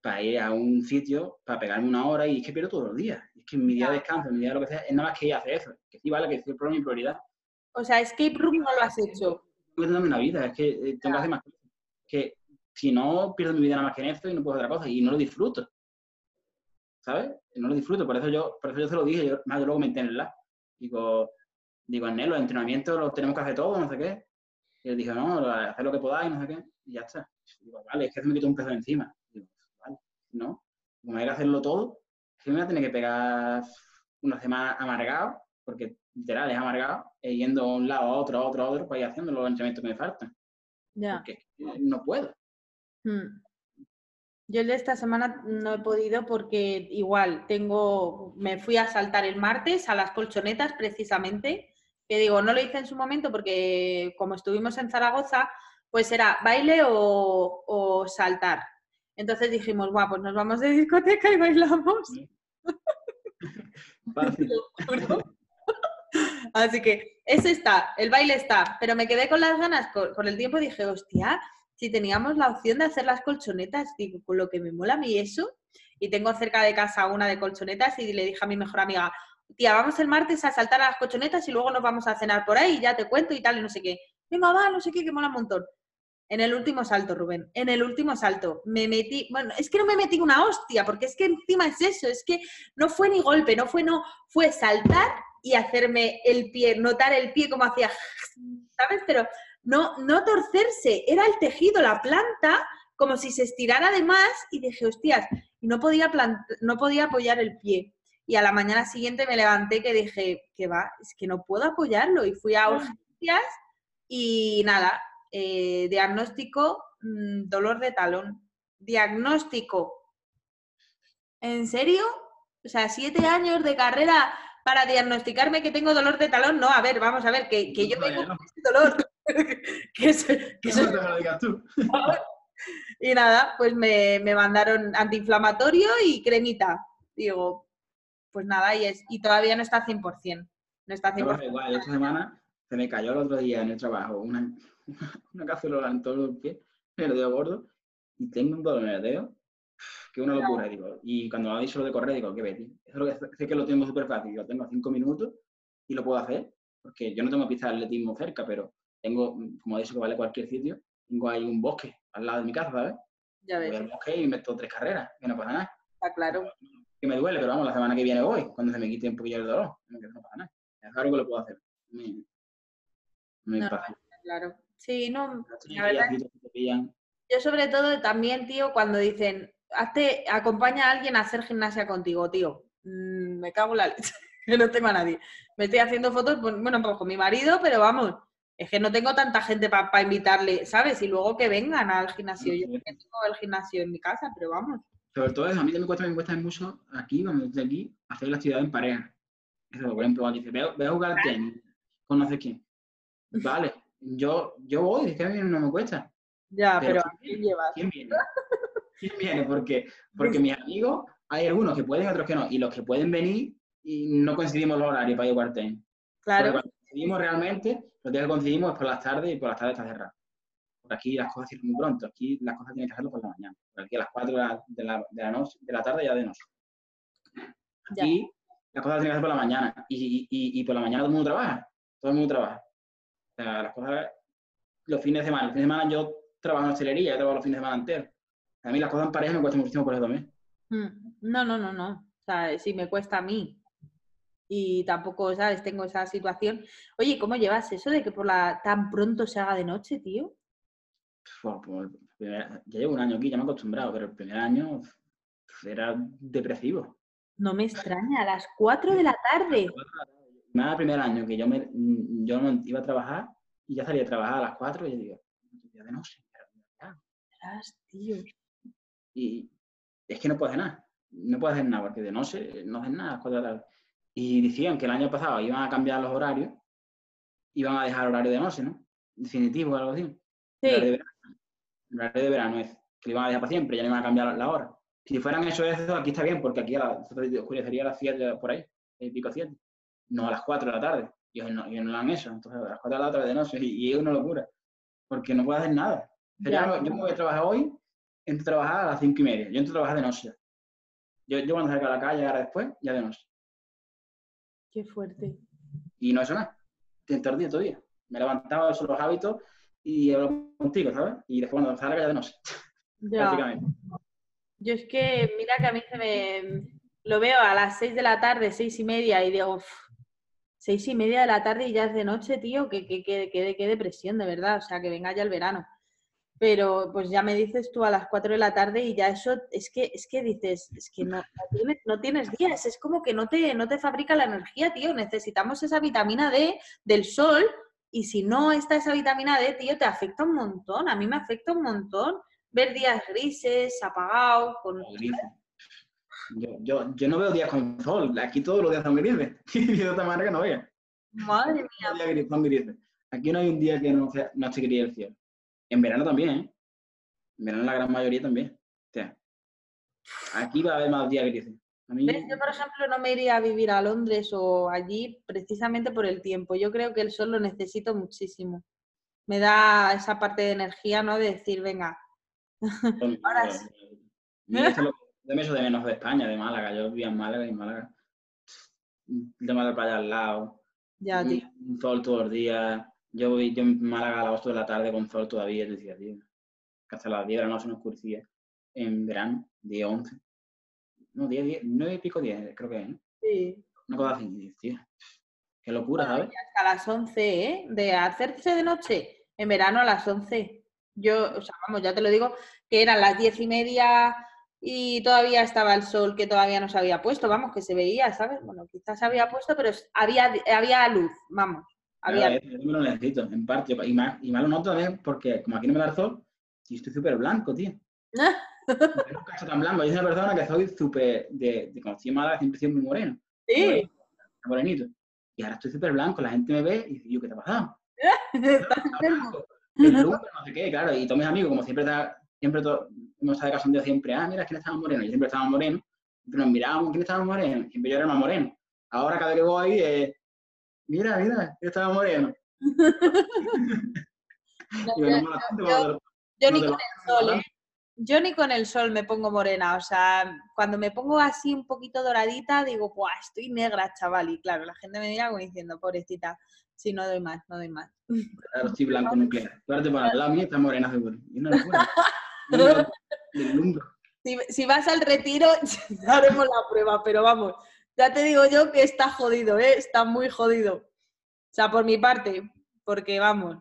para ir a un sitio, para pegarme una hora, y es que pierdo todos los días. Es que en mi día de descanso, en mi día de lo que sea, es nada más que ir a hacer eso. Que sí, vale, que es mi prioridad, o sea, escape room no lo has hecho. Tengo que una vida, es que eh, tengo que hacer más cosas. Que si no, pierdo mi vida nada más que en esto y no puedo hacer otra cosa y no lo disfruto. ¿Sabes? No lo disfruto, por eso yo, por eso yo se lo dije, yo, más yo luego comenté en el lab. Digo, digo, en los entrenamientos los tenemos que hacer todos, no sé qué. Y él dijo, no, hacer lo que podáis, no sé qué, y ya está. Digo, vale, es que me quito un peso de encima. No, como hay que hacerlo todo, me voy a tener que pegar una semana amargado, porque literal, es amargado, e yendo a un lado, a otro, a otro, a otro, para ir haciendo los entrenamientos que me faltan. Ya. Porque no puedo. Hmm. Yo el de esta semana no he podido porque igual tengo, me fui a saltar el martes a las colchonetas precisamente, que digo, no lo hice en su momento porque como estuvimos en Zaragoza, pues era baile o, o saltar. Entonces dijimos, guau, pues nos vamos de discoteca y bailamos. Fácil. Así que ese está, el baile está, pero me quedé con las ganas por, el tiempo y dije, hostia, si teníamos la opción de hacer las colchonetas, digo, con lo que me mola a mí eso, y tengo cerca de casa una de colchonetas y le dije a mi mejor amiga, tía, vamos el martes a saltar a las colchonetas y luego nos vamos a cenar por ahí, ya te cuento y tal, y no sé qué. Venga, va, no sé qué, que mola un montón. En el último salto, Rubén, en el último salto, me metí, bueno, es que no me metí una hostia, porque es que encima es eso, es que no fue ni golpe, no fue no, fue saltar y hacerme el pie, notar el pie como hacía, ¿sabes? Pero no, no torcerse, era el tejido, la planta, como si se estirara de más y dije, hostias, y no podía, no podía apoyar el pie. Y a la mañana siguiente me levanté que dije, que va, es que no puedo apoyarlo. Y fui a urgencias y nada, eh, diagnóstico, mm, dolor de talón. Diagnóstico. ¿En serio? O sea, siete años de carrera para diagnosticarme que tengo dolor de talón. No, a ver, vamos a ver, que, yo tengo ese dolor. que, y nada, pues me, mandaron antiinflamatorio y cremita. Digo, pues nada, y, es, y todavía no está 100%. No está 100%. igual, esta semana se me cayó el otro día en el trabajo una, una cacerola en todos los pies, en el dedo gordo, y tengo un dolor en el dedo, que una locura, digo. Y cuando me ha dicho lo de correr, digo, qué Betty, eso lo que sé que lo tengo súper fácil, lo tengo a cinco minutos y lo puedo hacer, porque yo no tengo pista de atletismo cerca, pero tengo, como he dicho, que vale cualquier sitio, tengo ahí un bosque al lado de mi casa, ¿sabes? Ya ves. Voy al bosque y meto tres carreras, que no pasa nada. Está claro. Que me duele, pero vamos, la semana que viene voy, cuando se me quite un poquillo el dolor, no, pasa nada. Es algo que lo puedo hacer. Me, me pasa. Claro. Sí, no, la verdad. Yo sobre todo también, tío, cuando dicen, hazte, acompaña a alguien a hacer gimnasia contigo, tío. Mm, me cago en la leche, que no tengo a nadie. Me estoy haciendo fotos, pues, bueno, pues con mi marido, pero vamos, es que no tengo tanta gente para invitarle, ¿sabes? Y luego que vengan al gimnasio. Yo tengo el gimnasio en mi casa, pero vamos. Sobre todo eso, a mí me cuesta, me cuesta mucho aquí, cuando estoy aquí, hacer la actividad en pareja. Eso, por ejemplo, dice, ve, a jugar tenis, con no sé quién. Vale, yo, yo voy, es que a mí no me cuesta. Ya, pero, ¿quién, llevas? ¿quién viene? ¿Quién viene? Porque, porque mis amigos, hay algunos que pueden, otros que no. Y los que pueden venir, y no coincidimos los horarios para ir a jugar tenis. Claro coincidimos realmente, lo que coincidimos es por las tardes y por las tardes está cerrado. Por aquí las cosas cierran muy pronto, aquí las cosas tienen que hacerlo por la mañana. Por aquí a las 4 de la, de la, noche, de la tarde ya de noche. Aquí las cosas tienen que hacer por la mañana y, y, y, por la mañana todo el mundo trabaja, todo el mundo trabaja. O sea, las cosas, los fines de semana, los fines de semana yo trabajo en hostelería, yo trabajo los fines de semana enteros. A mí las cosas en pareja me cuestan muchísimo por eso también. Mm, no, no, no, no. O sea, si me cuesta a mí, y tampoco, ¿sabes? Tengo esa situación. Oye, ¿cómo llevas eso de que por la tan pronto se haga de noche, tío? Pues, ya llevo un año aquí, ya me he acostumbrado, pero el primer año era depresivo. No me extraña, a las 4 de la tarde. Nada, el primer año que yo, me, yo no iba a trabajar y ya salía a trabajar a las 4 y yo digo, ya de noche. tío. Y es que no puedo hacer nada. No puedo hacer nada porque de noche no haces nada a las 4 de la tarde. Y decían que el año pasado iban a cambiar los horarios, iban a dejar horario de noche, ¿no? Definitivo o algo así. Sí. El horario de verano, es que lo iban a dejar para siempre, ya no iban a cambiar la hora. Si fueran hecho eso, aquí está bien, porque aquí a la, oscurecería a las 7 por ahí, el pico 7, no a las 4 de la tarde. Y ellos no, lo han hecho, entonces a las 4 de la tarde de noche, y, es una locura, porque no puedo hacer nada. yo me voy a trabajar hoy, entro a trabajar a las 5 y media, yo entro a trabajar de noche. Yo, yo cuando salga a la calle, ahora después, ya de noche. Qué fuerte. Y no he hecho nada. Estoy día todavía. Me levantaba, son los hábitos y hablo contigo, ¿sabes? Y después cuando salga ya de noche. Ya. Prácticamente. Yo es que, mira que a mí se me... Lo veo a las seis de la tarde, seis y media, y digo, seis y media de la tarde y ya es de noche, tío, que, que, que, que, depresión, de verdad. O sea, que venga ya el verano. Pero pues ya me dices tú a las 4 de la tarde y ya eso es que es que dices, es que no, no, tienes, días, es como que no te, no te fabrica la energía, tío, necesitamos esa vitamina D del sol y si no está esa vitamina D, tío, te afecta un montón, a mí me afecta un montón. Ver días grises, apagados, con... Yo, yo, no veo días con sol, aquí todos los días son grises, y de otra manera que no vea. Madre mía. Aquí no hay un día que no, sea, no esté gris el cielo. En verano también, ¿eh? En verano la gran mayoría también. O sea, aquí va a haber más días grises. Yo, por ejemplo, no me iría a vivir a Londres o allí precisamente por el tiempo. Yo creo que el sol lo necesito muchísimo. Me da esa parte de energía, ¿no? De decir, venga. Ahora sí. eso de menos de España, de Málaga. Yo vivía en Málaga y en Málaga. El tema del playa al lado. Ya, tío. Un sol todos los días. Yo voy yo en Málaga a las 8 de la tarde con sol todavía, decía, tío. Que hasta las 10 de la noche no oscurecía. En verano, día 11. No, 10, 10, 9 y pico 10, creo que es, ¿no? Sí. Una cosa así, tío. Qué locura, ¿sabes? Hasta las 11, ¿eh? De hacerse de noche en verano a las 11. Yo, o sea, vamos, ya te lo digo, que eran las diez y media y todavía estaba el sol que todavía no se había puesto, vamos, que se veía, ¿sabes? Bueno, quizás se había puesto, pero había, había luz, vamos. Había... yo me lo necesito, en parte. Y más, y más lo noto también porque como aquí no me da el sol, y estoy súper blanco, tío. nunca he tan blanco. Yo soy una persona que soy súper, de, de cuando estoy siempre sido muy moreno. Sí. Morenito. Y ahora estoy súper blanco, la gente me ve y dice, yo, ¿qué te ha pasado? Estás enfermo. El no sé qué, claro. Y todos mis amigos, como siempre, siempre todo, hemos estado de casa un día siempre, ah, mira, ¿quién estaba moreno? Y siempre estaba moreno. Siempre nos mirábamos, ¿quién estaba moreno? Siempre yo era más moreno. Ahora cada vez que voy ahí, eh, mira, mira, yo estaba moreno. yo, ni con el sol, ¿eh? Yo ni con el sol me pongo morena, o sea, cuando me pongo así un poquito doradita, digo, ¡buah! Estoy negra, chaval. Y claro, la gente me mira como diciendo, pobrecita, si no doy más, no doy más. Claro, estoy blanco nuclear. Claro, para la mía está morena seguro. Y no, si, si vas al retiro, haremos la prueba, pero vamos, ya te digo yo que está jodido, ¿eh? Está muy jodido. O sea, por mi parte, porque vamos,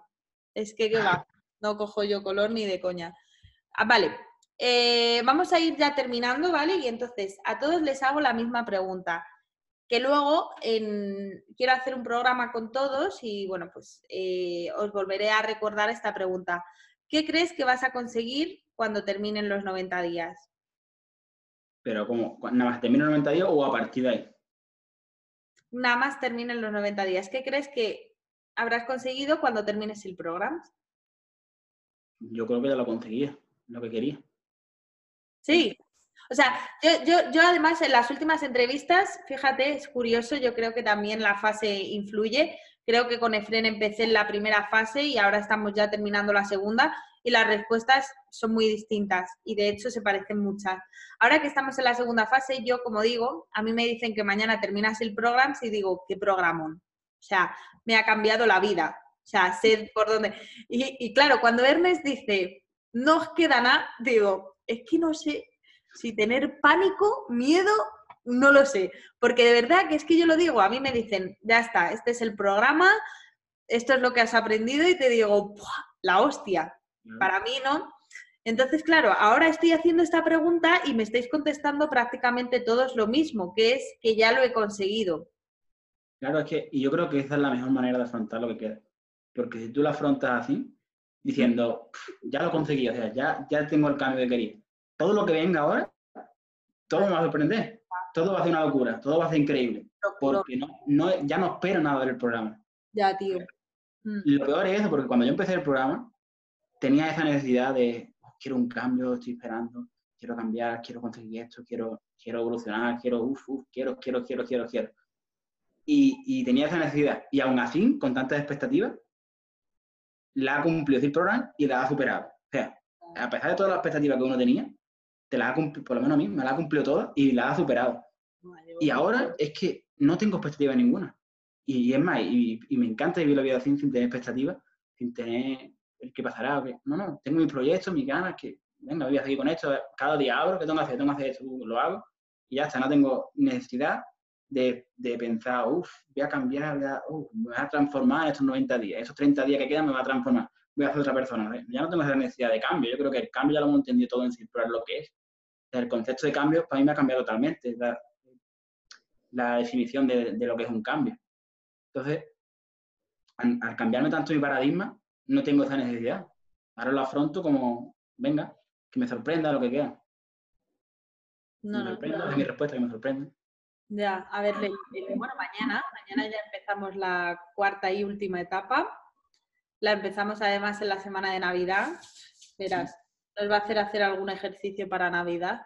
es que qué va, no cojo yo color ni de coña. Ah, vale, eh, vamos a ir ya terminando, ¿vale? Y entonces a todos les hago la misma pregunta, que luego quiero hacer un programa con todos y bueno, pues eh, os volveré a recordar esta pregunta. ¿Qué crees que vas a conseguir cuando terminen los 90 días? Pero ¿cómo? ¿Nada más terminen los 90 días o a partir de ahí? Nada más terminen los 90 días. ¿Qué crees que habrás conseguido cuando termines el programa? Yo creo que ya lo conseguía lo que quería. Sí, o sea, yo, yo, yo, además en las últimas entrevistas, fíjate, es curioso, yo creo que también la fase influye. Creo que con Efren empecé en la primera fase y ahora estamos ya terminando la segunda y las respuestas son muy distintas y de hecho se parecen muchas. Ahora que estamos en la segunda fase, yo como digo, a mí me dicen que mañana terminas el programa y digo, ¿qué programón? O sea, me ha cambiado la vida. O sea, sé por dónde. Y, y claro, cuando Ernest dice, no os queda nada, digo, es que no sé si tener pánico, miedo, no lo sé, porque de verdad que es que yo lo digo, a mí me dicen, ya está, este es el programa, esto es lo que has aprendido y te digo, la hostia, para mí no. Entonces, claro, ahora estoy haciendo esta pregunta y me estáis contestando prácticamente todos lo mismo, que es que ya lo he conseguido. Claro, es que y yo creo que esa es la mejor manera de afrontar lo que queda. Porque si tú lo afrontas así, diciendo, ya lo conseguí, o sea, ya, ya tengo el cambio que quería. Todo lo que venga ahora, todo me va a sorprender, todo va a ser una locura, todo va a ser increíble, porque no, no, ya no espero nada del programa. Ya, tío. Mm. Lo peor es eso, porque cuando yo empecé el programa, tenía esa necesidad de, oh, quiero un cambio, estoy esperando, quiero cambiar, quiero conseguir esto, quiero, quiero evolucionar, quiero, uff, uf, quiero, quiero, quiero, quiero, quiero. Y, y tenía esa necesidad. Y aún así, con tantas expectativas, la ha cumplido el programa y la ha superado. O sea, a pesar de todas las expectativas que uno tenía, te la ha cumplido, por lo menos a mí, me la ha cumplido todas y la ha superado. Y ahora es que no tengo expectativa ninguna. Y, es más, y, me encanta vivir la vida así sin tener expectativas, sin tener el qué pasará. No, no, tengo mis proyectos, mis ganas, que venga, voy a seguir con esto. Cada día abro, ¿qué tengo que hacer? Tengo que hacer esto, lo hago. Y ya está, no tengo necesidad de, de pensar, uff, voy a cambiar, voy a, me voy a transformar estos 90 días, esos 30 días que quedan me va a transformar, voy a hacer otra persona. Ya no tengo esa necesidad de cambio, yo creo que el cambio ya lo hemos entendido todo en circular lo que es. El concepto de cambio para mí me ha cambiado totalmente, la, la definición de, de, lo que es un cambio. Entonces, al, al, cambiarme tanto mi paradigma, no tengo esa necesidad. Ahora lo afronto como, venga, que me sorprenda lo que queda. No, me sorprenda, no. es mi respuesta, que me sorprende. Ya, a ver, bueno, mañana, mañana ya empezamos la cuarta y última etapa. La empezamos además en la semana de Navidad. Verás, nos va a hacer hacer algún ejercicio para Navidad.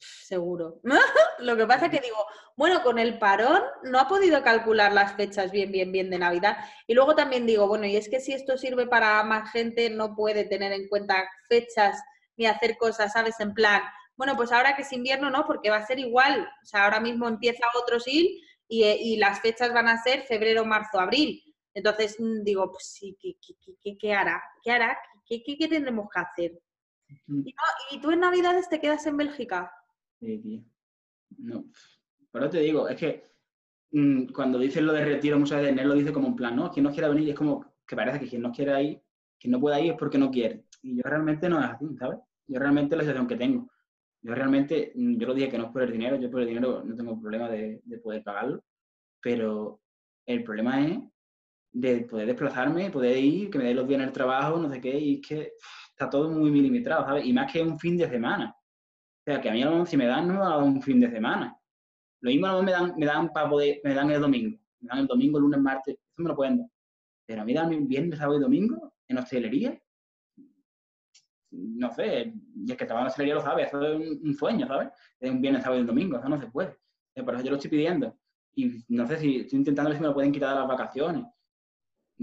Seguro. Lo que pasa es que digo, bueno, con el parón no ha podido calcular las fechas bien, bien, bien de Navidad. Y luego también digo, bueno, y es que si esto sirve para más gente, no puede tener en cuenta fechas ni hacer cosas, ¿sabes? En plan, bueno, pues ahora que es invierno, no, porque va a ser igual. O sea, ahora mismo empieza otro SIL y, y las fechas van a ser febrero, marzo, abril. Entonces mm, digo, pues sí, ¿qué, qué, qué, hará? ¿Qué hará? ¿Qué, qué, tendremos que hacer? ¿Y, ¿Y tú en Navidades te quedas en Bélgica? Sí, tío. No. Pero te digo, es que mm, cuando dices lo de retiro, muchas veces él lo dice como un plan, no, quien no quiera venir, es como que parece que quien no quiera ir, quien no pueda ir es porque no quiere. Y yo realmente no es así, ¿sabes? Yo realmente la situación que tengo. Yo realmente, mm, yo lo dije que no es por el dinero, yo por el dinero no tengo problema de, de poder pagarlo, pero el problema es de poder desplazarme, poder ir, que me dé los días en el trabajo, no sé qué, y es que está todo muy milimetrado, ¿sabes? Y más que un fin de semana. O sea, que a mí a lo mejor si me dan, no me dar un fin de semana. Lo mismo a lo mejor me dan, me dan para poder, me dan el domingo. Me dan el domingo, lunes, martes, eso me lo pueden dar. Pero a mí dan viernes, sábado y domingo en hostelería. No sé, y es que trabajar en hostelería lo sabe, eso es un, sueño, ¿sabes? Es un viernes, sábado y domingo, eso no se puede. Por eso yo lo estoy pidiendo. Y no sé si estoy intentando ver si me lo pueden quitar de las vacaciones.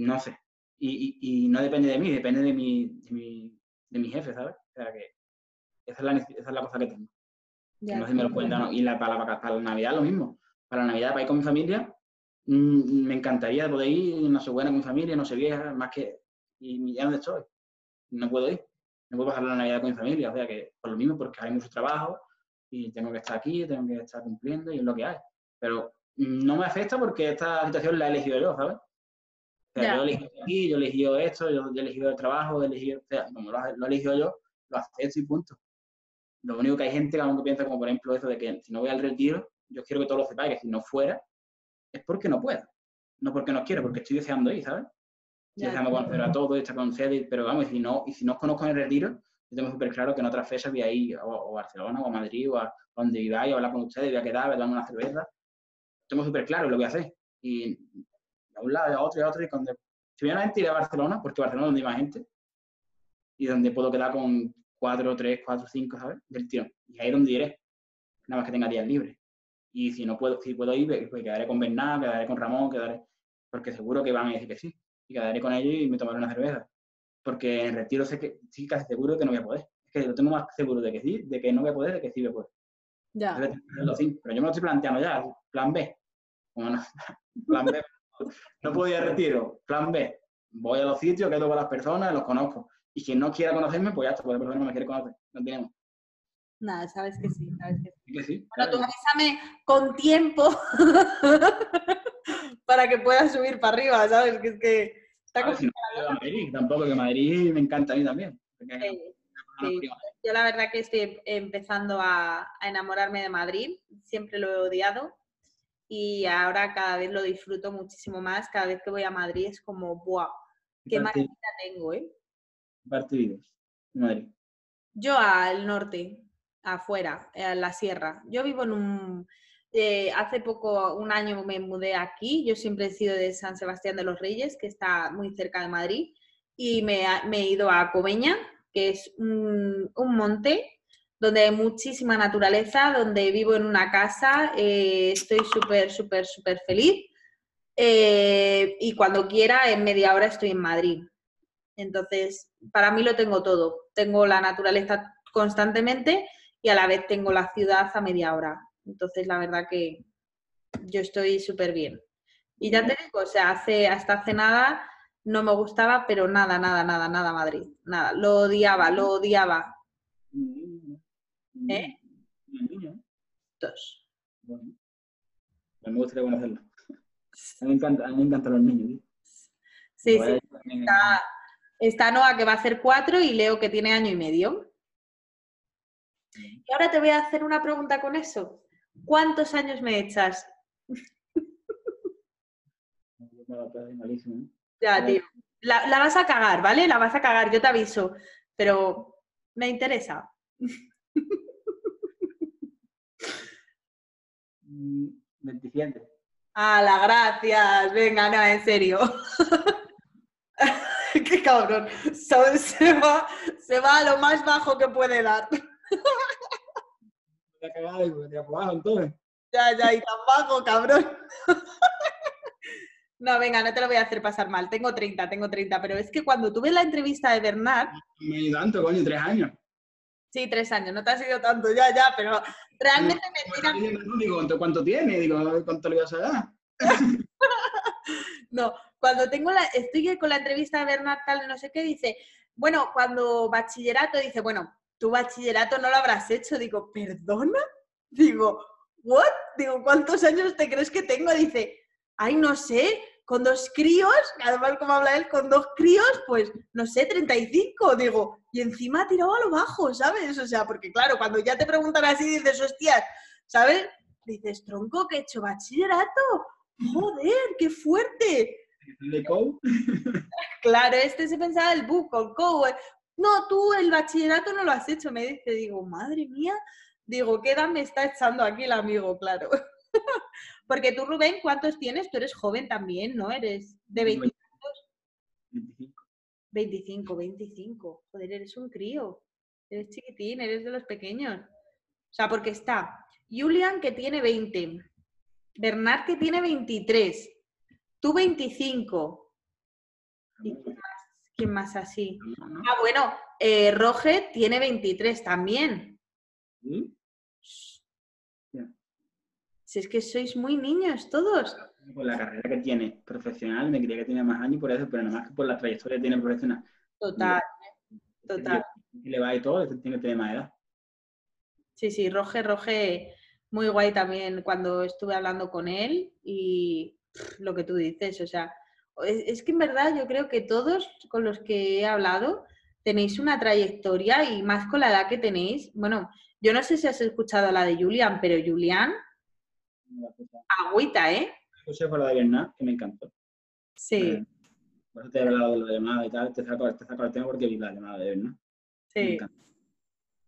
No sé. Y, y, y no depende de mí, depende de mi, de mi, de mi jefe, ¿sabes? O sea que esa es la, esa es la cosa que tengo. no sé si me lo pueden dar. Y la, para, la, para, la Navidad lo mismo. Para la Navidad, para ir con mi familia, mmm, me encantaría poder ir, no sé, buena con mi familia, no sé vieja, más que. Y ya donde estoy. No puedo ir. No puedo pasar la Navidad con mi familia. O sea que, por lo mismo, porque hay mucho trabajo y tengo que estar aquí, tengo que estar cumpliendo y es lo que hay. Pero no me afecta porque esta situación la he elegido yo, ¿sabes? O sea, yo he elegido aquí, yo he elegido esto, yo, he elegido el trabajo, elegido, o sea, como lo, lo yo, lo acepto y punto. Lo único que hay gente que aún piensa, como por ejemplo, eso de que si no voy al retiro, yo quiero que todos lo sepáis, que si no fuera, es porque no puedo. No porque no quiero, porque estoy deseando ir, ¿sabes? Estoy deseando conocer a todos, estar con ustedes, pero vamos, y si no, y si no os conozco en el retiro, yo tengo súper claro que en otras fechas voy a ir o, a Barcelona o a Madrid o a, donde viváis, a hablar con ustedes, voy a quedar, voy a darme una cerveza. Tengo súper claro lo que voy a hacer. Y a un lado, a otro y a otro, y cuando... Si voy a gente, iré a Barcelona, porque Barcelona es donde hay más gente, y donde puedo quedar con cuatro, tres, cuatro, cinco, ¿sabes? Del tirón. Y ahí es donde iré, nada más que tenga días libres. Y si no puedo, si puedo ir, pues, pues quedaré con Bernard, quedaré con Ramón, quedaré, porque seguro que van a decir que sí. Y quedaré con ellos y me tomaré una cerveza. Porque en retiro sé que sí, casi seguro que no voy a poder. Es que lo tengo más seguro de que sí, de que no voy a poder, de que sí voy a poder. Ya. Pero yo me lo estoy planteando ya, plan B. Bueno, plan B. No puedo ir a retiro, plan B. Voy a los sitios, quedo con las personas, los conozco. Y quien no quiera conocerme, pues ya está, pues persona no me quiere conocer. No tenemos. Nada, sabes que sí, sabes que sí. Que sí bueno, tú avísame con tiempo para que puedas subir para arriba, ¿sabes? Que es que está como... Si no, Madrid, tampoco, que Madrid me encanta a mí también. Sí, sí. Yo la verdad que estoy empezando a, a, enamorarme de Madrid, siempre lo he odiado y ahora cada vez lo disfruto muchísimo más, cada vez que voy a Madrid es como, ¡buah! ¡Qué maravilla tengo, eh! en Madrid? Yo al norte, afuera, en la sierra. Yo vivo en un... Eh, hace poco, un año me mudé aquí. Yo siempre he sido de San Sebastián de los Reyes, que está muy cerca de Madrid. Y me, me he ido a Cobeña, que es un, un, monte donde hay muchísima naturaleza, donde vivo en una casa. Eh, estoy súper, súper, súper feliz. Eh, y cuando quiera, en media hora estoy en Madrid. Entonces, para mí lo tengo todo. Tengo la naturaleza constantemente y a la vez tengo la ciudad a media hora. Entonces, la verdad que yo estoy súper bien. Y ya te digo, o sea, hace, hasta hace nada no me gustaba, pero nada, nada, nada, nada Madrid. Nada, lo odiaba, lo odiaba. ¿Eh? Dos. Bueno, me gustaría conocerlo. A mí me, encanta, a mí me encantan los niños. Sí, sí. Está, Está Noah que va a hacer cuatro y Leo que tiene año y medio. Y ahora te voy a hacer una pregunta con eso. ¿Cuántos años me echas? Ya, tío. La, la, vas a cagar, ¿vale? La vas a cagar, yo te aviso. Pero me interesa. 27. A la gracias. Venga, no, en serio. Qué cabrón. Se va, se va a lo más bajo que puede dar. Ya, ya, y tan bajo, cabrón. No, venga, no te lo voy a hacer pasar mal. Tengo 30, tengo 30, pero es que cuando tuve la entrevista de Bernard. Me tanto, coño, tres años. Sí, tres años, no te ha sido tanto, ya, ya, pero realmente me tiran. No, digo, ¿cuánto tiene? Digo, ¿cuánto le vas a dar? no, cuando tengo la, estoy con la entrevista de Bernard tal, no sé qué, dice, bueno, cuando bachillerato, dice, bueno, tu bachillerato no lo habrás hecho. Digo, ¿perdona? Digo, ¿what? Digo, ¿cuántos años te crees que tengo? Dice, ay, no sé, con dos críos, además como habla él, con dos críos, pues, no sé, 35, digo, y encima tirado a lo bajo, ¿sabes? O sea, porque claro, cuando ya te preguntan así, dices, hostias, ¿sabes? Dices, tronco, que he hecho bachillerato, joder, qué fuerte. ¿De claro, este se pensaba el book con Co. No, tú el bachillerato no lo has hecho, me dice, digo, madre mía, digo, ¿qué edad me está echando aquí el amigo? Claro. Porque tú, Rubén, ¿cuántos tienes? Tú eres joven también, ¿no? Eres de 20 25. 25, 25. Joder, eres un crío. Eres chiquitín, eres de los pequeños. O sea, porque está Julian que tiene 20, Bernard que tiene 23, tú 25. ¿Y quién más, así? Ah, bueno, eh, Roger tiene 23 también. ¿Mm? Si es que sois muy niños todos. Por la carrera que tiene profesional, me creía que tenía más años por eso, pero nada más que por la trayectoria que tiene profesional. Total, total. Y le va y todo, tiene que tener más edad. Sí, sí, Roge, Roge, muy guay también cuando estuve hablando con él y lo que tú dices, o sea, es, que en verdad yo creo que todos con los que he hablado tenéis una trayectoria y más con la edad que tenéis. Bueno, yo no sé si has escuchado la de Julian, pero Julian Agüita, ¿eh? José fue la de Bernard, que me encantó. Sí. Eh, por eso te he hablado de la llamada y tal, te saco, te saco el tema porque vi la llamada de Bernard. Sí.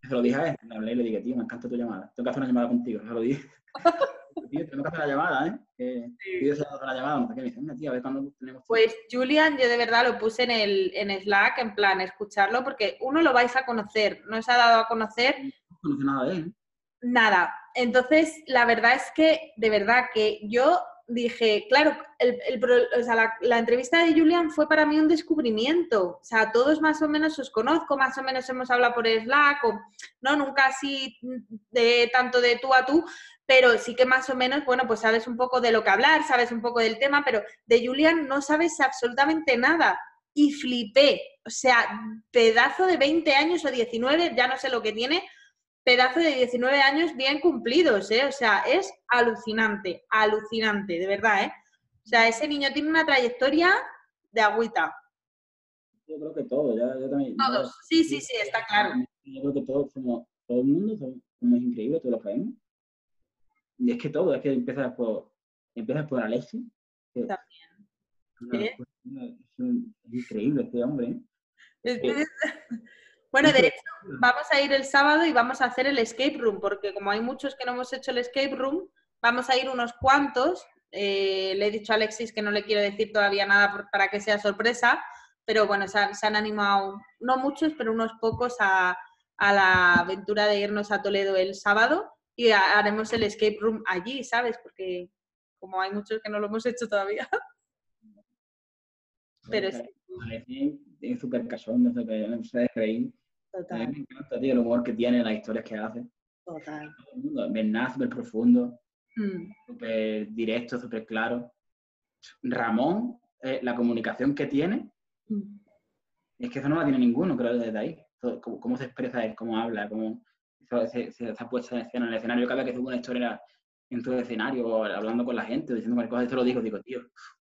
Se lo dije a él, le hablé y le dije, tío, me encanta tu llamada. Tengo que hacer una llamada contigo, se lo dije. tío, tengo que hacer la llamada, ¿eh? Que sí. hacer la llamada, no sé qué, me dice, tío, a ver cuándo tenemos... Pues, Julian, yo de verdad lo puse en el en Slack, en plan, escucharlo, porque uno lo vais a conocer, no se ha dado a conocer... No conoce nada de él, ¿eh? nada. Entonces, la verdad es que, de verdad, que yo dije, claro, el, la, entrevista de Julian fue para mí un descubrimiento. O sea, todos más o menos os conozco, más o menos hemos hablado por Slack, o, no, nunca así de tanto de tú a tú, pero sí que más o menos, bueno, pues sabes un poco de lo que hablar, sabes un poco del tema, pero de Julian no sabes absolutamente nada. Y flipé, o sea, pedazo de 20 años o 19, ya no sé lo que tiene, pedazo de 19 años bien cumplidos, ¿eh? O sea, es alucinante, alucinante, de verdad, ¿eh? O sea, ese niño tiene una trayectoria de agüita. Yo creo que todos, ya, yo también. Todos, sí, sí, sí, está claro. Yo creo que todos somos, todo el mundo somos, increíbles, todos lo sabemos. Y es que todo, es que empiezas por, empiezas por Alexi. También. Es, increíble este hombre. ¿eh? Bueno, de hecho, vamos a ir el sábado y vamos a hacer el escape room, porque como hay muchos que no hemos hecho el escape room, vamos a ir unos cuantos. Eh, le he dicho a Alexis que no le quiero decir todavía nada para que sea sorpresa, pero bueno, se han, animado, no muchos, pero unos pocos a, la aventura de irnos a Toledo el sábado y haremos el escape room allí, ¿sabes? Porque como hay muchos que no lo hemos hecho todavía. pero sí. Súper cachón, no sé, reír. Total. A mí me encanta, tío, el humor que tiene, las historias que hace. Total. Bernard, súper profundo, mm. súper directo, súper claro. Ramón, eh, la comunicación que tiene, mm. es que eso no la tiene ninguno, creo, desde ahí. Cómo, se expresa él, cómo habla, cómo se, se, ha puesto en escena en el escenario. Cada vez que sube una historia en tu escenario, hablando con la gente, diciendo cualquier cosa, te lo digo, digo, tío,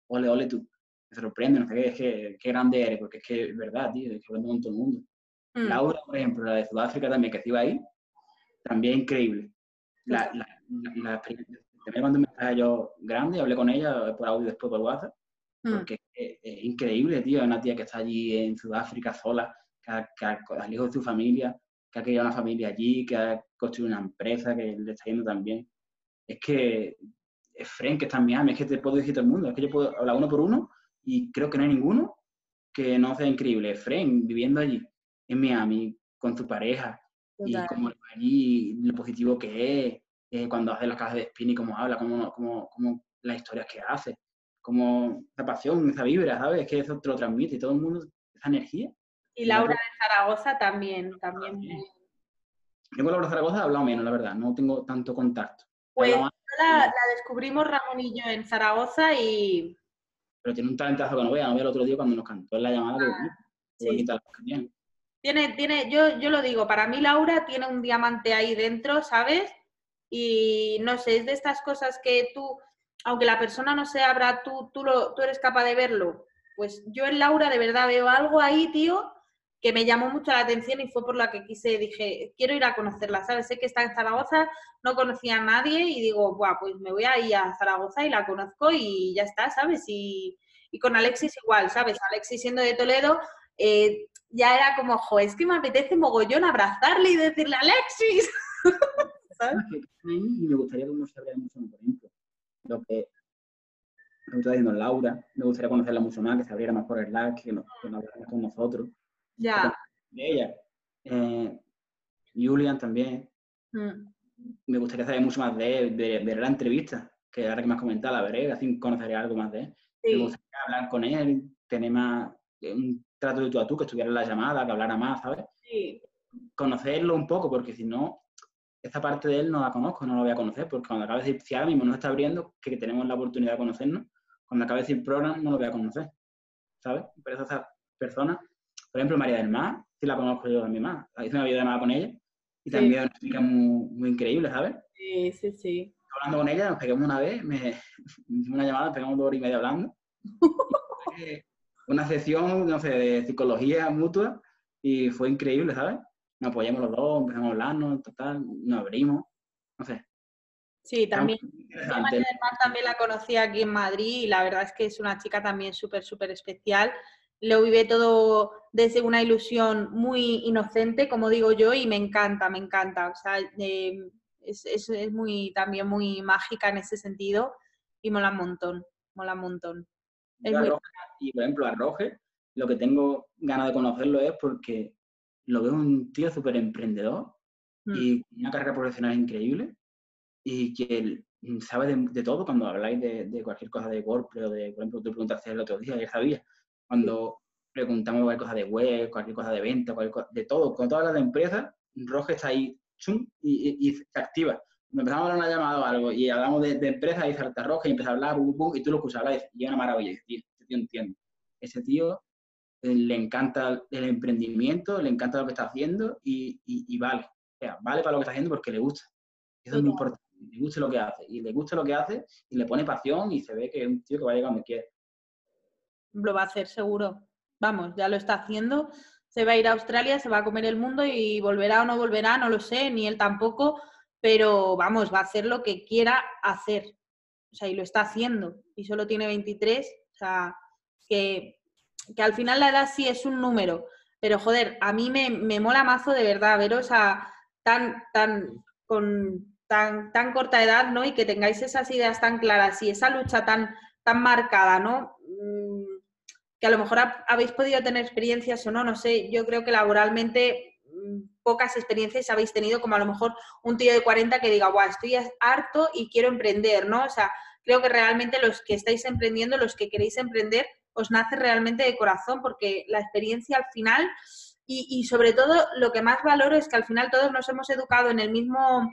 ole, ole tú. Me sorprende, no sé qué, es que, qué grande eres, porque es que es verdad, tío, es que hablando con todo el mundo. Mm. Laura, por ejemplo, la de Sudáfrica también, que estuvo ahí, también increíble. La, la, la, también cuando me estaba yo grande, hablé con ella por audio después por WhatsApp, mm. porque es, increíble, tío, una tía que está allí en Sudáfrica sola, que, ha, que al hijo de su familia, que ha creado una familia allí, que ha construido una empresa que le está yendo también. Es que es Fren que está en Miami, es que te puedo decir todo el mundo, es que yo puedo hablar uno por uno y creo que no hay ninguno que no sea increíble. Fren viviendo allí, en Miami, con su pareja, y como allí lo positivo que es, eh, cuando hace las cajas de spin y cómo habla, cómo, cómo, cómo las historias que hace, como esa pasión, esa vibra, ¿sabes? Es que eso te lo transmite y todo el mundo, esa energía. Y Laura de Zaragoza también, también. Yo con Laura de Zaragoza he hablado menos, la verdad, no tengo tanto contacto. Pues la, descubrimos Ramón y yo en Zaragoza y... Pero tiene un talentazo que no vea, no vea el otro día cuando nos cantó en la llamada, ah, sí. Tiene, tiene, yo, yo lo digo, para mí Laura tiene un diamante ahí dentro, ¿sabes? Y no sé, es de estas cosas que tú, aunque la persona no se abra, tú, tú, lo, tú eres capaz de verlo. Pues yo en Laura de verdad veo algo ahí, tío, que me llamó mucho la atención y fue por la que quise, dije, quiero ir a conocerla, ¿sabes? Sé que está en Zaragoza, no conocía a nadie y digo, Buah, pues me voy a ir a Zaragoza y la conozco y ya está, ¿sabes? Y, y con Alexis igual, ¿sabes? Alexis siendo de Toledo, eh, ya era como, jo, es que me apetece mogollón abrazarle y decirle, Alexis. ¿Sabes? Y me gustaría que se abriera mucho más, por ejemplo. Lo que me está diciendo Laura, me gustaría conocerla mucho más, que se abriera más por el Slack, que, no, que no hablara con nosotros. Ya. De ella. Eh, Julian también. Mm. Me gustaría saber mucho más de él, de, ver la entrevista, que ahora que me has comentado, la veré, así conocería algo más de él. Me gustaría hablar con él, tener más un trato de tú a tú, que estuviera en la llamada, que hablara más, ¿sabes? Sí. Conocerlo un poco, porque si no, esta parte de él no la conozco, no la voy a conocer, porque cuando acabe de decir, si ahora mismo nos está abriendo, que tenemos la oportunidad de conocernos, cuando acabe de decir programa, no lo voy a conocer, ¿sabes? Pero esa persona, por ejemplo, María del Mar, sí la conozco yo también más, hice una videollamada con ella, y también una chica muy, muy increíble, ¿sabes? Sí, sí, sí. Hablando con ella, nos pegamos una vez, me, hicimos una llamada, pegamos dos horas y media hablando. una sesión, no sé, de psicología mutua y fue increíble, ¿sabes? Nos apoyamos los dos, empezamos a hablarnos, total, nos abrimos, no sé. Sí, también. también la conocí aquí en Madrid y la verdad es que es una chica también súper, súper especial. Lo vive todo desde una ilusión muy inocente, como digo yo, y me encanta, me encanta. O sea, eh, es, es, es, muy, también muy mágica en ese sentido y mola un montón, mola un montón. Y por ejemplo, a Roge, lo que tengo ganas de conocerlo es porque lo veo un tío súper emprendedor mm. y una carrera profesional increíble y que sabe de, todo cuando habláis de, cualquier cosa de WordPress o de, por ejemplo, tú preguntaste el otro día, ya sabía. Cuando preguntamos cualquier cosa de web, cualquier cosa de venta, cualquier de todo, con todas las empresas, Roge está ahí chum, y, se activa empezamos a hablar una llamada o algo y hablamos de, de empresas y salta roja y empieza a hablar, y tú lo escuchas hablar y es una maravilla. Ese tío, ese tío entiende. Ese tío eh, le encanta el emprendimiento, le encanta lo que está haciendo y, y, vale. O sea, vale para lo que está haciendo porque le gusta. Eso es muy importante. Le gusta lo que hace. Y le gusta lo que hace y le pone pasión y se ve que es un tío que va a llegar donde quiere. Lo va a hacer seguro. Vamos, ya lo está haciendo. Se va a ir a Australia, se va a comer el mundo y volverá o no volverá, no lo sé, ni él tampoco pero vamos, va a hacer lo que quiera hacer. O sea, y lo está haciendo. Y solo tiene 23. O sea, que, que al final la edad sí es un número. Pero joder, a mí me, me mola mazo de verdad veros a tan, tan, con tan, tan corta edad, ¿no? Y que tengáis esas ideas tan claras y esa lucha tan, tan marcada, ¿no? Mm, que a lo mejor habéis podido tener experiencias o no, no sé. Yo creo que laboralmente pocas experiencias habéis tenido, como a lo mejor un tío de 40 que diga, guau, estoy harto y quiero emprender, ¿no? O sea, creo que realmente los que estáis emprendiendo, los que queréis emprender, os nace realmente de corazón, porque la experiencia al final, y, sobre todo lo que más valoro es que al final todos nos hemos educado en el mismo,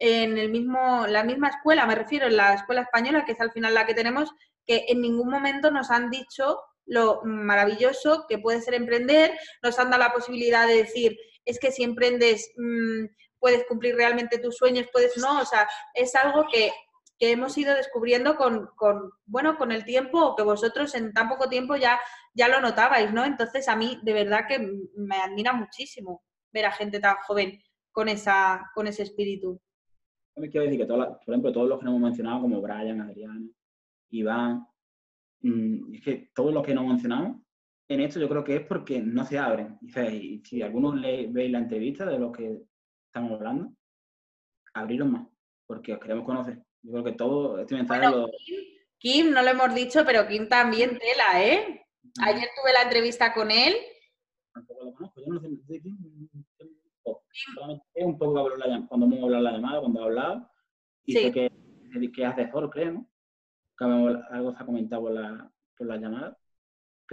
en el mismo, la misma escuela, me refiero, en la escuela española, que es al final la que tenemos, que en ningún momento nos han dicho lo maravilloso que puede ser emprender, nos han dado la posibilidad de decir, es que si emprendes mm, puedes cumplir realmente tus sueños, puedes no, o sea, es algo que, hemos ido descubriendo con, bueno, con el tiempo o que vosotros en tan poco tiempo ya, ya lo notabais, ¿no? Entonces a mí de verdad que me admira muchísimo ver a gente tan joven con, esa, con ese espíritu. me quiero decir que, por ejemplo, todos los que no hemos mencionado, como Brian, Adrián, Iván, mm, es que todos los que no hemos mencionado en esto yo creo que es porque no se abren. Y si algunos le, veis la entrevista de lo que estamos hablando, abriros más, porque os queremos conocer. Yo creo que todo este mensaje lo... Kim, no lo hemos dicho, pero Kim también tela, ¿eh? Ayer tuve la entrevista con él. Tampoco lo conozco, yo no sé de Kim. es un poco cuando hemos hablado la llamada, cuando ha hablado, y sé que, que es asesor, creo, ¿no? Que algo se ha comentado por la, por la llamada,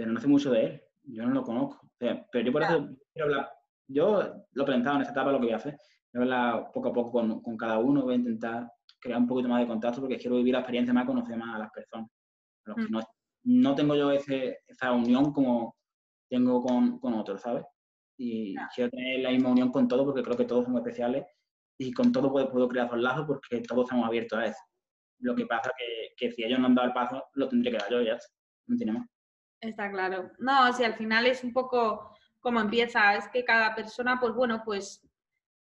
pero no sé mucho de él, yo no lo conozco. pero yo por eso quiero hablar, yo lo he pensado en esta etapa lo que voy a hacer, voy a hablar poco a poco con, con cada uno, voy a intentar crear un poquito más de contacto porque quiero vivir la experiencia más, conocer más a las personas. Mm. no, no, tengo yo ese, esa unión como tengo con, con otros, ¿sabes? Y quiero tener la misma unión con todos porque creo que todos somos especiales y con todo puedo, puedo crear esos lazos porque todos estamos abiertos a eso. Lo que pasa que, que si ellos no han dado el paso, lo tendré que dar yo ya. No tiene más. Está claro. No, si al final es un poco como empieza, es que cada persona, pues bueno, pues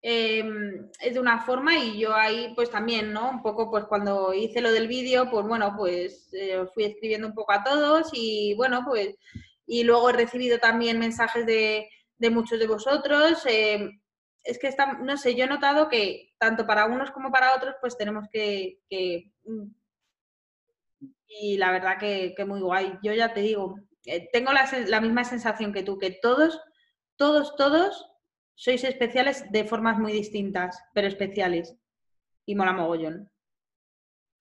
Em, es de una forma y yo ahí pues también, ¿no? Un poco pues cuando hice lo del vídeo, pues bueno, pues eh, fui escribiendo un poco a todos y bueno, pues y luego he recibido también mensajes de, de muchos de vosotros. Em, es que está, no sé, yo he notado que tanto para unos como para otros pues tenemos que... Mm, y la verdad que, que, muy guay. Yo ya te digo, eh, tengo la, la misma sensación que tú, que todos, todos, todos sois especiales de formas muy distintas, pero especiales. Y mola mogollón.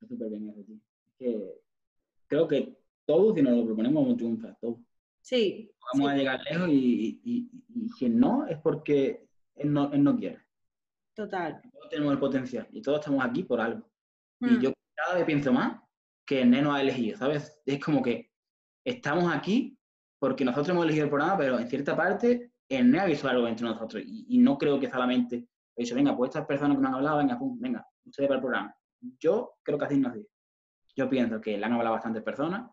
Súper bien eso, tío. que creo que todos, si nos lo proponemos, vamos a triunfar, todos. Sí. Vamos a llegar lejos y, y, y, quien no es porque él no, él no quiere. Total. Todos tenemos el potencial y todos estamos aquí por algo. Y hmm. yo cada vez pienso más que el Neno ha elegido, ¿sabes? Es como que estamos aquí porque nosotros hemos elegido el programa, pero en cierta parte el NEA ha algo entre nosotros y, no creo que solamente he dicho, venga, pues estas personas que me han hablado, venga, pum, venga, ustedes para el programa. Yo creo que así no es. Yo pienso que le han hablado bastantes personas,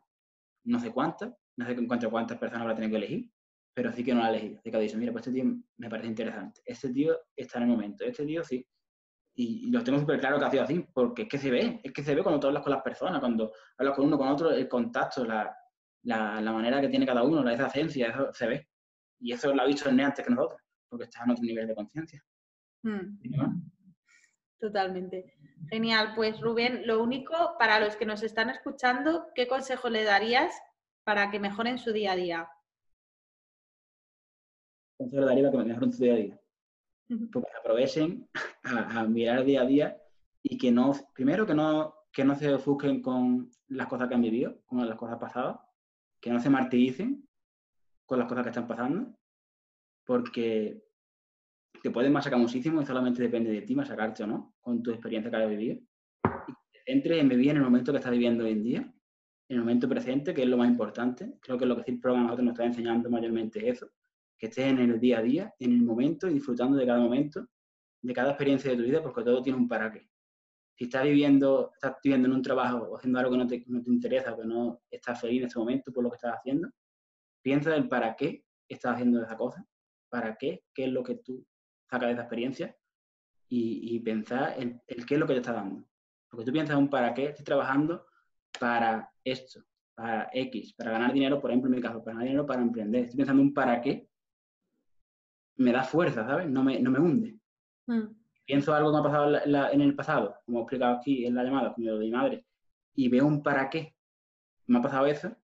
no sé cuántas, no sé cuántas, cuántas personas habrá tenido que elegir, pero sí que no la ha elegido. Así que ha dicho, mira, pues este tío me parece interesante. Este tío está en el momento, este tío sí. Y, lo tengo súper claro que ha sido así, porque es que se ve, es que se ve cuando tú hablas con las personas, cuando hablas con uno, con otro, el contacto, la, la, la manera que tiene cada uno, la esa esencia, eso se ve. Y eso lo ha visto NE antes que nosotros, porque está en otro nivel de conciencia. Hmm. Totalmente. Genial. Pues Rubén, lo único, para los que nos están escuchando, ¿qué consejo le darías para que mejoren su día a día? consejo le daría para que mejoren su día a día? Porque aprovechen a, mirar día a día y que no, primero que no, que no se ofusquen con las cosas que han vivido, con las cosas pasadas, que no se martiricen con las cosas que están pasando, porque te pueden machacar muchísimo y solamente depende de ti masacarte o no, con tu experiencia que hayas vivido. Y entre en vivir en el momento que estás viviendo hoy en día, en el momento presente, que es lo más importante. Creo que lo que programa nosotros nos está enseñando mayormente es eso, que estés en el día a día, en el momento y disfrutando de cada momento, de cada experiencia de tu vida, porque todo tiene un para qué. Si estás viviendo, estás viviendo en un trabajo o haciendo algo que no te, no te interesa o que no estás feliz en ese momento por lo que estás haciendo, piensa el para qué estás haciendo esa cosa, para qué, qué es lo que tú sacas de esa experiencia y, y pensar en el qué es lo que te está dando. Porque tú piensas un para qué, estoy trabajando para esto, para X, para ganar dinero, por ejemplo, en mi caso, para ganar dinero para emprender. Estoy pensando un para qué, me da fuerza, ¿sabes? No me, no me hunde. Mm. Pienso algo que me ha pasado en, el pasado, como he explicado aquí en la llamada con mi madre, y veo un para qué, me ha pasado eso,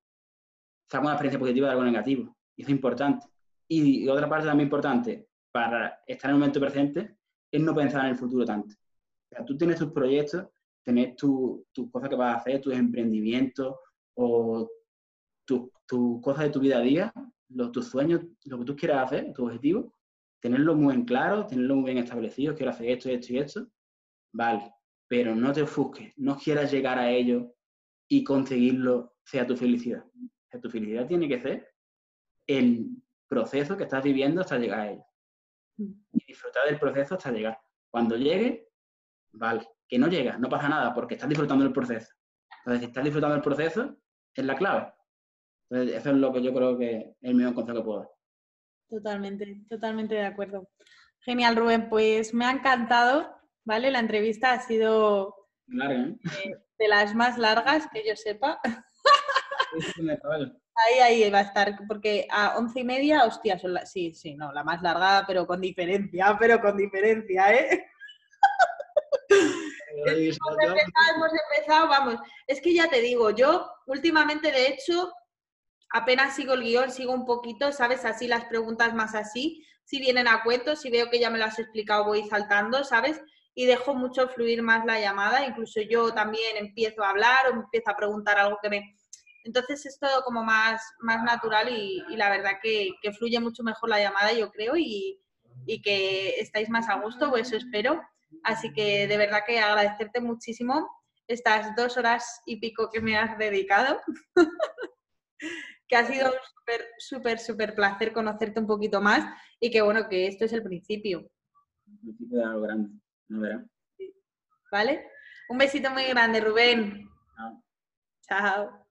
saco una experiencia positiva de algo negativo. Y eso es importante. Y, otra parte también importante para estar en el momento presente es no pensar en el futuro tanto. O sea, tú tienes tus proyectos, tienes tus cosas que vas a hacer, tus emprendimientos o tus cosas de tu vida a día, los, tus sueños, lo que tú quieras hacer, tu objetivo, tenerlo muy en claro, tenerlo muy bien establecido, quiero hacer esto, esto y esto, vale, pero no te ofusques, no quieras llegar a ello y conseguirlo sea tu felicidad tu felicidad tiene que ser el proceso que estás viviendo hasta llegar a ello. Y disfrutar del proceso hasta llegar. Cuando llegue, vale. Que no llega, no pasa nada, porque estás disfrutando del proceso. Entonces, si estás disfrutando del proceso, es la clave. Entonces, eso es lo que yo creo que es el mejor consejo que puedo dar. Totalmente, totalmente de acuerdo. Genial, Rubén. Pues me ha encantado, ¿vale? La entrevista ha sido ¿eh? de las más largas que yo sepa. Ahí, ahí va a estar, porque a once y media, hostia, son sí, sí, no, la más larga, pero con diferencia, pero con diferencia, ¿eh? hemos, empezado, hemos empezado, vamos, es que ya te digo, yo últimamente, de hecho, apenas sigo el guion, sigo un poquito, ¿sabes? Así las preguntas más así, si vienen a cuentos, si veo que ya me lo has explicado, voy saltando, ¿sabes? Y dejo mucho fluir más la llamada, incluso yo también empiezo a hablar o empiezo a preguntar algo que me... Entonces es todo como más, más natural y, la verdad que, fluye mucho mejor la llamada, yo creo, y, y que estáis más a gusto, pues eso espero. Así que de verdad que agradecerte muchísimo estas dos horas y pico que me has dedicado, que ha sido un súper, súper, súper placer conocerte un poquito más y que bueno, que esto es el principio. El principio de algo grande, ¿no verás? ¿Vale? Un besito muy grande, Rubén. Chao. Chao.